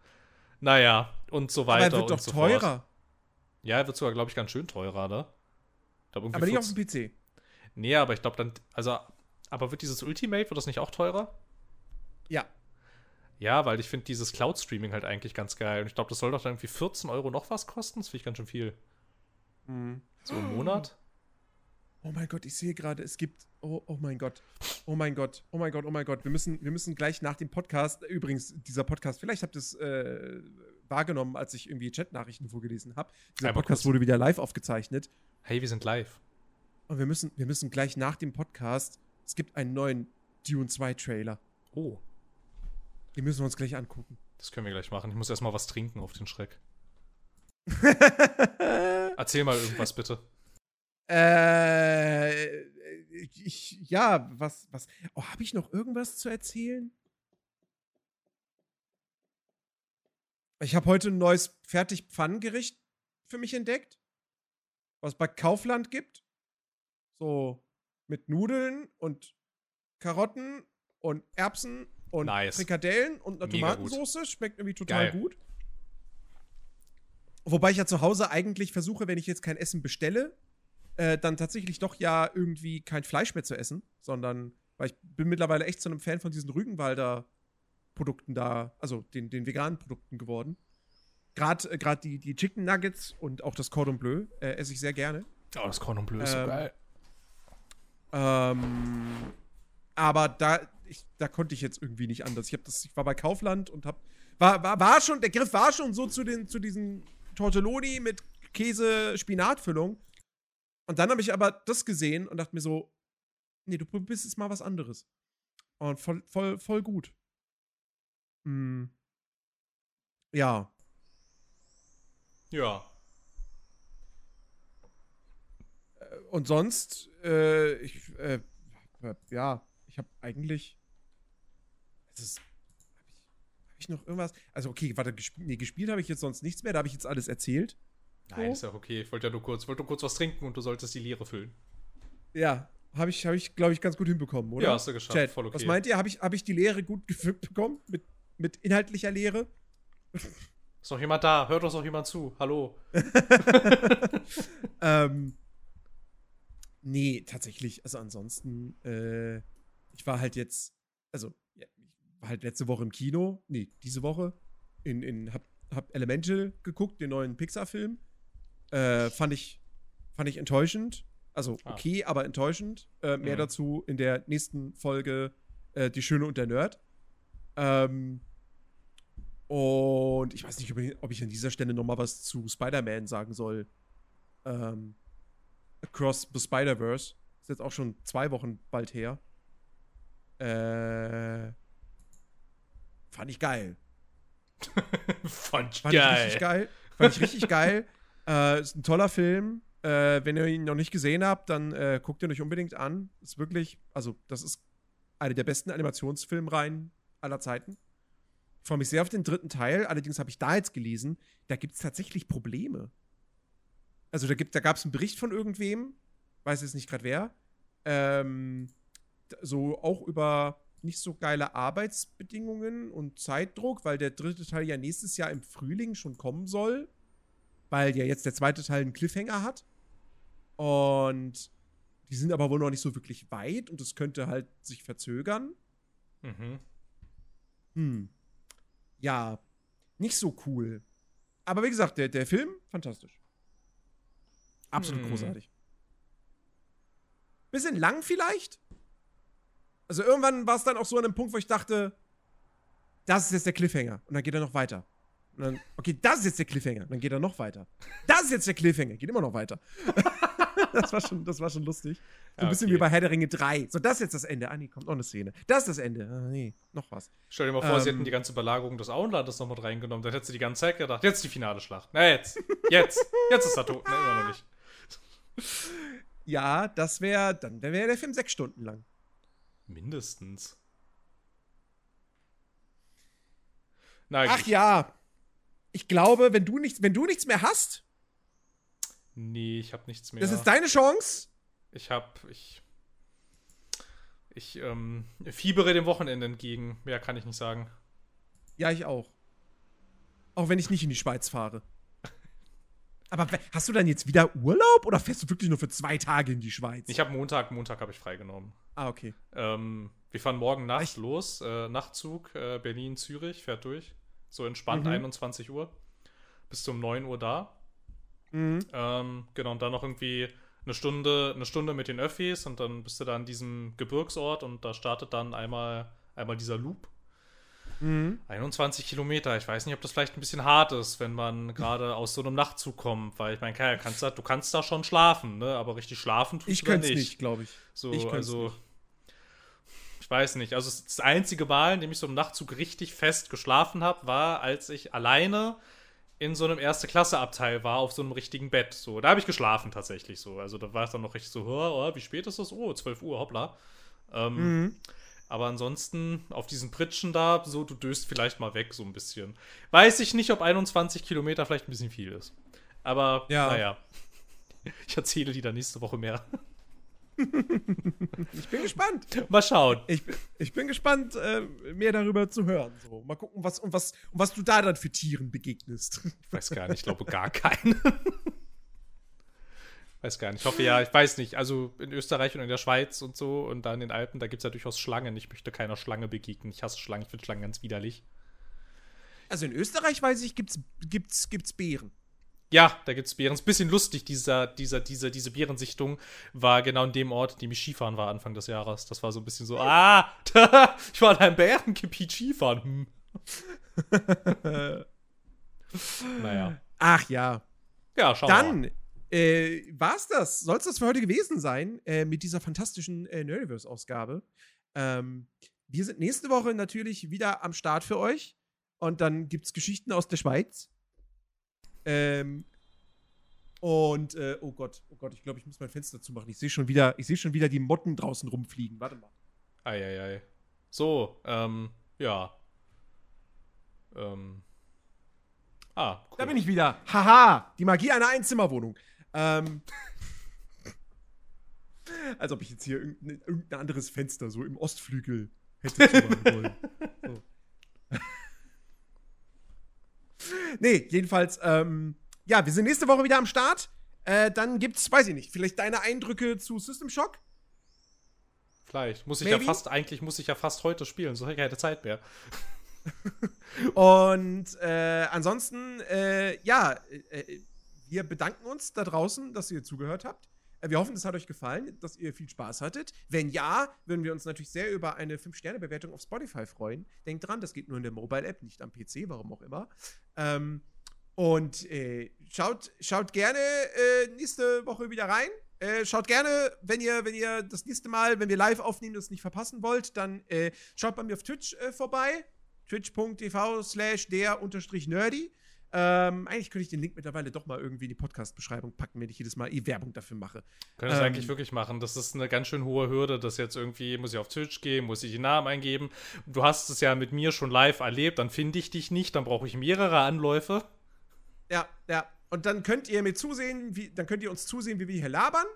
Naja, und so Aber weiter er wird und doch so teurer. fort. Ja, er wird sogar, glaube ich, ganz schön teurer, ne? Ich glaub, irgendwie Aber nicht auf 14 dem PC. Nee, aber ich glaube dann, also, aber wird dieses Ultimate, wird das nicht auch teurer? Ja. Ja, weil ich finde dieses Cloud-Streaming halt eigentlich ganz geil. Und ich glaube, das soll doch dann irgendwie 14 Euro noch was kosten. Das finde ich ganz schön viel. Mhm. So im Monat. Oh mein Gott, ich sehe gerade, es gibt. Oh, oh mein Gott. Oh mein Gott. Oh mein Gott, oh mein Gott. Wir müssen, wir müssen gleich nach dem Podcast, übrigens, dieser Podcast, vielleicht habt ihr es äh, wahrgenommen, als ich irgendwie Chatnachrichten vorgelesen habe. Dieser Einmal Podcast kurz. wurde wieder live aufgezeichnet. Hey, wir sind live. Und wir müssen, wir müssen gleich nach dem Podcast, es gibt einen neuen Dune 2 Trailer. Oh, Den müssen wir uns gleich angucken. das können wir gleich machen. Ich muss erstmal was trinken auf den Schreck. Erzähl mal irgendwas bitte. Äh, ich, ja, was, was. Oh, habe ich noch irgendwas zu erzählen? Ich habe heute ein neues Fertigpfannengericht für mich entdeckt, was es bei Kaufland gibt. So mit Nudeln und Karotten und Erbsen und Nice. Frikadellen und einer. Tomatensauce. Schmeckt irgendwie total Geil. gut. Wobei ich ja zu Hause eigentlich versuche, wenn ich jetzt kein Essen bestelle, äh, dann tatsächlich doch ja irgendwie kein Fleisch mehr zu essen, sondern, weil ich bin mittlerweile echt zu einem Fan von diesen Rügenwalder Produkten da, also den, den veganen Produkten geworden. Gerade äh, grad die, die Chicken Nuggets und auch das Cordon Bleu äh, esse ich sehr gerne. Oh, das Cordon Bleu ist so Ähm, geil. Ähm, aber da, ich, da konnte ich jetzt irgendwie nicht anders. Ich, hab das, ich war bei Kaufland und hab. War, war, war schon, der Griff war schon so zu, den, zu diesen Tortelloni mit Käse-Spinatfüllung. Und dann habe ich aber das gesehen und dachte mir so: Nee, du probierst jetzt mal was anderes. Und voll, voll, voll gut. Hm. Ja. Ja. Und sonst, äh, ich, äh, ja, ich habe eigentlich. Es ist. Habe ich, hab ich noch irgendwas? Also, okay, warte, gesp nee, gespielt habe ich jetzt sonst nichts mehr. Da habe ich jetzt alles erzählt. Nein, ist ja okay. Ich wollte ja nur kurz, wollte nur kurz was trinken und du solltest die Leere füllen. Ja, habe ich, hab ich glaube ich, ganz gut hinbekommen, oder? Ja, hast du geschafft. Chat, Voll okay. Was meint ihr? Habe ich, hab ich die Lehre gut gefüllt bekommen? Mit, mit inhaltlicher Lehre? Ist noch jemand da? Hört uns noch jemand zu? Hallo. ähm, nee, tatsächlich. Also ansonsten, äh, ich war halt jetzt, also ich war halt letzte Woche im Kino. Nee, diese Woche. In, in, hab, hab Elemental geguckt, den neuen Pixar-Film. Äh, fand ich, fand ich enttäuschend. Also Ah. okay, aber enttäuschend. Äh, mehr Mhm. dazu in der nächsten Folge äh, Die Schöne und der Nerd. Ähm, und ich weiß nicht, ob ich, an dieser Stelle noch mal was zu Spider-Man sagen soll. Ähm, Across the Spider-Verse. Ist jetzt auch schon zwei Wochen bald her. Äh, fand ich geil. Fand ich Fand ich richtig geil. Fand ich richtig geil. Äh, ist ein toller Film. Äh, wenn ihr ihn noch nicht gesehen habt, dann äh, guckt ihn euch unbedingt an. Ist wirklich, also, das ist eine der besten Animationsfilmreihen aller Zeiten. Ich freue mich sehr auf den dritten Teil. Allerdings habe ich da jetzt gelesen, da gibt es tatsächlich Probleme. Also, da, da gab es einen Bericht von irgendwem, weiß jetzt nicht gerade wer, ähm, so auch über nicht so geile Arbeitsbedingungen und Zeitdruck, weil der dritte Teil ja nächstes Jahr im Frühling schon kommen soll, weil ja jetzt der zweite Teil einen Cliffhanger hat. Und die sind aber wohl noch nicht so wirklich weit und es könnte halt sich verzögern. Mhm. Hm. Ja, nicht so cool. Aber wie gesagt, der, der Film, fantastisch. Absolut Hm. großartig. Bisschen lang vielleicht. Also irgendwann war es dann auch so an einem Punkt, wo ich dachte, das ist jetzt der Cliffhanger. Und dann geht er noch weiter. Und dann, okay, das ist jetzt der Cliffhanger. Dann geht er noch weiter. Das ist jetzt der Cliffhanger. Geht immer noch weiter. das, war schon, das war schon lustig. So ein Ja, bisschen okay. wie bei Herr der Ringe 3. So, das ist jetzt das Ende. Ah, nee, kommt noch eine Szene. Das ist das Ende. Ah, nee, noch was. Stell dir mal vor, sie Ähm. hätten die ganze Belagerung des Auenlandes noch mit reingenommen. Dann hättest du die ganze Zeit gedacht, jetzt die finale Schlacht. Na, jetzt. Jetzt. Jetzt ist er tot. Ne, immer noch nicht. Ja, das wäre, dann wäre der Film sechs Stunden lang. Mindestens. Na, Ach ja. Ich glaube, wenn du nichts, wenn du nichts mehr hast, Nee, ich hab nichts mehr. das ist deine Chance. Ich hab. Ich. Ich ähm, fiebere dem Wochenende entgegen. Mehr kann ich nicht sagen. Ja, ich auch. Auch wenn ich nicht in die Schweiz fahre. Aber hast du dann jetzt wieder Urlaub oder fährst du wirklich nur für zwei Tage in die Schweiz? Ich habe Montag, Montag habe ich freigenommen. ah, okay. Ähm, wir fahren morgen Nacht los. Äh, Nachtzug äh, Berlin-Zürich, fährt durch. So entspannt, Mhm. 21 Uhr. Bis zum 9 Uhr da. Mhm. Ähm, genau, und dann noch irgendwie eine Stunde, eine Stunde mit den Öffis und dann bist du da an diesem Gebirgsort und da startet dann einmal, einmal dieser Loop. Mhm. 21 Kilometer. Ich weiß nicht, ob das vielleicht ein bisschen hart ist, wenn man gerade aus so einem Nachtzug kommt, weil ich meine, Kerl, kannst da, du kannst da schon schlafen, ne? Aber richtig schlafen tust Ich du da könnte es nicht. nicht, glaube ich. So, Ich also. nicht. Ich weiß nicht. Also, das einzige Mal, in dem ich so im Nachtzug richtig fest geschlafen habe, war, als ich alleine in so einem Erste-Klasse-Abteil war, auf so einem richtigen Bett. So, da habe ich geschlafen tatsächlich so. Also, da war es dann noch richtig so, oh, oh, wie spät ist das? Oh, 12 Uhr, hoppla. Ähm, Mhm. aber ansonsten auf diesen Pritschen da, so, du döst vielleicht mal weg, so ein bisschen. Weiß ich nicht, ob 21 Kilometer vielleicht ein bisschen viel ist. Aber, Ja. naja. Ich erzähle dir dann nächste Woche mehr. Ich bin gespannt. Mal schauen. Ich, bin- ich bin gespannt, äh, mehr darüber zu hören. So, mal gucken, was, und was, und was du da dann für Tieren begegnest. Ich weiß gar nicht, ich glaube gar keinen. weiß gar nicht. Ich hoffe ja, ich weiß nicht. Also in Österreich und in der Schweiz und so und da in den Alpen, da gibt es ja durchaus Schlangen. Ich möchte keiner Schlange begegnen. Ich hasse Schlangen, ich finde Schlangen ganz widerlich. Also in Österreich, weiß ich, gibt's, gibt's, gibt's Bären. Ja, da gibt es Bären. Ist ein bisschen lustig, dieser, dieser, dieser, diese Bärensichtung war genau in dem Ort, in dem ich Skifahren war Anfang des Jahres. Das war so ein bisschen so, ah, ich war in einem Bärengebiet Skifahren. Hm. naja. Ach ja. Ja, schauen wir mal. Dann äh, war's das. Soll's das für heute gewesen sein äh, mit dieser fantastischen äh, Nerdiverse-Ausgabe. Ähm, wir sind nächste Woche natürlich wieder am Start für euch. Und dann gibt's Geschichten aus der Schweiz. Ähm, und, äh, oh Gott, oh Gott, ich glaube, ich muss mein Fenster zumachen. Ich sehe schon wieder, ich sehe schon wieder die Motten draußen rumfliegen. Warte mal. Eieiei. So, ähm, ja. Ähm. Ah, cool. Da bin ich wieder. Haha, die Magie einer Einzimmerwohnung. Ähm. Als ob ich jetzt hier irgendein, irgendein anderes Fenster so im Ostflügel hätte zumachen wollen. So. Nee, jedenfalls, ähm, ja, wir sind nächste Woche wieder am Start. Äh, dann gibt's, weiß ich nicht, vielleicht deine Eindrücke zu System Shock? Vielleicht. Muss ich Maybe? ja fast, eigentlich muss ich ja fast heute spielen, so habe ich keine Zeit mehr. Und äh, ansonsten, äh, ja, äh, wir bedanken uns da draußen, dass ihr zugehört habt. Wir hoffen, es hat euch gefallen, dass ihr viel Spaß hattet. Wenn ja, würden wir uns natürlich sehr über eine 5-Sterne-Bewertung auf Spotify freuen. Denkt dran, das geht nur in der Mobile-App, nicht am PC, warum auch immer. Ähm, und äh, schaut, schaut gerne äh, nächste Woche wieder rein. Äh, schaut gerne, wenn ihr, wenn ihr das nächste Mal, wenn wir live aufnehmen, das nicht verpassen wollt, dann äh, schaut bei mir auf Twitch äh, vorbei. Twitch.tv slash der unterstrich nerdy. Ähm, eigentlich könnte ich den Link mittlerweile doch mal irgendwie in die Podcast-Beschreibung packen, wenn ich jedes Mal eh Werbung dafür mache. Können ähm, das eigentlich wirklich machen? Das ist eine ganz schön hohe Hürde, dass jetzt irgendwie, muss ich auf Twitch gehen, muss ich den Namen eingeben. Du hast es ja mit mir schon live erlebt, dann finde ich dich nicht, dann brauche ich mehrere Anläufe. Ja, ja. Und dann könnt ihr mir zusehen, wie, dann könnt ihr uns zusehen, wie wir hier labern.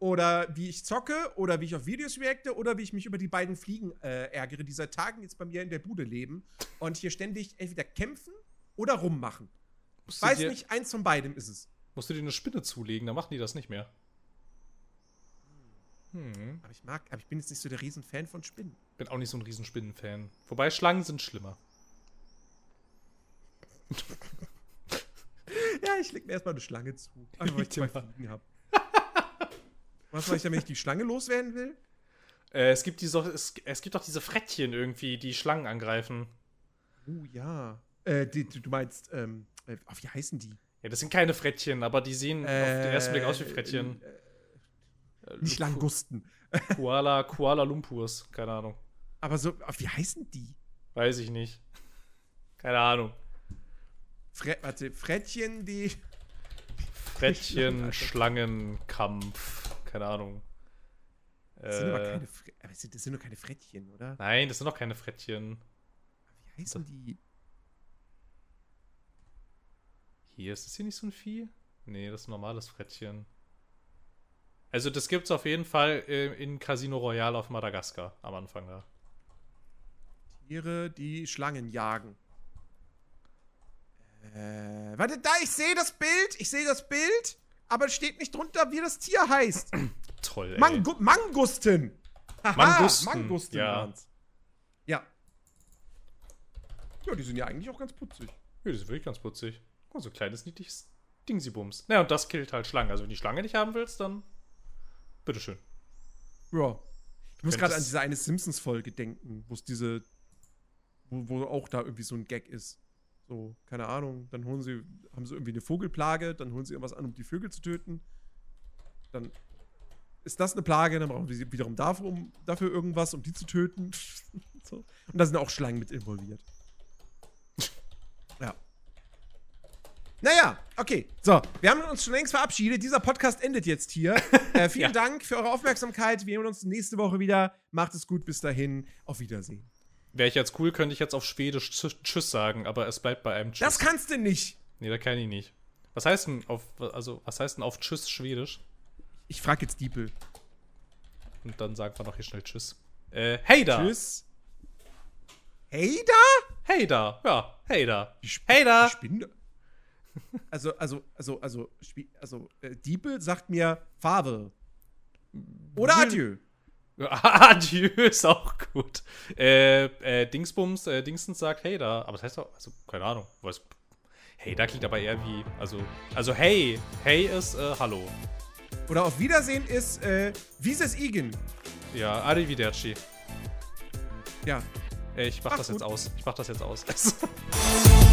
Oder wie ich zocke, oder wie ich auf Videos reacte, oder wie ich mich über die beiden Fliegen äh, ärgere, die seit Tagen jetzt bei mir in der Bude leben und hier ständig entweder kämpfen oder rummachen. Musst Weiß dir, nicht, eins von beidem ist es. Musst du dir eine Spinne zulegen, dann machen die das nicht mehr. Hm. Aber ich mag, aber ich bin jetzt nicht so der Riesenfan von Spinnen. Bin auch nicht so ein Riesenspinnenfan. Wobei Schlangen sind schlimmer. ja, ich leg mir erstmal eine Schlange zu. Einfach weil ich zwei Fliegen habe. Was mache ich dann, wenn ich die Schlange loswerden will? Äh, es, gibt diese, es, es gibt auch diese Frettchen irgendwie, die Schlangen angreifen. Oh ja. Äh, die, du meinst, ähm, äh, wie heißen die? Ja, das sind keine Frettchen, aber die sehen äh, auf den ersten Blick aus wie Frettchen. Äh, nicht Langusten. Kuala, Kuala Lumpurs, keine Ahnung. Aber so, wie heißen die? Weiß ich nicht. Keine Ahnung. Fre warte, Frettchen, die. Frettchen, Schlangenkampf. Keine Ahnung. Das sind, aber keine, das sind doch keine Frettchen, oder? Nein, das sind doch keine Frettchen. Wie heißen die? Hier, ist das hier nicht so ein Vieh? Nee, das ist ein normales Frettchen. Also das gibt's auf jeden Fall äh, in Casino Royale auf Madagaskar am Anfang da. Tiere, die Schlangen jagen. Äh, warte, da, ich sehe das Bild. Ich sehe das Bild, aber es steht nicht drunter, wie das Tier heißt. Toll, ey. Mangu Mangusten. Haha, Mangusten. Mangusten ja. ja. Ja, die sind ja eigentlich auch ganz putzig. Ja, die sind wirklich ganz putzig. Oh, so kleines, niedliches Dingsybums. Naja, und das killt halt Schlangen. Also, wenn du die Schlange nicht haben willst, dann bitteschön. Ja. Ich muss gerade an diese eine Simpsons-Folge denken, wo es diese, wo, wo auch da irgendwie so ein Gag ist. So, keine Ahnung, dann holen sie, haben sie irgendwie eine Vogelplage, dann holen sie irgendwas an, um die Vögel zu töten. Dann ist das eine Plage, dann brauchen sie wiederum dafür, um, dafür irgendwas, um die zu töten. so. Und da sind auch Schlangen mit involviert. ja. Naja, okay. So, wir haben uns schon längst verabschiedet. Dieser Podcast endet jetzt hier. Äh, vielen ja. Dank für eure Aufmerksamkeit. Wir sehen uns nächste Woche wieder. Macht es gut. Bis dahin. Auf Wiedersehen. Wäre ich jetzt cool, könnte ich jetzt auf Schwedisch Tschüss sagen, aber es bleibt bei einem Tschüss. Das kannst du nicht. Nee, da kann ich nicht. Was heißt denn auf, also, was heißt denn auf Tschüss Schwedisch? Ich frage jetzt Diepel. Und dann sagen wir noch hier schnell Tschüss. Äh, hey da. Tschüss. Hey da? Hey da, ja, hey da. Hey da. Also, also, also, also, also, äh, Diepel sagt mir Farbe. Oder Adieu. Adieu ist auch gut. Äh, äh, Dingsbums, äh, Dingsens sagt hey da. Aber das heißt doch, also, keine Ahnung. Was, hey, da klingt aber eher wie, also, also hey. Hey ist äh, Hallo. Oder auf Wiedersehen ist, äh, Vises Igen. Ja, Arrivederci. Ja. Ich mach Ach, das gut. jetzt aus. Ich mach das jetzt aus.